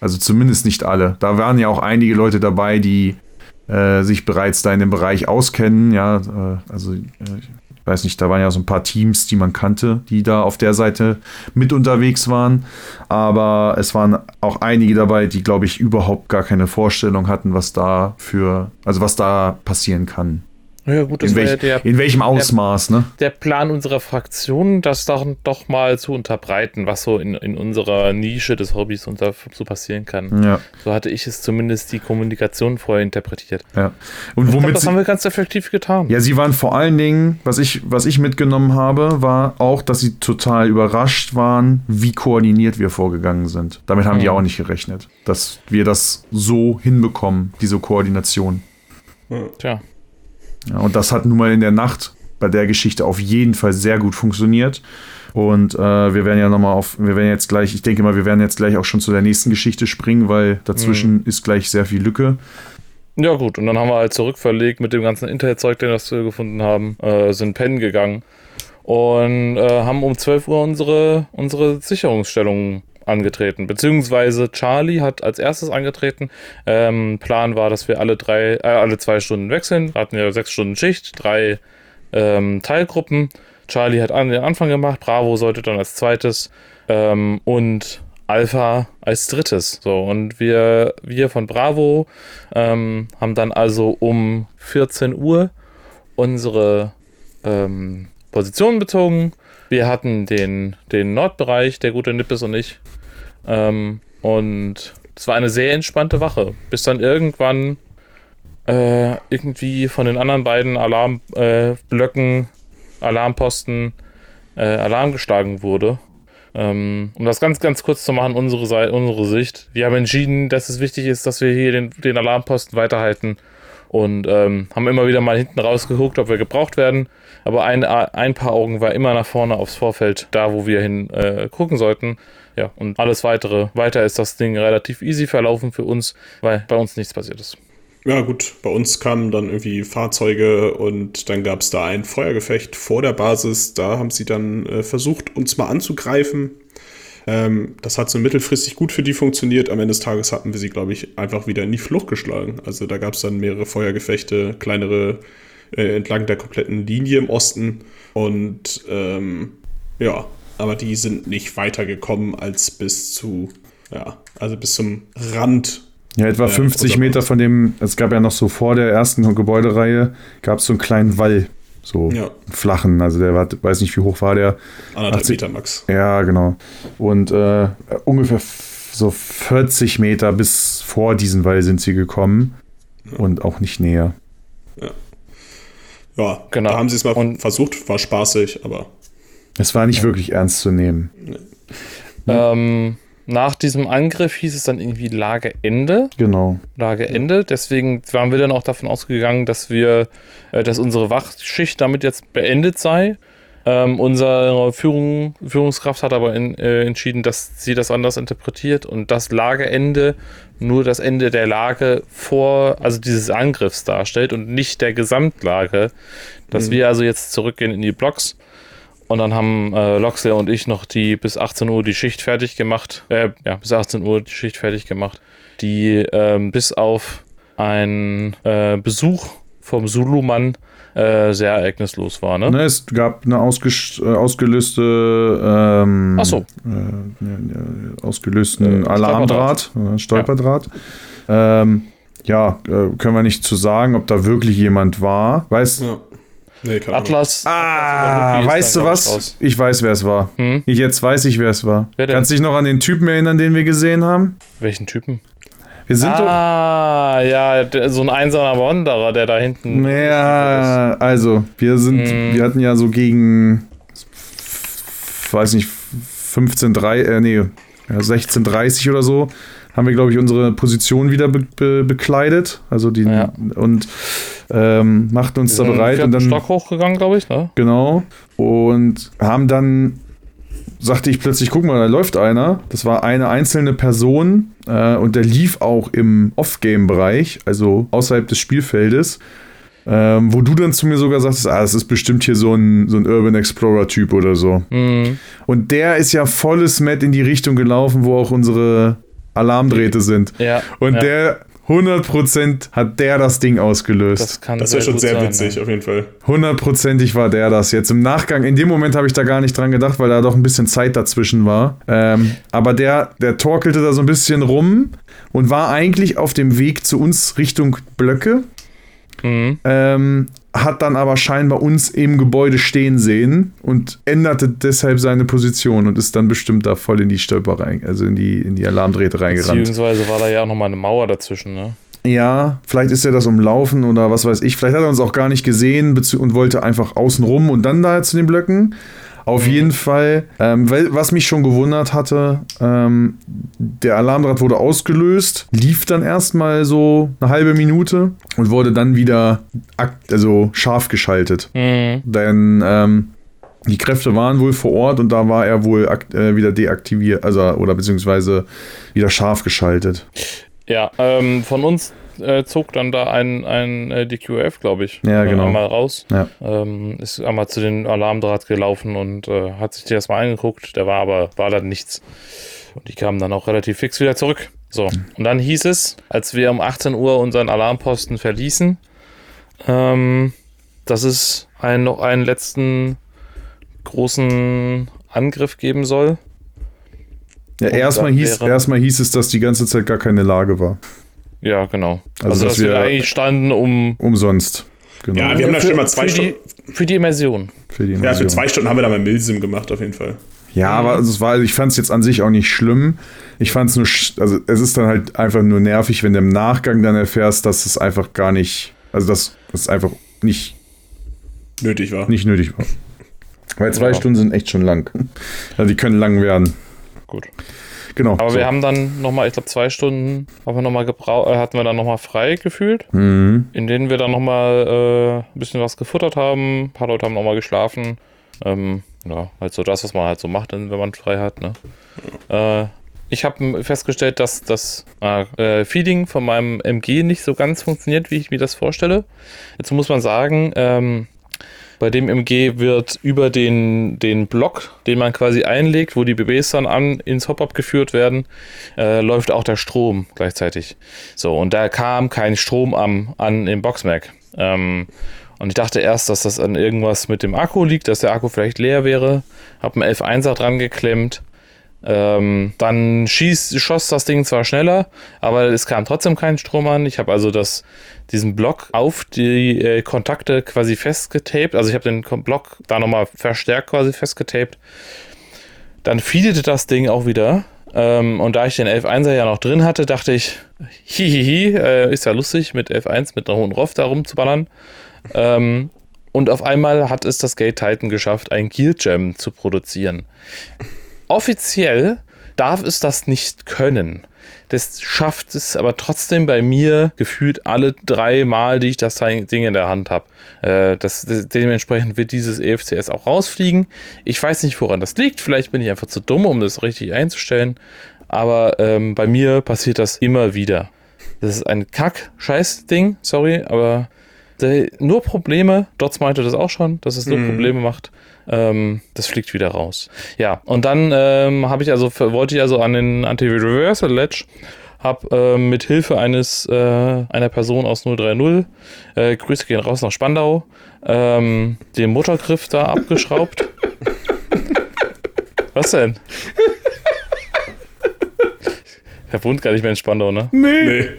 Also zumindest nicht alle. Da waren ja auch einige Leute dabei, die äh, sich bereits da in dem Bereich auskennen. Ja, äh, also äh, ich weiß nicht, da waren ja so ein paar Teams, die man kannte, die da auf der Seite mit unterwegs waren. Aber es waren auch einige dabei, die, glaube ich, überhaupt gar keine Vorstellung hatten, was da für, also was da passieren kann. Ja, gut, das In, welch, ja der, in welchem Ausmaß, ne? der Plan unserer Fraktion, das doch, doch mal zu unterbreiten, was so in, in unserer Nische des Hobbys unter, so passieren kann. Ja, So hatte ich es zumindest die Kommunikation vorher interpretiert. ja. Und Ich glaub, womit das sie, haben wir ganz effektiv getan. Ja, sie waren vor allen Dingen, was ich, was ich mitgenommen habe, war auch, dass sie total überrascht waren, wie koordiniert wir vorgegangen sind. Damit haben die Mhm. auch nicht gerechnet, dass wir das so hinbekommen, diese Koordination. Tja. Ja, und das hat nun mal in der Nacht bei der Geschichte auf jeden Fall sehr gut funktioniert. Und äh, wir werden ja nochmal auf, wir werden jetzt gleich, ich denke mal, wir werden jetzt gleich auch schon zu der nächsten Geschichte springen, weil dazwischen ist gleich sehr viel Lücke. Ja, gut, und dann haben wir halt zurückverlegt mit dem ganzen Internetzeug, den wir gefunden haben, äh, sind pennen gegangen und äh, haben um 12 Uhr unsere, unsere Sicherungsstellung angetreten. Beziehungsweise Charlie hat als erstes angetreten. Ähm, Plan war, dass wir alle drei, äh, alle zwei Stunden wechseln. Wir hatten ja sechs Stunden Schicht, drei ähm, Teilgruppen. Charlie hat an den Anfang gemacht, Bravo sollte dann als zweites ähm, und Alpha als drittes. So, und wir, wir von Bravo ähm, haben dann also um 14 Uhr unsere ähm, Position bezogen. Wir hatten den, den Nordbereich, der gute Nippes und ich. Ähm, und es war eine sehr entspannte Wache, bis dann irgendwann äh, irgendwie von den anderen beiden Alarmblöcken, äh, Alarmposten, äh, Alarm geschlagen wurde. Ähm, um das ganz, ganz kurz zu machen, unsere, unsere Sicht. Wir haben entschieden, dass es wichtig ist, dass wir hier den, den Alarmposten weiterhalten und ähm, haben immer wieder mal hinten rausgeguckt, ob wir gebraucht werden. Aber ein, ein paar Augen war immer nach vorne aufs Vorfeld, da wo wir hin äh, gucken sollten. Ja, und alles weitere. Weiter ist das Ding relativ easy verlaufen für uns, weil bei uns nichts passiert ist. Ja, gut, bei uns kamen dann irgendwie Fahrzeuge und dann gab es da ein Feuergefecht vor der Basis. Da haben sie dann äh, versucht, uns mal anzugreifen. Ähm, das hat so mittelfristig gut für die funktioniert. Am Ende des Tages hatten wir sie, glaube ich, einfach wieder in die Flucht geschlagen. Also da gab es dann mehrere Feuergefechte, kleinere äh, entlang der kompletten Linie im Osten. Und ähm, ja, aber die sind nicht weitergekommen als bis zu, ja, also bis zum Rand Ja, etwa Ja, 50 unser- Meter von dem, es gab ja noch so vor der ersten Gebäudereihe, gab es so einen kleinen Wall, so Ja. flachen, also der war, weiß nicht, wie hoch war der. anderthalb 80 Meter max. Ja, genau. Und äh, ungefähr so 40 Meter bis vor diesen Wall sind sie gekommen und auch nicht näher. Ja, Genau. da haben sie es mal Und- versucht, war spaßig, aber Es war nicht wirklich ernst zu nehmen. Ähm, nach diesem Angriff hieß es dann irgendwie Lageende. Genau. Lageende. Deswegen waren wir dann auch davon ausgegangen, dass wir, äh, dass unsere Wachschicht damit jetzt beendet sei. Ähm, unsere Führung, Führungskraft hat aber in, äh, entschieden, dass sie das anders interpretiert und das Lageende nur das Ende der Lage vor, also dieses Angriffs darstellt und nicht der Gesamtlage. Dass wir also jetzt zurückgehen in die Blocks und dann haben äh, Loxley und ich noch die bis 18 Uhr die Schicht fertig gemacht. Äh, ja, bis 18 Uhr die Schicht fertig gemacht. Die ähm, bis auf einen äh, Besuch vom Zulu-Mann äh, sehr ereignislos war, ne? Ne, es gab eine ausges äh, ausgelöste ähm, Ach so. äh, ausgelösten Äh, Alarmdraht, äh, Stolperdraht. Ähm, ja, können wir nicht zu sagen, ob da wirklich jemand war. Weiß, ja. Nee. Atlas. Ah, Atlas weißt du was? raus. Ich weiß, wer es war. Hm? Ich, jetzt weiß ich, wer es war. Wer? Kannst du dich noch an den Typen erinnern, den wir gesehen haben? Welchen Typen? Wir sind ah, ja, der, so ein einsamer Wanderer, der da hinten. doch. Ja, also, wir sind, Hm. wir hatten ja so gegen, weiß nicht, 15.3, äh, nee, ja, 16.30 oder so, haben wir, glaube ich, unsere Position wieder be be bekleidet. Also die, Ja. und ähm, machten uns da bereit. vierten Und dann, Stock hochgegangen, glaube ich, ne? Genau. Und haben dann, sagte ich plötzlich, guck mal, da läuft einer. Das war eine einzelne Person äh, und der lief auch im Off-Game-Bereich, also außerhalb des Spielfeldes. Ähm, wo du dann zu mir sogar sagtest, ah, das ist bestimmt hier so ein, so ein Urban Explorer-Typ oder so. Mhm. Und der ist ja volles Met in die Richtung gelaufen, wo auch unsere Alarmdrähte sind. Ja. Und ja. der 100% hat der das Ding ausgelöst. Das kann Das wäre schon sehr sein, witzig, ja. auf jeden Fall. Hundertprozentig war der das. Jetzt im Nachgang, in dem Moment habe ich da gar nicht dran gedacht, weil da doch ein bisschen Zeit dazwischen war. Ähm, aber der, der torkelte da so ein bisschen rum und war eigentlich auf dem Weg zu uns Richtung Blöcke. Mhm. Ähm, hat dann aber scheinbar uns im Gebäude stehen sehen und änderte deshalb seine Position und ist dann bestimmt da voll in die Stolper rein, also in die, in die Alarmdrähte reingerannt. Beziehungsweise war da ja auch nochmal eine Mauer dazwischen, ne? Ja, vielleicht ist er das umlaufen oder was weiß ich. Vielleicht hat er uns auch gar nicht gesehen und wollte einfach außen rum und dann da zu den Blöcken. Auf jeden Fall, ähm, weil, was mich schon gewundert hatte, ähm, der Alarmdraht wurde ausgelöst, lief dann erstmal so eine halbe Minute und wurde dann wieder also scharf geschaltet. Mhm. Denn ähm, die Kräfte waren wohl vor Ort und da war er wohl äh, wieder deaktiviert, also oder beziehungsweise wieder scharf geschaltet. Ja, ähm, von uns äh, zog dann da ein, ein äh, DQF, glaube ich. Ja, genau. Einmal raus. Ja. Ähm, ist einmal zu den Alarmdraht gelaufen und äh, hat sich das mal angeguckt. Der war aber, war dann nichts. Und die kamen dann auch relativ fix wieder zurück. So, und dann hieß es, als wir um 18 Uhr unseren Alarmposten verließen, ähm, dass es einen, noch einen letzten großen Angriff geben soll. Ja, erstmal hieß, erstmal hieß es, dass die ganze Zeit gar keine Lage war. Ja, genau. Also, Also, dass dass wir, wir- eigentlich standen, um Umsonst. Genau. Ja, wir haben da schon mal zwei für die, für die Immersion. für die Ja, für zwei Stunden haben wir da mal Milsim gemacht, auf jeden Fall. Ja, aber also es war, also ich fand es jetzt an sich auch nicht schlimm. Ich fand es nur, sch- also es ist dann halt einfach nur nervig, wenn du im Nachgang dann erfährst, dass es einfach gar nicht, also dass es einfach nicht, Nötig war. nicht nötig war. Weil zwei Ja. Stunden sind echt schon lang. Also die können lang werden. Gut. Genau. Aber so. wir haben dann nochmal, ich glaube, zwei Stunden haben wir noch mal äh, hatten wir dann nochmal frei gefühlt, Mhm. in denen wir dann nochmal äh, ein bisschen was gefuttert haben. Ein paar Leute haben nochmal geschlafen. Ähm, ja, halt so das, was man halt so macht, wenn man frei hat. Ne? Äh, ich habe festgestellt, dass das äh, Feeding von meinem MG nicht so ganz funktioniert, wie ich mir das vorstelle. Jetzt muss man sagen, ähm, bei dem MG wird über den, den Block, den man quasi einlegt, wo die BBs dann an ins Hop-Up geführt werden, äh, läuft auch der Strom gleichzeitig. So, und da kam kein Strom am, an im Boxmac. Ähm, und ich dachte erst, dass das an irgendwas mit dem Akku liegt, dass der Akku vielleicht leer wäre. Hab einen 11.1er dran geklemmt. Ähm, dann schieß, schoss das Ding zwar schneller, aber es kam trotzdem kein Strom an. Ich habe also das, diesen Block auf die äh, Kontakte quasi festgetaped. Also ich habe den Block da nochmal verstärkt quasi festgetaped. Dann feedete das Ding auch wieder. Ähm, und da ich den 11.1er ja noch drin hatte, dachte ich, hihihi, äh, ist ja lustig mit 11.1 mit einer hohen Roff da rumzuballern. Ähm, und auf einmal hat es das Gate Titan geschafft, ein Gear Gem zu produzieren. Offiziell darf es das nicht können. Das schafft es aber trotzdem bei mir gefühlt alle drei Mal, die ich das Ding in der Hand habe. Äh, das, das, dementsprechend wird dieses EFCS auch rausfliegen. Ich weiß nicht, woran das liegt. Vielleicht bin ich einfach zu dumm, um das richtig einzustellen. Aber ähm, bei mir passiert das immer wieder. Das ist ein Kack-Scheiß-Ding, sorry, aber nur Probleme. Dots meinte das auch schon, dass es nur Probleme macht. Ähm, das fliegt wieder raus. Ja, und dann ähm, habe ich also wollte ich also an den Anti-Reversal Ledge habe ähm, mit Hilfe eines äh, einer Person aus 030 äh, Grüße gehen raus nach Spandau ähm, den Motorgriff da abgeschraubt. Was denn? Er wohnt gar nicht mehr in Spandau, ne? Nee.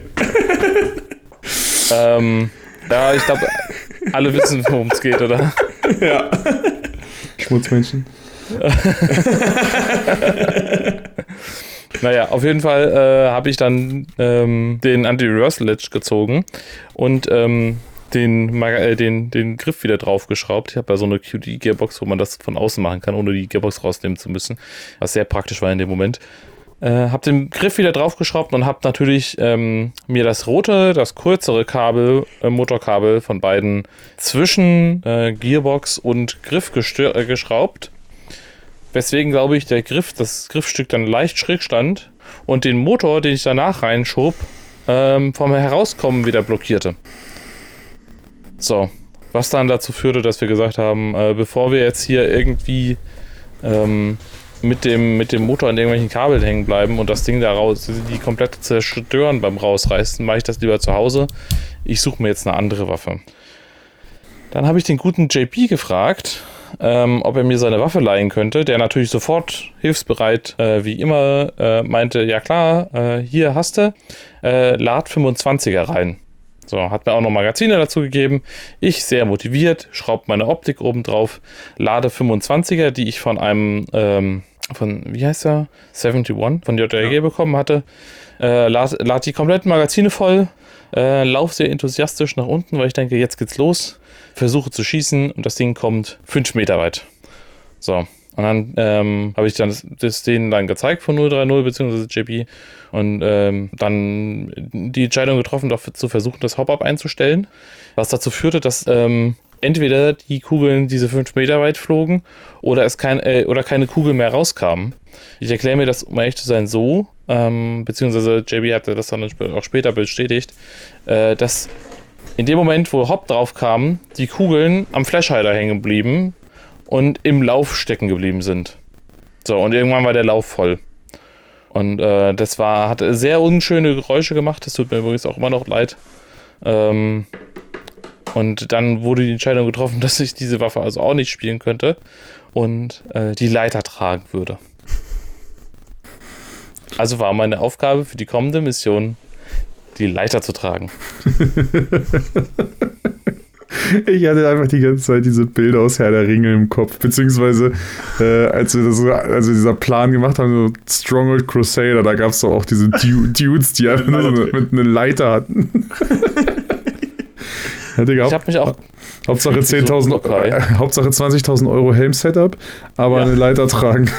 Ähm, ja, ich glaube, alle wissen, worum es geht, oder? Ja. Schmutzmenschen. Naja, auf jeden Fall äh, habe ich dann ähm, den Anti-Reversal Ledge gezogen und ähm, den, äh, den, den Griff wieder draufgeschraubt. Ich habe ja so eine QD-Gearbox, wo man das von außen machen kann, ohne die Gearbox rausnehmen zu müssen, was sehr praktisch war in dem Moment. Äh, habe den Griff wieder draufgeschraubt und habe natürlich ähm, mir das rote, das kürzere Kabel, äh, Motorkabel von beiden zwischen äh, Gearbox und Griff äh, geschraubt. Weswegen, glaube ich, der Griff, das Griffstück dann leicht schräg stand und den Motor, den ich danach reinschob, ähm, vom Herauskommen wieder blockierte. So, was dann dazu führte, dass wir gesagt haben, äh, bevor wir jetzt hier irgendwie ähm, mit dem, mit dem Motor an irgendwelchen Kabeln hängen bleiben und das Ding da raus, die komplett zerstören beim Rausreißen, mache ich das lieber zu Hause. Ich suche mir jetzt eine andere Waffe. Dann habe ich den guten JP gefragt, ähm, ob er mir seine Waffe leihen könnte, der natürlich sofort hilfsbereit, äh, wie immer, äh, meinte, ja klar, äh, hier hast du, äh, lad 25er rein. So, hat mir auch noch Magazine dazu gegeben. Ich, sehr motiviert, schraubt meine Optik oben drauf, lade 25er, die ich von einem, ähm, von, wie heißt er? 71 von JRG ja. bekommen hatte. Äh, lad, lad die kompletten Magazine voll, äh, lauf sehr enthusiastisch nach unten, weil ich denke, jetzt geht's los. Versuche zu schießen und das Ding kommt 5 Meter weit. So, und dann ähm, habe ich dann das, das denen dann gezeigt von 030 bzw. JP und ähm, dann die Entscheidung getroffen, doch zu versuchen, das Hop-Up einzustellen, was dazu führte, dass ähm, entweder die Kugeln diese 5 Meter weit flogen oder es kein, äh, oder keine Kugel mehr rauskamen. Ich erkläre mir das, um ehrlich zu sein, so, ähm, beziehungsweise JB hatte das dann auch später bestätigt, äh, dass in dem Moment, wo Hop drauf kam, die Kugeln am Flashhider hängen blieben und im Lauf stecken geblieben sind. So, und irgendwann war der Lauf voll. Und äh, das war, hat sehr unschöne Geräusche gemacht. Das tut mir übrigens auch immer noch leid. Ähm, und dann wurde die Entscheidung getroffen, dass ich diese Waffe also auch nicht spielen könnte und äh, die Leiter tragen würde. Also war meine Aufgabe für die kommende Mission, die Leiter zu tragen. Ich hatte einfach die ganze Zeit diese Bilder aus Herr der Ringe im Kopf, beziehungsweise äh, als wir das, also dieser Plan gemacht haben, so Stronghold Crusader, da gab es doch auch diese du Dudes, die einfach nur so mit einer Leiter hatten. ich habe mich auch. Hauptsache 10.000, okay. äh, Hauptsache 20.000 Euro Helm-Setup, aber ja. eine Leiter tragen,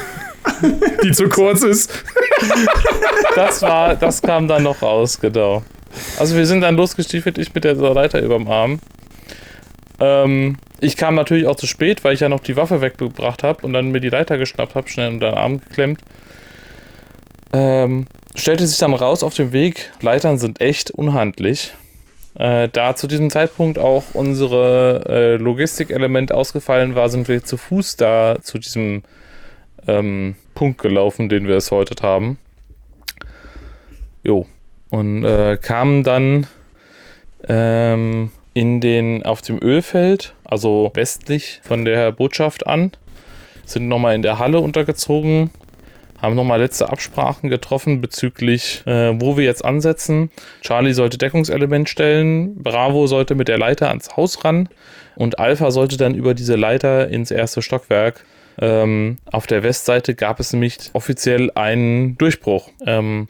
die zu kurz ist. Das war, das kam dann noch raus, genau. Also wir sind dann losgestiefelt, ich mit der Leiter überm Arm. Ähm, ich kam natürlich auch zu spät, weil ich ja noch die Waffe weggebracht habe und dann mir die Leiter geschnappt habe, schnell unter den Arm geklemmt. Ähm, stellte sich dann raus auf dem Weg, Leitern sind echt unhandlich. Äh, da zu diesem Zeitpunkt auch unsere äh, Logistikelement ausgefallen war, sind wir zu Fuß da zu diesem ähm, Punkt gelaufen, den wir es heute haben. Jo. Und äh, kamen dann ähm, in den, auf dem Ölfeld, also westlich von der Botschaft an, sind nochmal in der Halle untergezogen, haben nochmal letzte Absprachen getroffen bezüglich, äh, wo wir jetzt ansetzen. Charlie sollte Deckungselement stellen, Bravo sollte mit der Leiter ans Haus ran und Alpha sollte dann über diese Leiter ins erste Stockwerk. Ähm, auf der Westseite gab es nämlich offiziell einen Durchbruch. Ähm,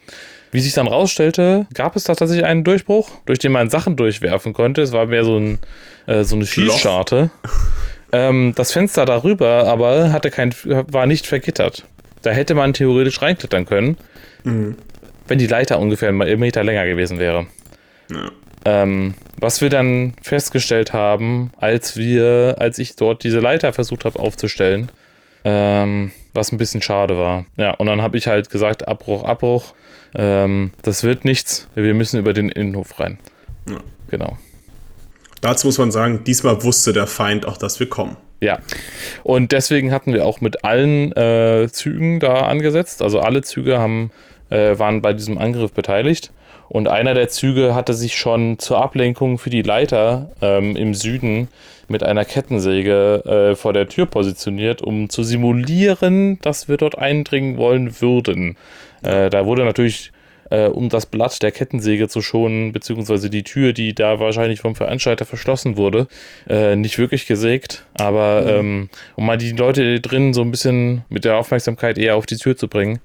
wie sich dann rausstellte, gab es da tatsächlich einen Durchbruch, durch den man Sachen durchwerfen konnte. Es war mehr so, ein, äh, so eine Schießscharte. Ähm, das Fenster darüber aber hatte kein, war nicht vergittert. Da hätte man theoretisch reinklettern können, mhm. wenn die Leiter ungefähr einen Meter länger gewesen wäre. Ja. Ähm, was wir dann festgestellt haben, als wir, als ich dort diese Leiter versucht habe aufzustellen, ähm, was ein bisschen schade war. Ja, und dann habe ich halt gesagt, Abbruch, Abbruch. Ähm, das wird nichts. Wir müssen über den Innenhof rein. Ja. Genau. Dazu muss man sagen, diesmal wusste der Feind auch, dass wir kommen. Ja. Und deswegen hatten wir auch mit allen äh, Zügen da angesetzt. Also alle Züge haben, äh, waren bei diesem Angriff beteiligt. Und einer der Züge hatte sich schon zur Ablenkung für die Leiter ähm, im Süden mit einer Kettensäge äh, vor der Tür positioniert, um zu simulieren, dass wir dort eindringen wollen würden. Äh, da wurde natürlich, äh, um das Blatt der Kettensäge zu schonen, beziehungsweise die Tür, die da wahrscheinlich vom Veranstalter verschlossen wurde, äh, nicht wirklich gesägt. Aber mhm. ähm, um mal die Leute drin so ein bisschen mit der Aufmerksamkeit eher auf die Tür zu bringen,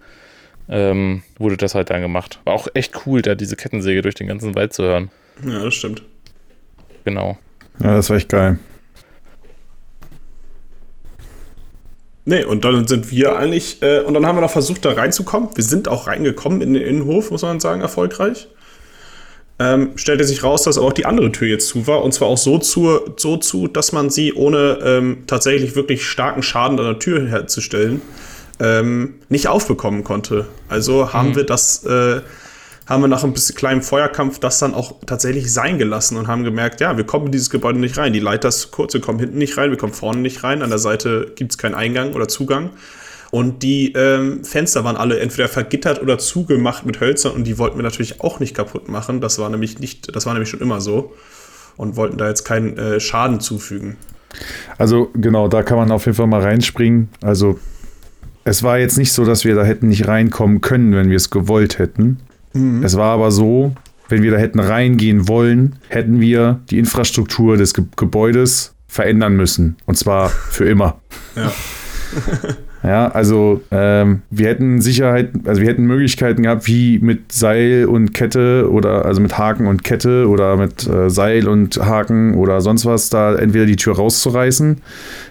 ähm, wurde das halt dann gemacht. War auch echt cool, da diese Kettensäge durch den ganzen Wald zu hören. Ja, das stimmt. Genau. Ja, das war echt geil. Nee, und dann sind wir eigentlich, äh, und dann haben wir noch versucht, da reinzukommen. Wir sind auch reingekommen in den Innenhof, muss man sagen, erfolgreich. Ähm, stellte sich raus, dass aber auch die andere Tür jetzt zu war. Und zwar auch so zu, so zu dass man sie ohne ähm, tatsächlich wirklich starken Schaden an der Tür herzustellen, ähm, nicht aufbekommen konnte. Also haben mhm. wir das äh, haben wir nach ein bisschen kleinem Feuerkampf das dann auch tatsächlich sein gelassen und haben gemerkt, ja, wir kommen in dieses Gebäude nicht rein. Die Leiter ist kurz, wir kommen hinten nicht rein, wir kommen vorne nicht rein. An der Seite gibt es keinen Eingang oder Zugang. Und die ähm, Fenster waren alle entweder vergittert oder zugemacht mit Hölzern und die wollten wir natürlich auch nicht kaputt machen. Das war nämlich nicht, das war nämlich schon immer so. Und wollten da jetzt keinen äh, Schaden zufügen. Also genau, da kann man auf jeden Fall mal reinspringen. Also es war jetzt nicht so, dass wir da hätten nicht reinkommen können, wenn wir es gewollt hätten. Mhm. Es war aber so, wenn wir da hätten reingehen wollen, hätten wir die Infrastruktur des Ge Gebäudes verändern müssen. Und zwar für immer. Ja. Ja, also ähm, wir hätten Sicherheit, also wir hätten Möglichkeiten gehabt, wie mit Seil und Kette oder also mit Haken und Kette oder mit äh, Seil und Haken oder sonst was, da entweder die Tür rauszureißen.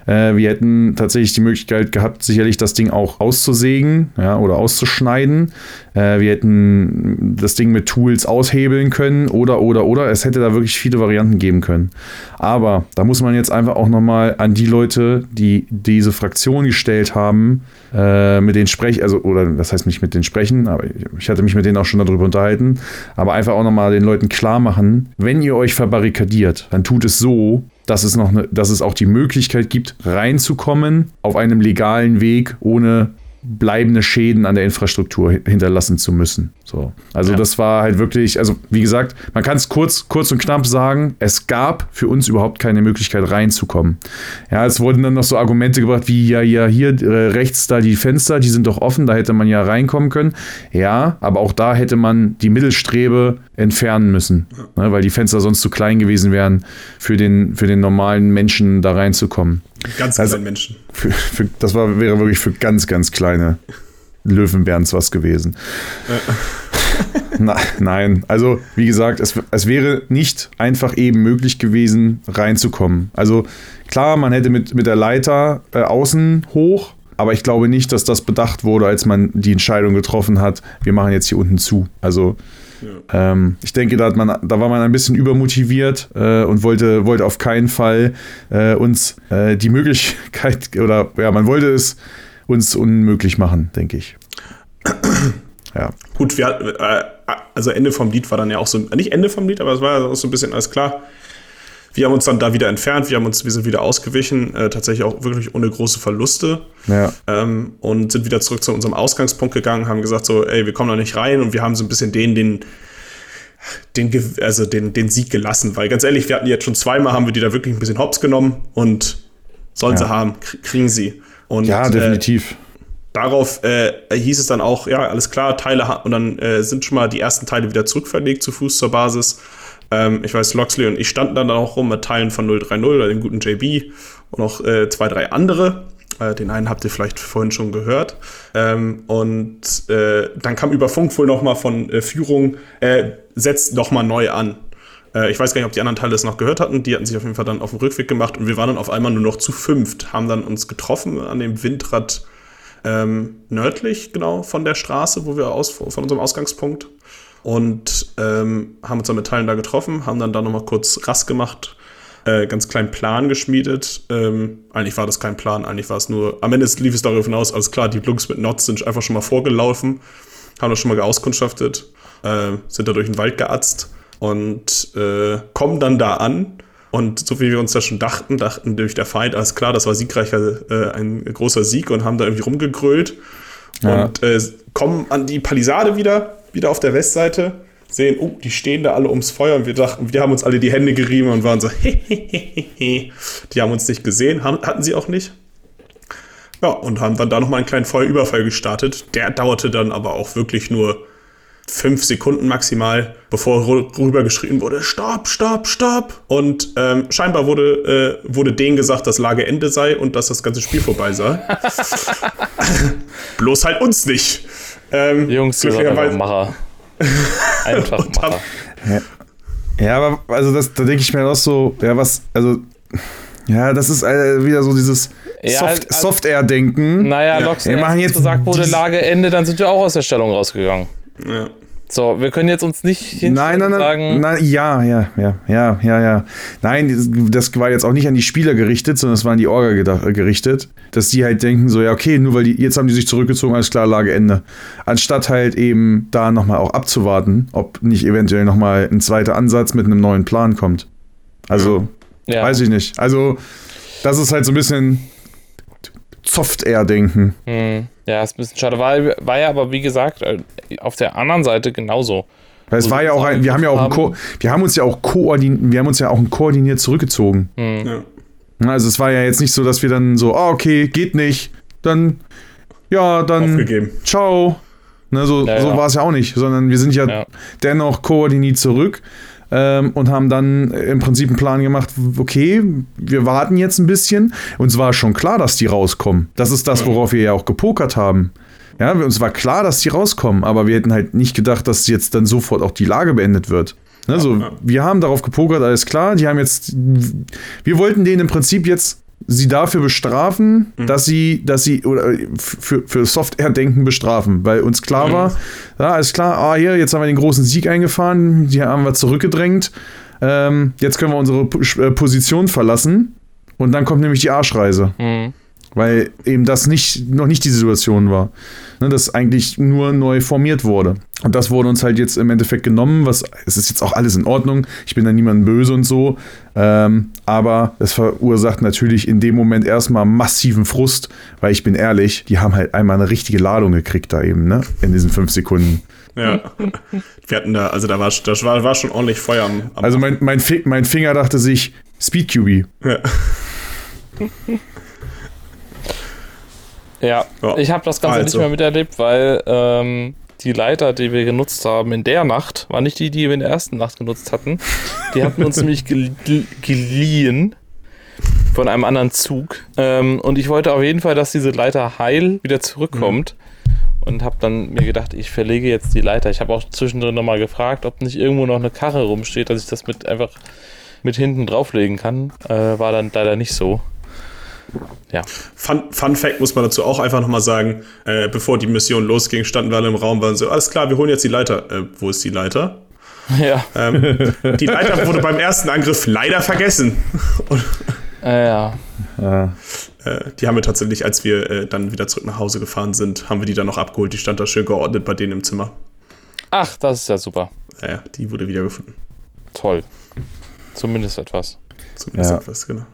Äh, wir hätten tatsächlich die Möglichkeit gehabt, sicherlich das Ding auch auszusägen ja, oder auszuschneiden. Äh, wir hätten das Ding mit Tools aushebeln können oder oder oder. Es hätte da wirklich viele Varianten geben können. Aber da muss man jetzt einfach auch nochmal an die Leute, die diese Fraktion gestellt haben, äh, mit denen sprechen, also, oder das heißt nicht mit denen sprechen, aber ich hatte mich mit denen auch schon darüber unterhalten, aber einfach auch nochmal den Leuten klar machen, wenn ihr euch verbarrikadiert, dann tut es so, dass es noch eine, dass es auch die Möglichkeit gibt, reinzukommen auf einem legalen Weg, ohne bleibende Schäden an der Infrastruktur hinterlassen zu müssen. So. Also ja. das war halt wirklich, also wie gesagt, man kann es kurz, kurz und knapp sagen, es gab für uns überhaupt keine Möglichkeit reinzukommen. Ja, es wurden dann noch so Argumente gebracht wie, ja, ja, hier äh, rechts da die Fenster, die sind doch offen, da hätte man ja reinkommen können. Ja, aber auch da hätte man die Mittelstrebe entfernen müssen, ne, weil die Fenster sonst zu klein gewesen wären, für den, für den normalen Menschen da reinzukommen. Ganz also, kleinen Menschen. Für, für, das war, wäre wirklich für ganz, ganz kleine Löwenbärens was gewesen. Na, nein, also wie gesagt, es, es wäre nicht einfach eben möglich gewesen, reinzukommen. Also klar, man hätte mit, mit der Leiter äh, außen hoch, aber ich glaube nicht, dass das bedacht wurde, als man die Entscheidung getroffen hat, wir machen jetzt hier unten zu. Also ja. ähm, ich denke, da, man, da war man ein bisschen übermotiviert äh, und wollte, wollte auf keinen Fall äh, uns äh, die Möglichkeit, oder ja, man wollte es uns unmöglich machen, denke ich. ja. Gut, wir, äh, also Ende vom Lied war dann ja auch so, nicht Ende vom Lied, aber es war auch so ein bisschen alles klar. Wir haben uns dann da wieder entfernt, wir haben uns, wir sind wieder ausgewichen, äh, tatsächlich auch wirklich ohne große Verluste. Ja. Ähm, und sind wieder zurück zu unserem Ausgangspunkt gegangen, haben gesagt so, ey, wir kommen da nicht rein und wir haben so ein bisschen den, den, den, also den, den Sieg gelassen, weil ganz ehrlich, wir hatten jetzt schon zweimal, haben wir die da wirklich ein bisschen hops genommen und sollen ja. sie haben, kriegen sie. Und, ja, definitiv. Äh, darauf äh, hieß es dann auch, ja, alles klar, Teile und dann äh, sind schon mal die ersten Teile wieder zurückverlegt zu Fuß zur Basis. Ähm, ich weiß, Loxley und ich standen dann auch rum mit Teilen von 030 oder dem guten JB und noch äh, zwei, drei andere. Äh, den einen habt ihr vielleicht vorhin schon gehört. Ähm, und äh, dann kam über Funk wohl noch mal von äh, Führung, äh, setzt noch mal neu an. Äh, ich weiß gar nicht, ob die anderen Teile das noch gehört hatten. Die hatten sich auf jeden Fall dann auf dem Rückweg gemacht und wir waren dann auf einmal nur noch zu fünft, haben dann uns getroffen an dem Windrad ähm, nördlich genau von der Straße, wo wir aus, von unserem Ausgangspunkt und ähm, haben uns dann mit Teilen da getroffen, haben dann da nochmal kurz Rast gemacht, äh, ganz kleinen Plan geschmiedet. Ähm, eigentlich war das kein Plan, eigentlich war es nur, am Ende lief es darauf hinaus, alles klar, die Blunks mit Nots sind einfach schon mal vorgelaufen, haben das schon mal auskundschaftet, äh, sind da durch den Wald geatzt und äh, kommen dann da an. Und so wie wir uns da schon dachten, dachten durch der Feind, alles klar, das war siegreicher, äh, ein großer Sieg und haben da irgendwie rumgegrölt ja. und äh, kommen an die Palisade wieder wieder auf der Westseite, sehen, oh, die stehen da alle ums Feuer und wir dachten, wir haben uns alle die Hände gerieben und waren so, die haben uns nicht gesehen, haben, hatten sie auch nicht. Ja, und haben dann da nochmal einen kleinen Feuerüberfall gestartet. Der dauerte dann aber auch wirklich nur fünf Sekunden maximal, bevor rübergeschrien wurde, stopp, stopp, stopp. Und ähm, scheinbar wurde, äh, wurde denen gesagt, dass Lage Ende sei und dass das ganze Spiel vorbei sei. Bloß halt uns nicht. Ähm, Jungs, seid einfach Macher. Einfach Macher. Ja. ja, aber also das, da denke ich mir auch so, ja, was, also, ja, das ist äh, wieder so dieses ja, Soft, also, Soft-Air-Denken. Naja, ja. Lox, wir machen jetzt gesagt wurde, Lage Ende, dann sind wir auch aus der Stellung rausgegangen. Ja. So, wir können jetzt uns nicht nein, nein, nein, sagen. Nein, ja, ja, ja, ja, ja, ja. Nein, das war jetzt auch nicht an die Spieler gerichtet, sondern es war an die Orga gerichtet, dass die halt denken, so, ja, okay, nur weil die, jetzt haben die sich zurückgezogen, alles klar, Lage Ende. Anstatt halt eben da nochmal auch abzuwarten, ob nicht eventuell nochmal ein zweiter Ansatz mit einem neuen Plan kommt. Also, ja. weiß ich nicht. Also, das ist halt so ein bisschen Soft-Air-Denken. Hm. Ja, ist ein bisschen schade. War, war ja aber, wie gesagt, äh, auf der anderen Seite genauso. Weil es war ja auch ein, wir haben ja auch Ko haben. wir haben uns ja auch koordiniert, wir haben uns ja auch koordiniert zurückgezogen. Hm. Ja. Also es war ja jetzt nicht so, dass wir dann so, ah, okay, geht nicht, dann, ja, dann, Aufgegeben. ciao. Ne, so Ja, so ja. war es ja auch nicht, sondern wir sind ja, Ja. dennoch koordiniert zurück ähm, und haben dann im Prinzip einen Plan gemacht, okay, wir warten jetzt ein bisschen. Uns war schon klar, dass die rauskommen. Das ist das, worauf wir ja auch gepokert haben. Ja, uns war klar, dass die rauskommen, aber wir hätten halt nicht gedacht, dass jetzt dann sofort auch die Lage beendet wird. So, Ja. wir haben darauf gepokert, alles klar. Die haben jetzt, wir wollten denen im Prinzip jetzt sie dafür bestrafen, dass sie, dass sie oder äh, für, für Software-Denken bestrafen, weil uns klar war, ja, alles klar, ah, hier, jetzt haben wir den großen Sieg eingefahren, die haben wir zurückgedrängt, ähm, jetzt können wir unsere P- äh, Position verlassen und dann kommt nämlich die Arschreise. Hm. Weil eben das nicht, noch nicht die Situation war. Ne, dass eigentlich nur neu formiert wurde. Und das wurde uns halt jetzt im Endeffekt genommen, was, es ist jetzt auch alles in Ordnung. Ich bin da niemandem böse und so. Ähm, aber es verursacht natürlich in dem Moment erstmal massiven Frust, weil ich bin ehrlich, die haben halt einmal eine richtige Ladung gekriegt da eben, ne? In diesen fünf Sekunden. Ja. Wir hatten da, also da war, da war, war schon ordentlich Feuer am, am Also mein, mein, mein Finger dachte sich, Speed QB. ja. Ja, Ja. ich habe das Ganze Also. nicht mehr miterlebt, weil ähm, die Leiter, die wir genutzt haben in der Nacht, war nicht die, die wir in der ersten Nacht genutzt hatten. Die hatten uns nämlich gel geliehen von einem anderen Zug. Ähm, und ich wollte auf jeden Fall, dass diese Leiter heil wieder zurückkommt. Und habe dann mir gedacht, ich verlege jetzt die Leiter. Ich habe auch zwischendrin nochmal gefragt, ob nicht irgendwo noch eine Karre rumsteht, dass ich das mit einfach mit hinten drauflegen kann. Äh, war dann leider nicht so. Ja. Fun, Fun Fact muss man dazu auch einfach nochmal sagen, äh, bevor die Mission losging, standen wir alle im Raum, waren so, alles klar, wir holen jetzt die Leiter. Äh, wo ist die Leiter? Ja. Ähm, die Leiter wurde beim ersten Angriff leider vergessen. Und, Äh, ja. Ja. äh, die haben wir tatsächlich, als wir äh, dann wieder zurück nach Hause gefahren sind, haben wir die dann noch abgeholt. Die stand da schön geordnet bei denen im Zimmer. Ach, das ist ja super. Naja, die wurde wiedergefunden. Toll. Zumindest etwas. Zumindest Ja. etwas, genau.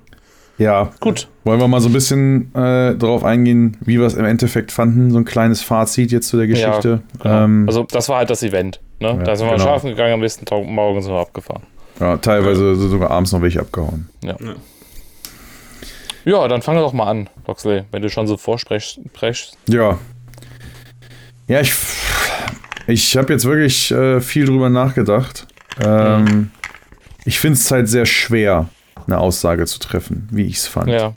Ja, Gut. Wollen wir mal so ein bisschen äh, drauf eingehen, wie wir es im Endeffekt fanden? So ein kleines Fazit jetzt zu der Geschichte. Genau. ähm, also, das war halt das Event. Ne? da sind wir genau. schlafen gegangen, am nächsten Tag morgens sind wir abgefahren. ja, teilweise sogar abends noch welche abgehauen. Ja. Ja. Ja, dann fange doch mal an, Loxley, wenn du schon so vorsprechst. sprechst. Ja. Ja, ich, ich habe jetzt wirklich äh, viel drüber nachgedacht. Ähm, Ich finde es halt sehr schwer, eine Aussage zu treffen, wie ich es fand. Ja.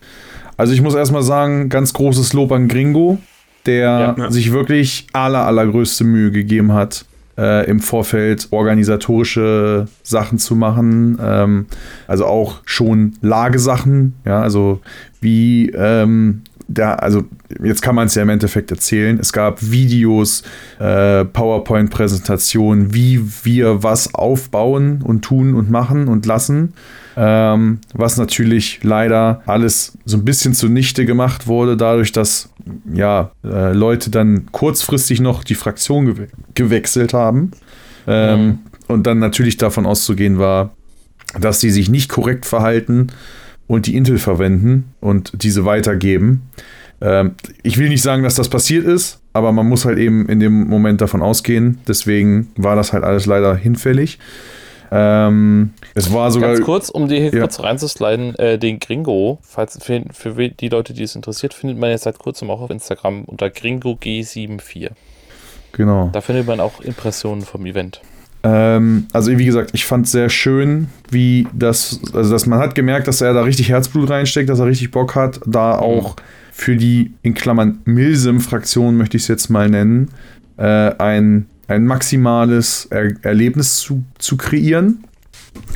Also ich muss erstmal sagen, ganz großes Lob an Gringo, der Ja. sich wirklich aller, allergrößte Mühe gegeben hat, äh, im Vorfeld organisatorische Sachen zu machen. Ähm, also auch schon Lagesachen, ja, also wie ähm, da, also jetzt kann man es ja im Endeffekt erzählen. Es gab Videos, äh, PowerPoint-Präsentationen, wie wir was aufbauen und tun und machen und lassen. Ähm, was natürlich leider alles so ein bisschen zunichte gemacht wurde, dadurch, dass ja, äh, Leute dann kurzfristig noch die Fraktion gewe gewechselt haben. Ähm, Und dann natürlich davon auszugehen war, dass sie sich nicht korrekt verhalten und die Intel verwenden und diese weitergeben. Ähm, ich will nicht sagen, dass das passiert ist, aber man muss halt eben in dem Moment davon ausgehen. Deswegen war das halt alles leider hinfällig. Ähm, es war sogar. Ganz kurz, um dir hier Ja. kurz reinzusliden, äh, den Gringo, falls für, für die Leute, die es interessiert, findet man jetzt seit kurzem auch auf Instagram unter GringoG74. Genau. Da findet man auch Impressionen vom Event. Ähm, also wie gesagt, ich fand sehr schön, wie das, also dass man hat gemerkt, dass er da richtig Herzblut reinsteckt, dass er richtig Bock hat, da auch für die in Klammern Milsim-Fraktion möchte ich es jetzt mal nennen, äh, ein, ein maximales er Erlebnis zu, zu kreieren.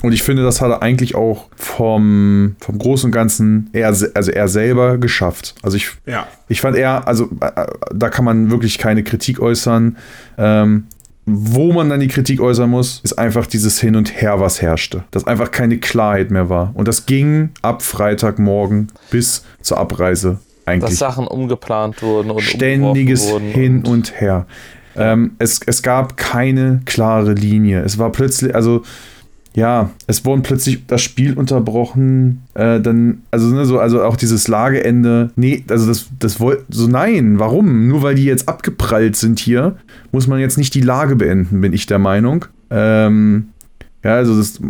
Und ich finde, das hat er eigentlich auch vom, vom Großen und Ganzen, er, also er selber geschafft. Also ich, Ja. ich fand eher, also äh, da kann man wirklich keine Kritik äußern. Ähm, wo man dann die Kritik äußern muss, ist einfach dieses Hin und Her, was herrschte. Dass einfach keine Klarheit mehr war. Und das ging ab Freitagmorgen bis zur Abreise Dass eigentlich. Sachen umgeplant wurden und Ständiges wurden Hin und Her. Ähm, es, es gab keine klare Linie. Es war plötzlich, also ja, es wurden plötzlich das Spiel unterbrochen, äh, dann, also, ne, so, also auch dieses Lageende, nee, also das, das wollte, so nein, warum? Nur weil die jetzt abgeprallt sind hier, muss man jetzt nicht die Lage beenden, bin ich der Meinung. Ähm, ja, also das,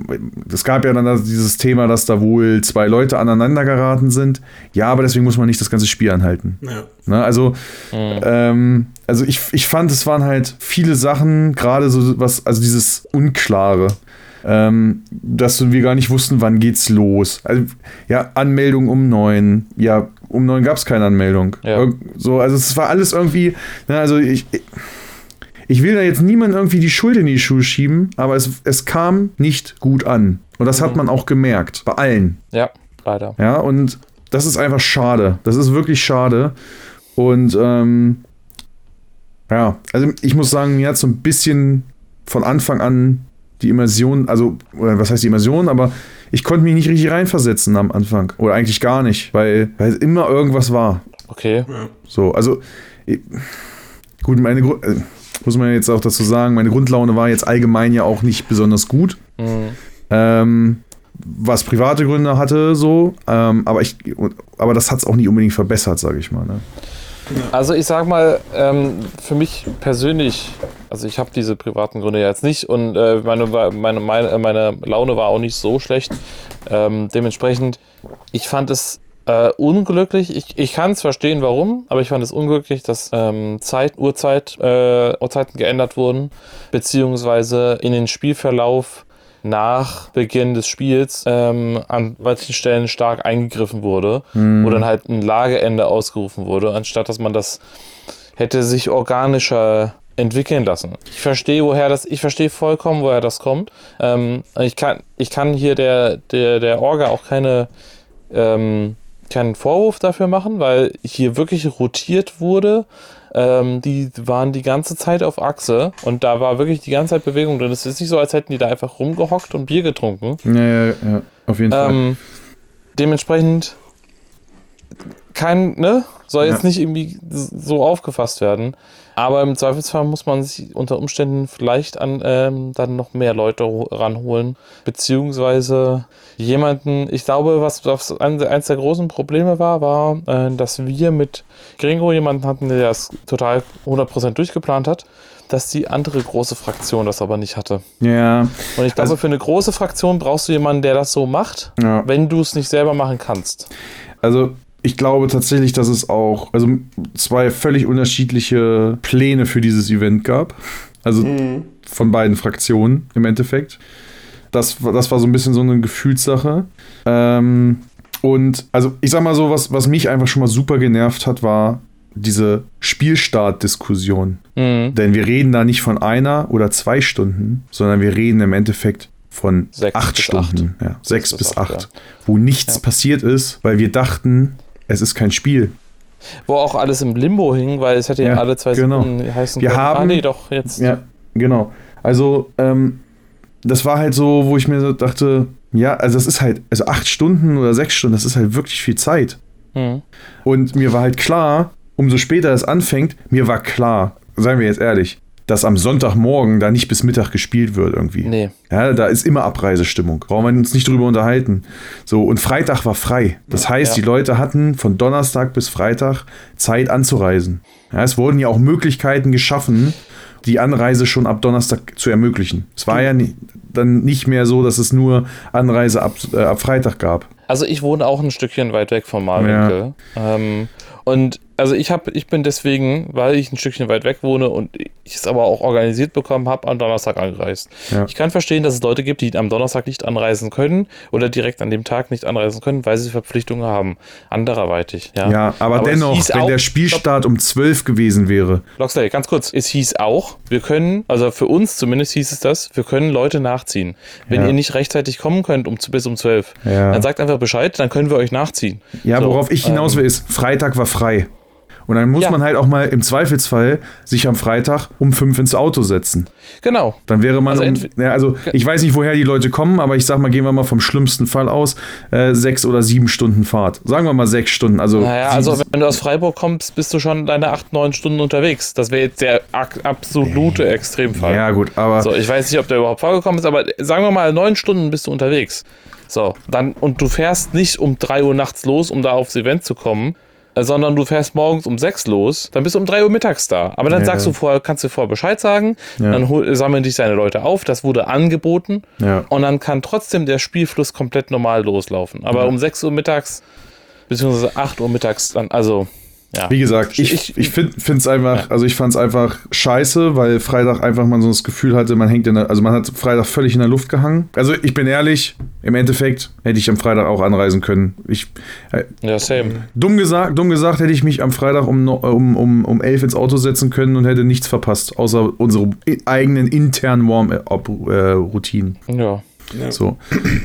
es gab ja dann dieses Thema, dass da wohl zwei Leute aneinander geraten sind. Ja, aber deswegen muss man nicht das ganze Spiel anhalten. Ja. Ne, also, Mhm. ähm, also ich, ich fand, es waren halt viele Sachen, gerade so was, also dieses Unklare, ähm, dass wir gar nicht wussten, wann geht's los. Also, ja, Anmeldung um neun. Ja, um neun gab es keine Anmeldung. Ja. So, also es war alles irgendwie, ne, also ich, ich will da jetzt niemand irgendwie die Schuld in die Schuhe schieben, aber es, es kam nicht gut an. Und das hat man auch gemerkt, bei allen. Ja, leider. Ja, und das ist einfach schade. Das ist wirklich schade. Und ähm, ja, also ich muss sagen, mir hat so ein bisschen von Anfang an die Immersion, also, oder was heißt die Immersion, aber ich konnte mich nicht richtig reinversetzen am Anfang. Oder eigentlich gar nicht, weil, weil immer irgendwas war. Okay. So, also, ich, gut, meine Gru- äh, muss man jetzt auch dazu sagen, meine Grundlaune war jetzt allgemein ja auch nicht besonders gut. Mhm. Ähm, was private Gründe hatte, so, ähm, aber ich, aber das hat es auch nicht unbedingt verbessert, sage ich mal. Ne? Also ich sag mal, ähm, für mich persönlich, also ich habe diese privaten Gründe jetzt nicht und äh, meine, meine, meine, meine Laune war auch nicht so schlecht. Ähm, dementsprechend, ich fand es äh, unglücklich. Ich, ich kann es verstehen, warum, aber ich fand es unglücklich, dass ähm, Zeit, Uhrzeit, äh, Uhrzeiten geändert wurden, beziehungsweise in den Spielverlauf nach Beginn des Spiels ähm, an manchen Stellen stark eingegriffen wurde, wo dann halt ein Lageende ausgerufen wurde, anstatt dass man das hätte sich organischer entwickeln lassen. Ich verstehe, woher das, ich verstehe vollkommen, woher das kommt. Ähm, ich kann, ich kann hier der, der, der Orga auch keine, ähm, keinen Vorwurf dafür machen, weil hier wirklich rotiert wurde. Ähm, die waren die ganze Zeit auf Achse und da war wirklich die ganze Zeit Bewegung drin. Es ist nicht so, als hätten die da einfach rumgehockt und Bier getrunken. Ja, ja, ja, auf jeden Fall. Ähm, dementsprechend kein, ne, soll jetzt Ja. nicht irgendwie so aufgefasst werden. Aber im Zweifelsfall muss man sich unter Umständen vielleicht an ähm, dann noch mehr Leute ho- ranholen. Beziehungsweise jemanden, ich glaube, was, was ein- eins der großen Probleme war, war, äh, dass wir mit Gringo jemanden hatten, der das total 100% durchgeplant hat, dass die andere große Fraktion das aber nicht hatte. ja, Und ich glaube, Also- für eine große Fraktion brauchst du jemanden, der das so macht, ja. wenn du es nicht selber machen kannst. Also ich glaube tatsächlich, dass es auch also zwei völlig unterschiedliche Pläne für dieses Event gab. Also von beiden Fraktionen im Endeffekt. Das, war- das war so ein bisschen so eine Gefühlssache. Ähm, und also ich sag mal so, was, was mich einfach schon mal super genervt hat, war diese Spielstart-Diskussion. Mhm. Denn wir reden da nicht von einer oder zwei Stunden, sondern wir reden im Endeffekt von Sechs acht Stunden. Ja, sechs, bis bis acht, acht. Wo nichts Ja. passiert ist, weil wir dachten, es ist kein Spiel. Wo auch alles im Limbo hing, weil es hätte ja, Ja, alle zwei genau. Sekunden heißen Wir können. haben- ah, nee, doch, jetzt. Ja, genau. Also, ähm, das war halt so, wo ich mir so dachte, ja, also das ist halt, also acht Stunden oder sechs Stunden, das ist halt wirklich viel Zeit. Mhm. Und mir war halt klar, umso später es anfängt, mir war klar, seien wir jetzt ehrlich, dass am Sonntagmorgen da nicht bis Mittag gespielt wird irgendwie. Nee. Ja, da ist immer Abreisestimmung. Brauchen wir uns nicht drüber unterhalten. So, und Freitag war frei. Das heißt, Ja. die Leute hatten von Donnerstag bis Freitag Zeit anzureisen. Ja, es wurden ja auch Möglichkeiten geschaffen, die Anreise schon ab Donnerstag zu ermöglichen. Es war ja dann nicht mehr so, dass es nur Anreise ab, äh, ab Freitag gab. Also ich wohne auch ein Stückchen weit weg vom Malwinkel. Ähm, und also ich habe, ich bin deswegen, weil ich ein Stückchen weit weg wohne und ich es aber auch organisiert bekommen habe, am Donnerstag angereist. Ja. Ich kann verstehen, dass es Leute gibt, die am Donnerstag nicht anreisen können oder direkt an dem Tag nicht anreisen können, weil sie Verpflichtungen haben. Andererweitig. Ja, Ja, aber, es dennoch, wenn auch- der Spielstart um 12 gewesen wäre, Loxley, ganz kurz. Es hieß auch, wir können, also für uns zumindest hieß es das, wir können Leute nachziehen. Wenn Ja. ihr nicht rechtzeitig kommen könnt um, bis um 12, Ja. dann sagt einfach Bescheid, dann können wir euch nachziehen. Ja, So, worauf ich hinaus ähm, will, ist, Freitag war frei. Und dann muss Ja. man halt auch mal im Zweifelsfall sich am Freitag um fünf ins Auto setzen. Genau. Dann wäre man, Also um, ja, also ich weiß nicht, woher die Leute kommen, aber ich sag mal, gehen wir mal vom schlimmsten Fall aus, äh, sechs oder sieben Stunden Fahrt. Sagen wir mal sechs Stunden. Also, Naja, also wenn du aus Freiburg kommst, bist du schon deine acht, neun Stunden unterwegs. Das wäre jetzt der absolute Extremfall. ja gut, aber So, ich weiß nicht, ob der überhaupt vorgekommen ist, aber sagen wir mal, neun Stunden bist du unterwegs. So, dann, und du fährst nicht um 3 Uhr nachts los, um da aufs Event zu kommen, äh, sondern du fährst morgens um 6 los, dann bist du um 3 Uhr mittags da. Aber dann Ja. sagst du vorher, kannst du vorher Bescheid sagen, Ja. dann hol, sammeln dich deine Leute auf, das wurde angeboten Ja. und dann kann trotzdem der Spielfluss komplett normal loslaufen. Aber um 6 Uhr mittags, beziehungsweise 8 Uhr mittags, dann, also, ja. Wie gesagt, ich, Ich- ich, finde es einfach, also ich fand es einfach scheiße, weil Freitag einfach man so das Gefühl hatte, man hängt in der, also man hat Freitag völlig in der Luft gehangen. Also ich bin ehrlich, im Endeffekt hätte ich am Freitag auch anreisen können. Ich, äh, Ja, same. dumm gesagt, dumm gesagt hätte ich mich am Freitag um, um, um, um elf ins Auto setzen können und hätte nichts verpasst, außer unsere eigenen internen Warm-up-Routinen. Ja. So.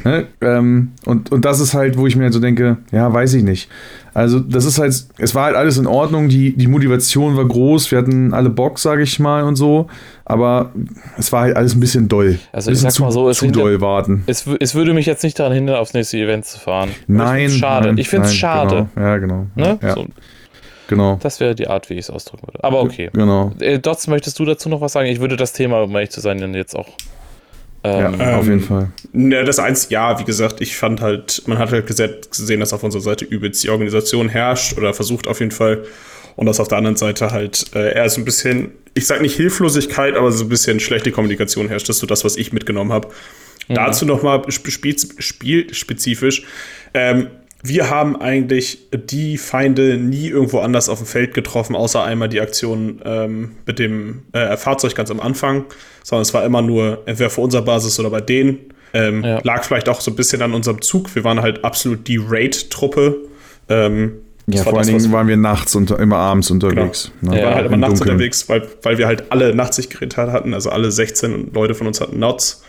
ne? ähm, und, und das ist halt, wo ich mir halt so denke, ja, weiß ich nicht. Also, das ist halt, es war halt alles in Ordnung, die, die Motivation war groß, wir hatten alle Bock, sage ich mal, und so, aber es war halt alles ein bisschen doll. Also ich sag mal so, es zu sind- doll warten. Es, es würde mich jetzt nicht daran hindern, aufs nächste Event zu fahren. Nein. Ich schade. Nein, ich finde es nein, schade. Genau. Ja, genau. Ne? Ja, So, genau. das wäre die Art, wie ich es ausdrücken würde. Aber okay. Genau. Äh, Dots, möchtest du dazu noch was sagen? Ich würde das Thema, um ehrlich zu sein, dann jetzt auch. Ja, Ähm, auf jeden Fall. Ne, das eins, ja, wie gesagt, ich fand halt, man hat halt gesehen, dass auf unserer Seite übelst die Organisation herrscht oder versucht auf jeden Fall. Und dass auf der anderen Seite halt äh, eher so ein bisschen, ich sag nicht Hilflosigkeit, aber so ein bisschen schlechte Kommunikation herrscht. Das ist so das, was ich mitgenommen habe. Dazu nochmal spiel, spielspezifisch. Ähm, wir haben eigentlich die Feinde nie irgendwo anders auf dem Feld getroffen, außer einmal die Aktion ähm, mit dem äh, Fahrzeug ganz am Anfang, sondern es war immer nur entweder vor unserer Basis oder bei denen. Ähm, Ja. Lag vielleicht auch so ein bisschen an unserem Zug. Wir waren halt absolut die Raid-Truppe. Ähm, Ja, vor allen Dingen waren wir nachts und immer abends unterwegs. wir Ne? Ja, waren halt Im immer nachts Dunkeln. unterwegs, weil, weil wir halt alle Nachtsichtgeräte hatten, also alle 16 Leute von uns hatten Nots.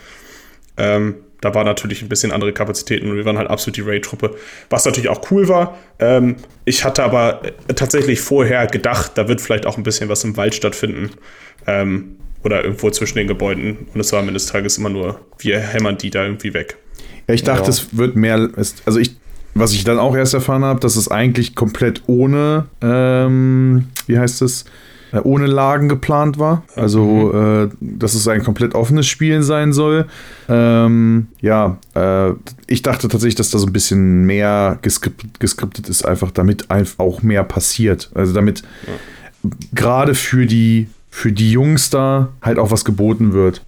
Ähm, da war natürlich ein bisschen andere Kapazitäten und wir waren halt absolut die Raid-Truppe, was natürlich auch cool war. Ähm, ich hatte aber äh, tatsächlich vorher gedacht, da wird vielleicht auch ein bisschen was im Wald stattfinden. Ähm, oder irgendwo zwischen den Gebäuden. Und es war am Ende des Tages immer nur, wir hämmern die da irgendwie weg. Ja, ich dachte, Ja. es wird mehr. Also ich, was ich dann auch erst erfahren habe, dass es eigentlich komplett ohne, ähm, wie heißt es, äh, ohne Lagen geplant war. Also, äh, dass es ein komplett offenes Spielen sein soll. Ähm, ja, äh, ich dachte tatsächlich, dass da so ein bisschen mehr geskriptet, geskriptet ist, einfach damit auch mehr passiert. Also damit gerade für die für die Jungs da halt auch was geboten wird.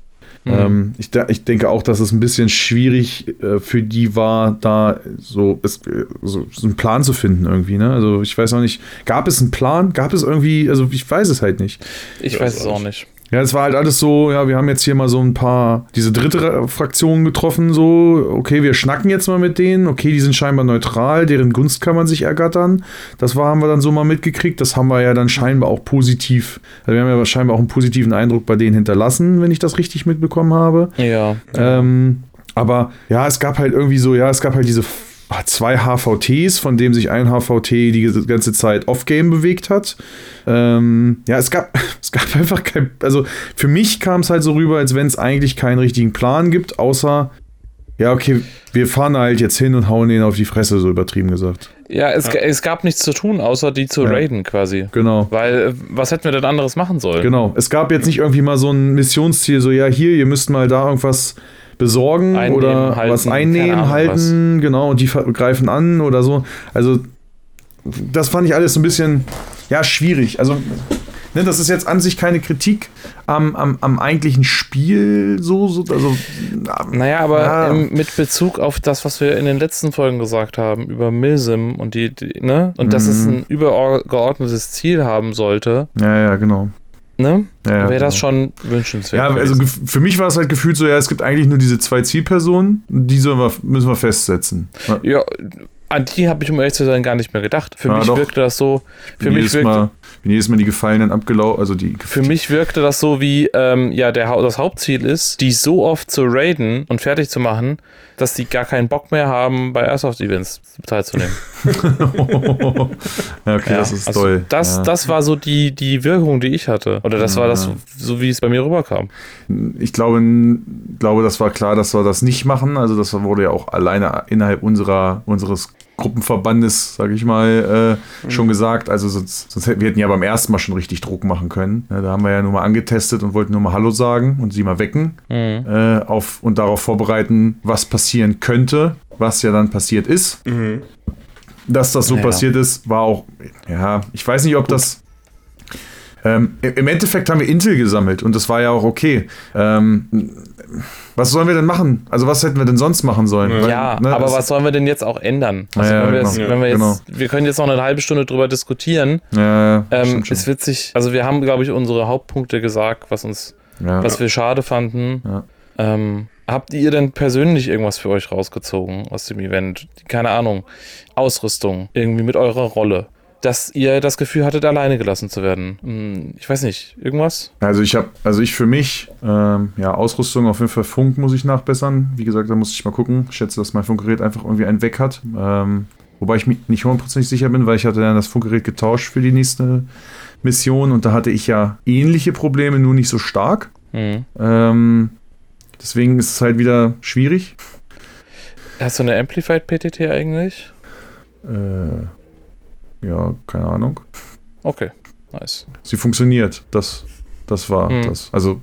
Ähm, ich, ich denke auch, dass es ein bisschen schwierig äh, für die war, da so, es, äh, so, so einen Plan zu finden irgendwie. Ne? Also ich weiß auch nicht, gab es einen Plan? Gab es irgendwie, also ich weiß es halt nicht. ich weiß es auch auch nicht. Ja, es war halt alles so, ja, wir haben jetzt hier mal so ein paar, diese dritte Ra- Fraktion getroffen, so, okay, wir schnacken jetzt mal mit denen, okay, die sind scheinbar neutral, deren Gunst kann man sich ergattern. Das war, haben wir dann so mal mitgekriegt, das haben wir ja dann scheinbar auch positiv, also wir haben ja scheinbar auch einen positiven Eindruck bei denen hinterlassen, wenn ich das richtig mitbekommen habe. Ja. Ähm, aber ja, es gab halt irgendwie so, ja, es gab halt diese zwei HVTs, von dem sich ein HVT die ganze Zeit off-game bewegt hat. Ähm, ja, es gab, es gab einfach kein, also für mich kam es halt so rüber, als wenn es eigentlich keinen richtigen Plan gibt, außer, ja, okay, wir fahren halt jetzt hin und hauen den auf die Fresse, so übertrieben gesagt. Ja, es, es gab nichts zu tun, außer die zu Ja. raiden quasi. Genau. Weil, äh, was hätten wir denn anderes machen sollen? Genau. Es gab jetzt nicht irgendwie mal so ein Missionsziel, so, ja, hier, ihr müsst mal da irgendwas besorgen Einnehmen, oder halten, was einnehmen, Ahnung, halten, genau, und die greifen an oder so. Also, das fand ich alles so ein bisschen, ja, schwierig. Also, ne, das ist jetzt an sich keine Kritik am, am, am eigentlichen Spiel, so, so also, Naja, aber Ja. ähm, mit Bezug auf das, was wir in den letzten Folgen gesagt haben, über Milsim und die, die ne? Und dass es Mhm. ein übergeordnetes Ziel haben sollte, ja, ja, genau. Ne? Ja, Wäre das genau. schon wünschenswert. Ja, also für mich war es halt gefühlt so, ja, es gibt eigentlich nur diese zwei Zielpersonen, die sollen wir, müssen wir festsetzen. ja, an die habe ich, um ehrlich zu sein, gar nicht mehr gedacht. Für Ja, mich doch. wirkte das so, für mich jedes wirkte, Mal, Bin jedes Mal die Gefallenen abgelaufen, also die. Für mich wirkte das so wie, ähm, ja, der, das Hauptziel ist, die so oft zu raiden und fertig zu machen, dass die gar keinen Bock mehr haben, bei Airsoft-Events teilzunehmen. ja, okay, Ja, das ist also toll. Das, ja. das war so die, die Wirkung, die ich hatte. Oder das war das, so wie es bei mir rüberkam. Ich glaube, glaube, das war klar, dass wir das nicht machen. Also das wurde ja auch alleine innerhalb unserer, unseres Gruppenverbandes, sage ich mal, äh, schon gesagt. Also sonst, sonst hätten wir hätten ja beim ersten Mal schon richtig Druck machen können. Ja, da haben wir ja nur mal angetestet und wollten nur mal Hallo sagen und sie mal wecken Mhm. äh, auf, und darauf vorbereiten, was passieren könnte, was ja dann passiert ist. Dass das so Ja. passiert ist, war auch, ja, ich weiß nicht, ob das. Ähm, im- Im Endeffekt haben wir Intel gesammelt und das war ja auch okay. Ähm, was sollen wir denn machen? Also, was hätten wir denn sonst machen sollen? Weil, Ja, ne, aber was sollen wir denn jetzt auch ändern? Also Ja, wenn wir, genau. jetzt, wenn wir jetzt, genau. wir können jetzt noch eine halbe Stunde drüber diskutieren. Ja, Ähm, wird sich, also wir haben, glaube ich, unsere Hauptpunkte gesagt, was uns, was wir schade fanden. Ähm, habt ihr denn persönlich irgendwas für euch rausgezogen aus dem Event? Keine Ahnung. Ausrüstung, irgendwie mit eurer Rolle. Dass ihr das Gefühl hattet, alleine gelassen zu werden. Hm, Ich weiß nicht, irgendwas? Also ich habe, also ich für mich, ähm, ja, Ausrüstung auf jeden Fall Funk muss ich nachbessern. Wie gesagt, da muss ich mal gucken. Ich schätze, dass mein Funkgerät einfach irgendwie einen weg hat. Ähm, wobei ich mir nicht hundertprozentig sicher bin, weil ich hatte dann das Funkgerät getauscht für die nächste Mission und da hatte ich ja ähnliche Probleme, nur nicht so stark. Hm. Ähm, deswegen ist es halt wieder schwierig. Hast du eine Amplified PTT eigentlich? Äh, ja, keine Ahnung. Okay, nice. Sie funktioniert. Das, das war Hm. das. Also,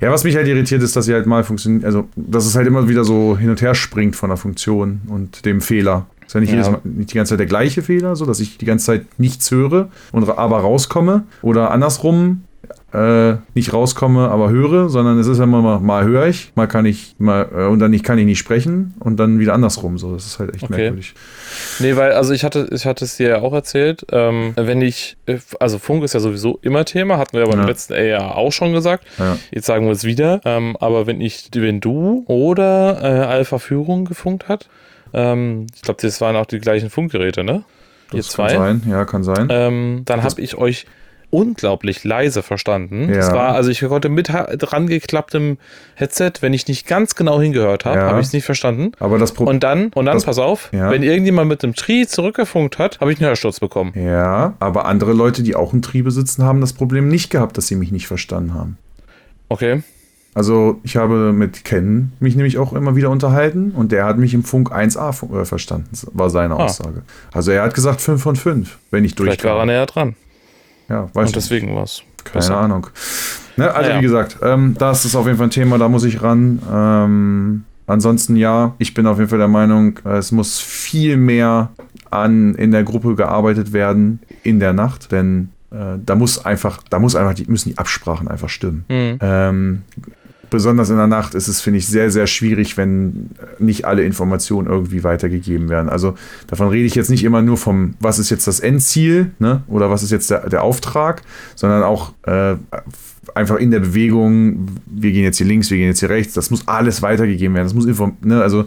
ja, was mich halt irritiert, ist, dass sie halt mal funktioniert. Also, dass es halt immer wieder so hin und her springt von der Funktion und dem Fehler. Ist ja nicht, Ja. Jedes Mal, nicht die ganze Zeit der gleiche Fehler, so dass ich die ganze Zeit nichts höre und aber rauskomme. Oder andersrum, äh, nicht rauskomme, aber höre, sondern es ist ja immer mal, mal höre ich, mal kann ich, mal, äh, und dann nicht, kann ich nicht sprechen und dann wieder andersrum. So, das ist halt echt Okay. merkwürdig. Nee, weil, also ich hatte, ich hatte es dir ja auch erzählt, ähm, wenn ich, äh, also Funk ist ja sowieso immer Thema, hatten wir aber Ja. im letzten Jahr auch schon gesagt. Ja. Jetzt sagen wir es wieder. Ähm, aber wenn ich, wenn du oder äh, Alpha Führung gefunkt hat, ähm, ich glaube, das waren auch die gleichen Funkgeräte, ne? Ihr Das zwei. kann sein, ja, kann sein. Ähm, dann habe ich euch unglaublich leise verstanden. Ja. Es war, also ich konnte mit dran geklapptem Headset, wenn ich nicht ganz genau hingehört habe, Ja. habe ich es nicht verstanden. aber das Problem. Und dann, und dann, Das- pass auf, ja. wenn irgendjemand mit einem Tree zurückgefunkt hat, habe ich einen Hörsturz bekommen. Ja, aber andere Leute, die auch einen Tree besitzen, haben das Problem nicht gehabt, dass sie mich nicht verstanden haben. Okay. Also ich habe mit Ken mich nämlich auch immer wieder unterhalten und der hat mich im Funk 1a fu- äh, verstanden, war seine Ah. Aussage. Also er hat gesagt 5 von 5, wenn ich Vielleicht war er näher dran. Ja, weiß Und deswegen war es. Keine Ahnung. Ne, also Naja. wie gesagt, ähm, das ist auf jeden Fall ein Thema, da muss ich ran. Ähm, ansonsten ja, ich bin auf jeden Fall der Meinung, äh, es muss viel mehr an in der Gruppe gearbeitet werden in der Nacht, denn äh, da muss einfach, da muss einfach die, müssen die Absprachen einfach stimmen. Mhm. Ähm, besonders in der Nacht ist es, finde ich, sehr, sehr schwierig, wenn nicht alle Informationen irgendwie weitergegeben werden. Also davon rede ich jetzt nicht immer nur vom, was ist jetzt das Endziel, ne? Oder was ist jetzt der, der Auftrag, sondern auch äh, einfach in der Bewegung, wir gehen jetzt hier links, wir gehen jetzt hier rechts, das muss alles weitergegeben werden. Das muss inform ne? Also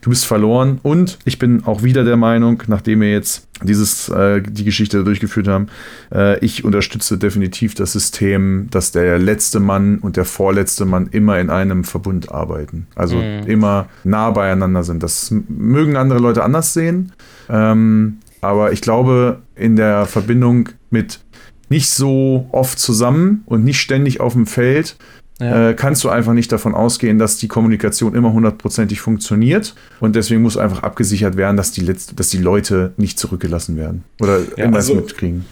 du bist verloren. Und ich bin auch wieder der Meinung, nachdem wir jetzt dieses, äh, die Geschichte durchgeführt haben, äh, ich unterstütze definitiv das System, dass der letzte Mann und der vorletzte Mann immer in einem Verbund arbeiten. Also Mhm. immer nah beieinander sind. Das mögen andere Leute anders sehen. Ähm, aber ich glaube, in der Verbindung mit nicht so oft zusammen und nicht ständig auf dem Feld, Ja. äh, kannst du einfach nicht davon ausgehen, dass die Kommunikation immer hundertprozentig funktioniert. Und deswegen muss einfach abgesichert werden, dass die, letzte, dass die Leute nicht zurückgelassen werden. Oder Ja, irgendwas also- mitkriegen.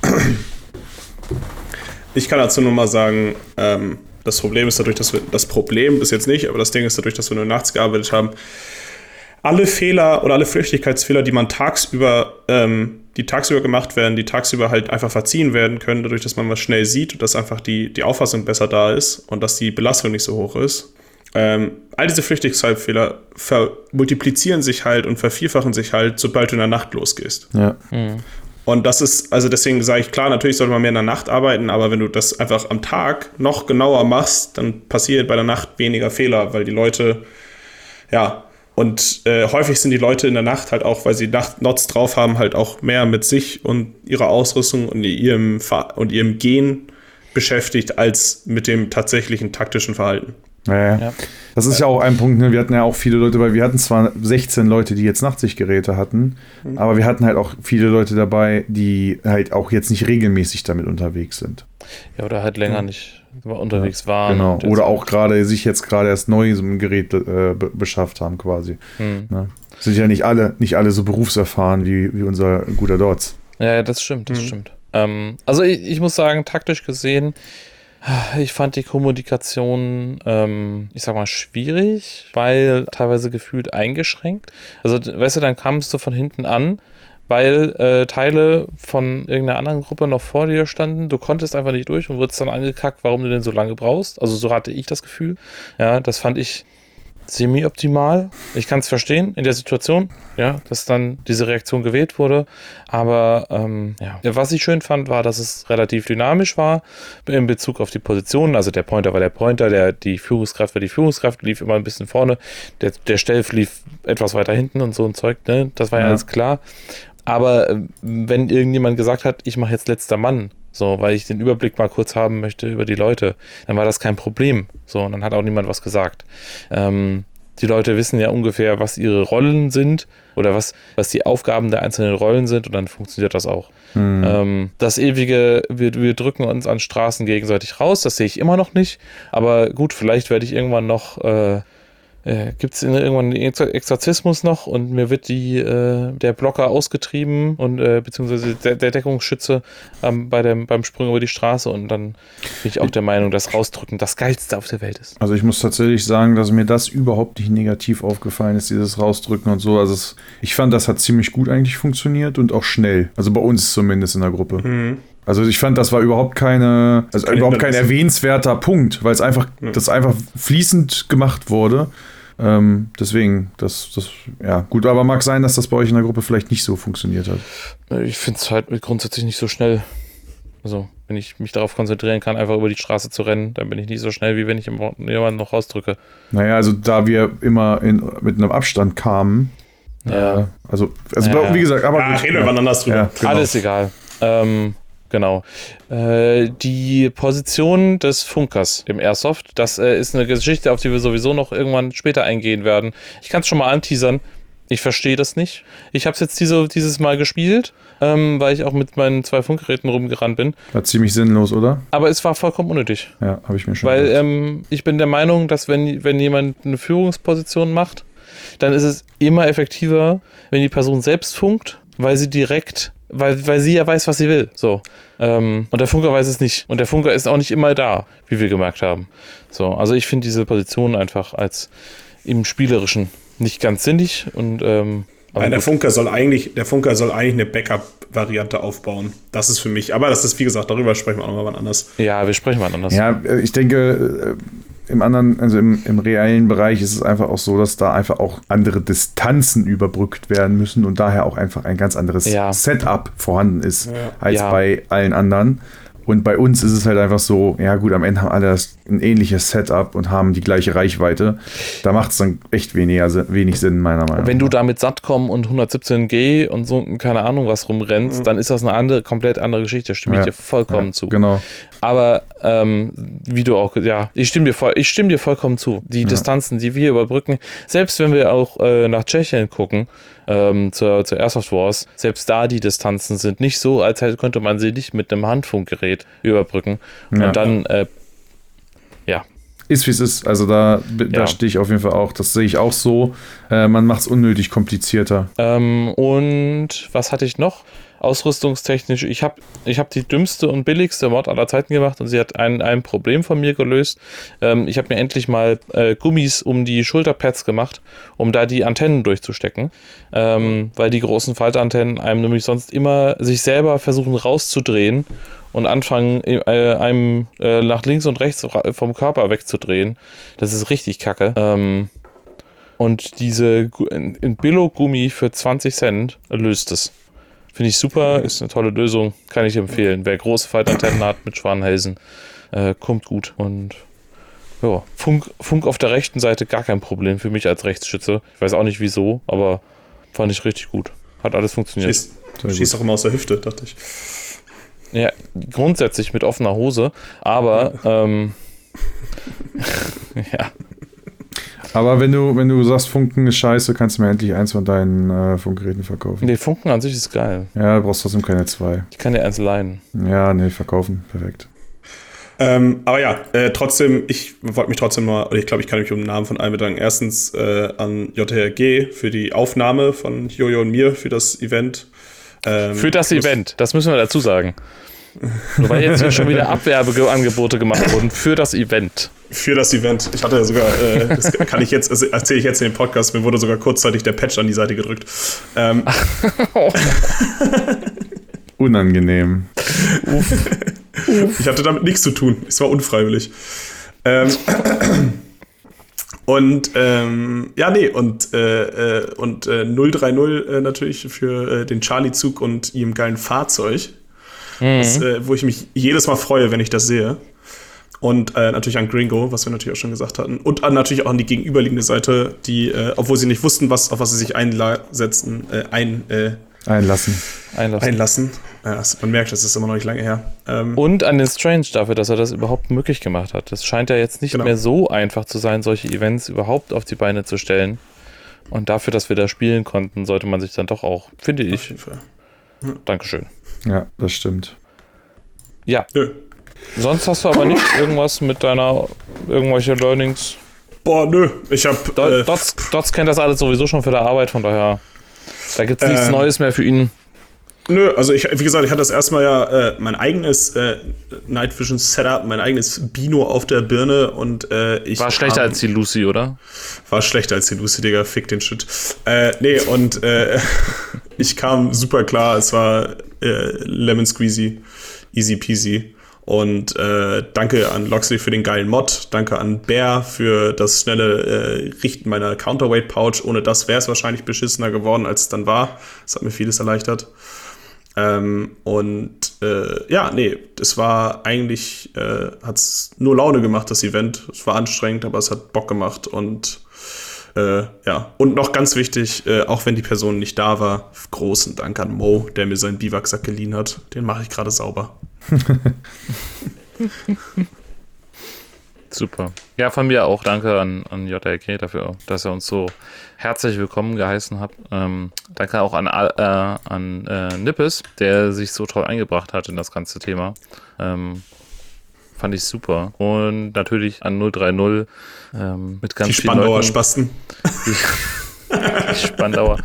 Ich kann dazu nur mal sagen, ähm, das Problem ist dadurch, dass wir, das Problem ist jetzt nicht, aber das Ding ist dadurch, dass wir nur nachts gearbeitet haben, alle Fehler oder alle Flüchtigkeitsfehler, die man tagsüber, ähm, die tagsüber gemacht werden, die tagsüber halt einfach verziehen werden können, dadurch, dass man was schnell sieht und dass einfach die, die Auffassung besser da ist und dass die Belastung nicht so hoch ist. Ähm, all diese Flüchtigkeitsfehler vermultiplizieren sich halt und vervierfachen sich halt, sobald du in der Nacht losgehst. Ja. Mhm. Und das ist, also deswegen sage ich, klar, natürlich sollte man mehr in der Nacht arbeiten, aber wenn du das einfach am Tag noch genauer machst, dann passiert bei der Nacht weniger Fehler, weil die Leute, ja, Und äh, häufig sind die Leute in der Nacht halt auch, weil sie Nacht Nots drauf haben, halt auch mehr mit sich und ihrer Ausrüstung und ihrem, und ihrem Gehen beschäftigt, als mit dem tatsächlichen taktischen Verhalten. Ja, ja. Das ist ja auch ein Punkt, ne? wir hatten ja auch viele Leute, weil wir hatten zwar 16 Leute, die jetzt Nachtsichtgeräte hatten, mhm. aber wir hatten halt auch viele Leute dabei, die halt auch jetzt nicht regelmäßig damit unterwegs sind. Ja, oder halt länger mhm. nicht unterwegs ja, waren. Genau. Oder auch gerade sich jetzt gerade erst neu so ein Gerät äh, beschafft haben, quasi. Mhm. Ne? Sind ja nicht alle, nicht alle so berufserfahren wie, wie unser guter Dots. Ja, das stimmt, das mhm. stimmt. Ähm, also ich, ich muss sagen, taktisch gesehen, ich fand die Kommunikation, ähm, ich sag mal, schwierig, weil teilweise gefühlt eingeschränkt. Also, weißt du, dann kamst du von hinten an, weil äh, Teile von irgendeiner anderen Gruppe noch vor dir standen. Du konntest einfach nicht durch und wurdest dann angekackt, warum du denn so lange brauchst. Also, so hatte ich das Gefühl. Ja, das fand ich semi-optimal. Ich kann es verstehen in der Situation, ja, dass dann diese Reaktion gewählt wurde. Aber ähm, ja. was ich schön fand, war, dass es relativ dynamisch war in Bezug auf die Positionen. Also der Pointer war der Pointer, der, die Führungskraft war die Führungskraft, lief immer ein bisschen vorne. Der, der Stelf lief etwas weiter hinten und so ein Zeug, ne? Das war ja, ja. alles klar. Aber äh, wenn irgendjemand gesagt hat, ich mache jetzt letzter Mann, so, weil ich den Überblick mal kurz haben möchte über die Leute, dann war das kein Problem. So, und dann hat auch niemand was gesagt. Ähm, die Leute wissen ja ungefähr, was ihre Rollen sind oder was, was die Aufgaben der einzelnen Rollen sind und dann funktioniert das auch. Mhm. Ähm, das ewige, wir, wir drücken uns an Straßen gegenseitig raus, das sehe ich immer noch nicht. Aber gut, vielleicht werde ich irgendwann noch äh, äh, gibt es irgendwann einen Exorzismus noch und mir wird die, äh, der Blocker ausgetrieben und äh, beziehungsweise der, der Deckungsschütze ähm, bei dem, beim Sprung über die Straße und dann bin ich auch der Meinung, dass Rausdrücken das Geilste auf der Welt ist. Also ich muss tatsächlich sagen, dass mir das überhaupt nicht negativ aufgefallen ist, dieses Rausdrücken und so. Also es, ich fand, das hat ziemlich gut eigentlich funktioniert und auch schnell. Also bei uns zumindest in der Gruppe. Mhm. Also ich fand, das war überhaupt keine, also überhaupt kein erwähnenswerter Punkt, weil es einfach, ja. das einfach fließend gemacht wurde. Ähm, deswegen, das, das, ja, gut, aber mag sein, dass das bei euch in der Gruppe vielleicht nicht so funktioniert hat. Äh, ich finde es halt grundsätzlich nicht so schnell. Also, wenn ich mich darauf konzentrieren kann, einfach über die Straße zu rennen, dann bin ich nicht so schnell, wie wenn ich jemanden noch rausdrücke. Naja, also da wir immer in, mit einem Abstand kamen, ja. Äh, also, also ja, wie gesagt, aber. Ja, reden wir mal anders drüber. Ja, genau. Alles egal. Ähm, Genau. Äh, die Position des Funkers im Airsoft, das äh, ist eine Geschichte, auf die wir sowieso noch irgendwann später eingehen werden. Ich kann es schon mal anteasern. Ich verstehe das nicht. Ich habe es jetzt diese, dieses Mal gespielt, ähm, weil ich auch mit meinen zwei Funkgeräten rumgerannt bin. War ziemlich sinnlos, oder? Aber es war vollkommen unnötig. Ja, habe ich mir schon Weil ähm, ich bin der Meinung, dass wenn, wenn jemand eine Führungsposition macht, dann ist es immer effektiver, wenn die Person selbst funkt, weil sie direkt weil, weil sie ja weiß, was sie will. So. Ähm, und der Funker weiß es nicht. Und der Funker ist auch nicht immer da, wie wir gemerkt haben. So, also ich finde diese Position einfach als im Spielerischen nicht ganz sinnig und ähm, Nein, der Funker soll eigentlich, der Funker soll eigentlich eine Backup-Variante aufbauen. Das ist für mich, aber das ist, wie gesagt, darüber sprechen wir auch nochmal wann anders. Ja, wir sprechen mal anders. Ja, ich denke, im anderen, also im, im reellen Bereich ist es einfach auch so, dass da einfach auch andere Distanzen überbrückt werden müssen und daher auch einfach ein ganz anderes ja. Setup vorhanden ist ja. als ja. bei allen anderen. Und bei uns ist es halt einfach so, ja gut, am Ende haben alle ein ähnliches Setup und haben die gleiche Reichweite. Da macht es dann echt weniger, wenig Sinn, meiner Meinung nach. Wenn du da mit Satcom und 117G und so, keine Ahnung was rumrennst, mhm. dann ist das eine andere, komplett andere Geschichte. stimme ich dir vollkommen zu. Genau. Aber ähm, wie du auch, ja, ich stimme dir, voll, ich stimme dir vollkommen zu. Die Distanzen, die wir überbrücken, selbst wenn wir auch äh, nach Tschechien gucken, ähm, zur, zur Airsoft Wars, selbst da die Distanzen sind nicht so, als könnte man sie nicht mit einem Handfunkgerät überbrücken. Ja. Und dann, äh, ja. Ist wie es ist. Also da, da ja. stehe ich auf jeden Fall auch. Das sehe ich auch so. Äh, man macht es unnötig komplizierter. Ähm, und was hatte ich noch? Ausrüstungstechnisch, ich habe ich hab die dümmste und billigste Mod aller Zeiten gemacht und sie hat ein, ein Problem von mir gelöst. Ähm, ich habe mir endlich mal äh, Gummis um die Schulterpads gemacht, um da die Antennen durchzustecken, ähm, weil die großen Faltantennen einem nämlich sonst immer sich selber versuchen rauszudrehen und anfangen, äh, einem äh, nach links und rechts vom Körper wegzudrehen. Das ist richtig kacke. Ähm, und diese Billo-Gummi für 20 Cent löst es. Finde ich super, ist eine tolle Lösung, kann ich empfehlen. Wer große Faltantennen hat mit Schwanenhälsen, äh, kommt gut. Und Ja, Funk, Funk auf der rechten Seite gar kein Problem für mich als Rechtsschütze. Ich weiß auch nicht wieso, aber fand ich richtig gut. Hat alles funktioniert. Schießt, schießt auch immer aus der Hüfte, dachte ich. Ja, grundsätzlich mit offener Hose, aber ähm, ja. Aber wenn du, wenn du sagst, Funken ist scheiße, kannst du mir endlich eins von deinen äh, Funkgeräten verkaufen. Nee, Funken an sich ist geil. Ja, du brauchst trotzdem keine zwei. Ich kann dir eins leihen. Ja, nee, verkaufen. Perfekt. Ähm, aber ja, äh, trotzdem, ich wollte mich trotzdem mal, oder ich glaube, ich kann mich um den Namen von allen bedanken. Erstens äh, an JRG für die Aufnahme von Jojo und mir für das Event. Ähm, für das Event, das müssen wir dazu sagen. Weil jetzt hier schon wieder Abwerbeangebote gemacht wurden für das Event. Für das Event. Ich hatte ja sogar, äh, das kann ich jetzt, erzähle ich jetzt in dem Podcast, mir wurde sogar kurzzeitig der Patch an die Seite gedrückt. Ähm. Unangenehm. Uff. Ich hatte damit nichts zu tun. Es war unfreiwillig. Ähm. Und ähm, ja, nee, und, äh, äh und äh, 030 äh, natürlich für äh, den Charlie-Zug und ihrem geilen Fahrzeug. Mhm. Das, äh, wo ich mich jedes Mal freue, wenn ich das sehe. Und äh, natürlich an Gringo, was wir natürlich auch schon gesagt hatten. Und an, natürlich auch an die gegenüberliegende Seite, die, äh, obwohl sie nicht wussten, was, auf was sie sich einsetzen, äh, ein, äh, einlassen. Einlassen. einlassen. Ja, man merkt, das ist immer noch nicht lange her. Ähm, und an den Strange dafür, dass er das überhaupt möglich gemacht hat. Das scheint ja jetzt nicht genau. mehr so einfach zu sein, solche Events überhaupt auf die Beine zu stellen. Und dafür, dass wir da spielen konnten, sollte man sich dann doch auch, finde ich. Auf jeden Fall. Ja. Dankeschön. Ja, das stimmt. Ja. Nö. Sonst hast du aber nicht irgendwas mit deiner, irgendwelche Learnings? Boah, nö. Ich hab. Äh, Dots, Dots kennt das alles sowieso schon für der Arbeit, von daher. Da gibt's nichts äh, Neues mehr für ihn. Nö, also ich, wie gesagt, ich hatte das erstmal ja äh, mein eigenes äh, Night Vision Setup, mein eigenes Bino auf der Birne und äh, ich. War schlechter kam, als die Lucy, oder? War schlechter als die Lucy, Digga, fick den Shit. Äh, nee, und äh, ich kam super klar, es war äh, Lemon Squeezy, easy peasy. Und äh, danke an Loxley für den geilen Mod. Danke an Bear für das schnelle äh, Richten meiner Counterweight Pouch. Ohne das wäre es wahrscheinlich beschissener geworden, als es dann war. Das hat mir vieles erleichtert. Ähm, und äh, ja, nee, es war eigentlich, äh, hat es nur Laune gemacht, das Event. Es war anstrengend, aber es hat Bock gemacht und äh, ja, und noch ganz wichtig, äh, auch wenn die Person nicht da war, großen Dank an Mo, der mir seinen Biwaksack geliehen hat. Den mache ich gerade sauber. Super. Ja, von mir auch danke an, an JLK dafür, dass er uns so herzlich willkommen geheißen hat. Ähm, danke auch an, äh, an äh, Nippes, der sich so toll eingebracht hat in das ganze Thema. Ähm, fand ich super. Und natürlich an 030 ähm, mit ganz die Spandauer Leuten. Spasten. Die, die Spandauer.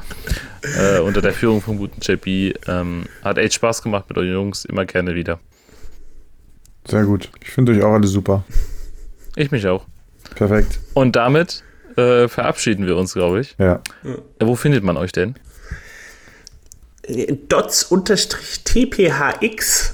äh, unter der Führung vom guten JP. Ähm, hat echt Spaß gemacht mit euren Jungs. Immer gerne wieder. Sehr gut. Ich finde euch auch alle super. Ich mich auch. Perfekt. Und damit äh, verabschieden wir uns, glaube ich. Ja. Äh, wo findet man euch denn? Dots-tphx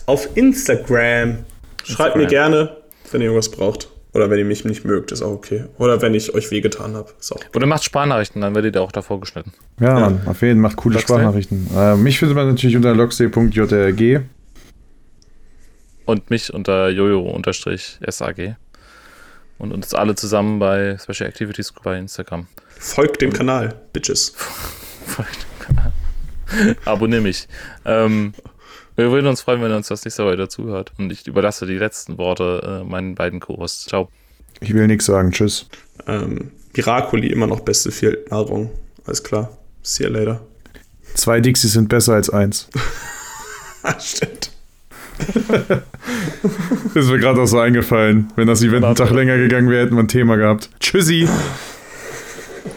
auf Instagram. Schreibt mir gerne, wenn ihr irgendwas braucht. Oder wenn ihr mich nicht mögt, ist auch okay. Oder wenn ich euch wehgetan habe, ist auch okay. Oder macht Sprachnachrichten, dann werdet ihr auch davor geschnitten. Ja, ja. Mann, auf jeden Fall macht coole Loxday? Sprachnachrichten. Äh, mich findet man natürlich unter loxday.jrg. Und mich unter jojo-sag. Und uns alle zusammen bei Special Activities bei Instagram. Folgt dem Kanal, Bitches. Folgt dem Kanal. Abonnier mich. Ähm, wir würden uns freuen, wenn ihr uns das nächste Mal wieder zuhört. Und ich überlasse die letzten Worte äh, meinen beiden Co-Hosts. Ciao. Ich will nichts sagen. Tschüss. Ähm, Miracoli immer noch beste Nahrung. Alles klar. See you later. Zwei Dixies sind besser als eins. Stimmt. das ist mir gerade auch so eingefallen. Wenn das Event einen Tag länger gegangen wäre, hätten wir ein Thema gehabt. Tschüssi.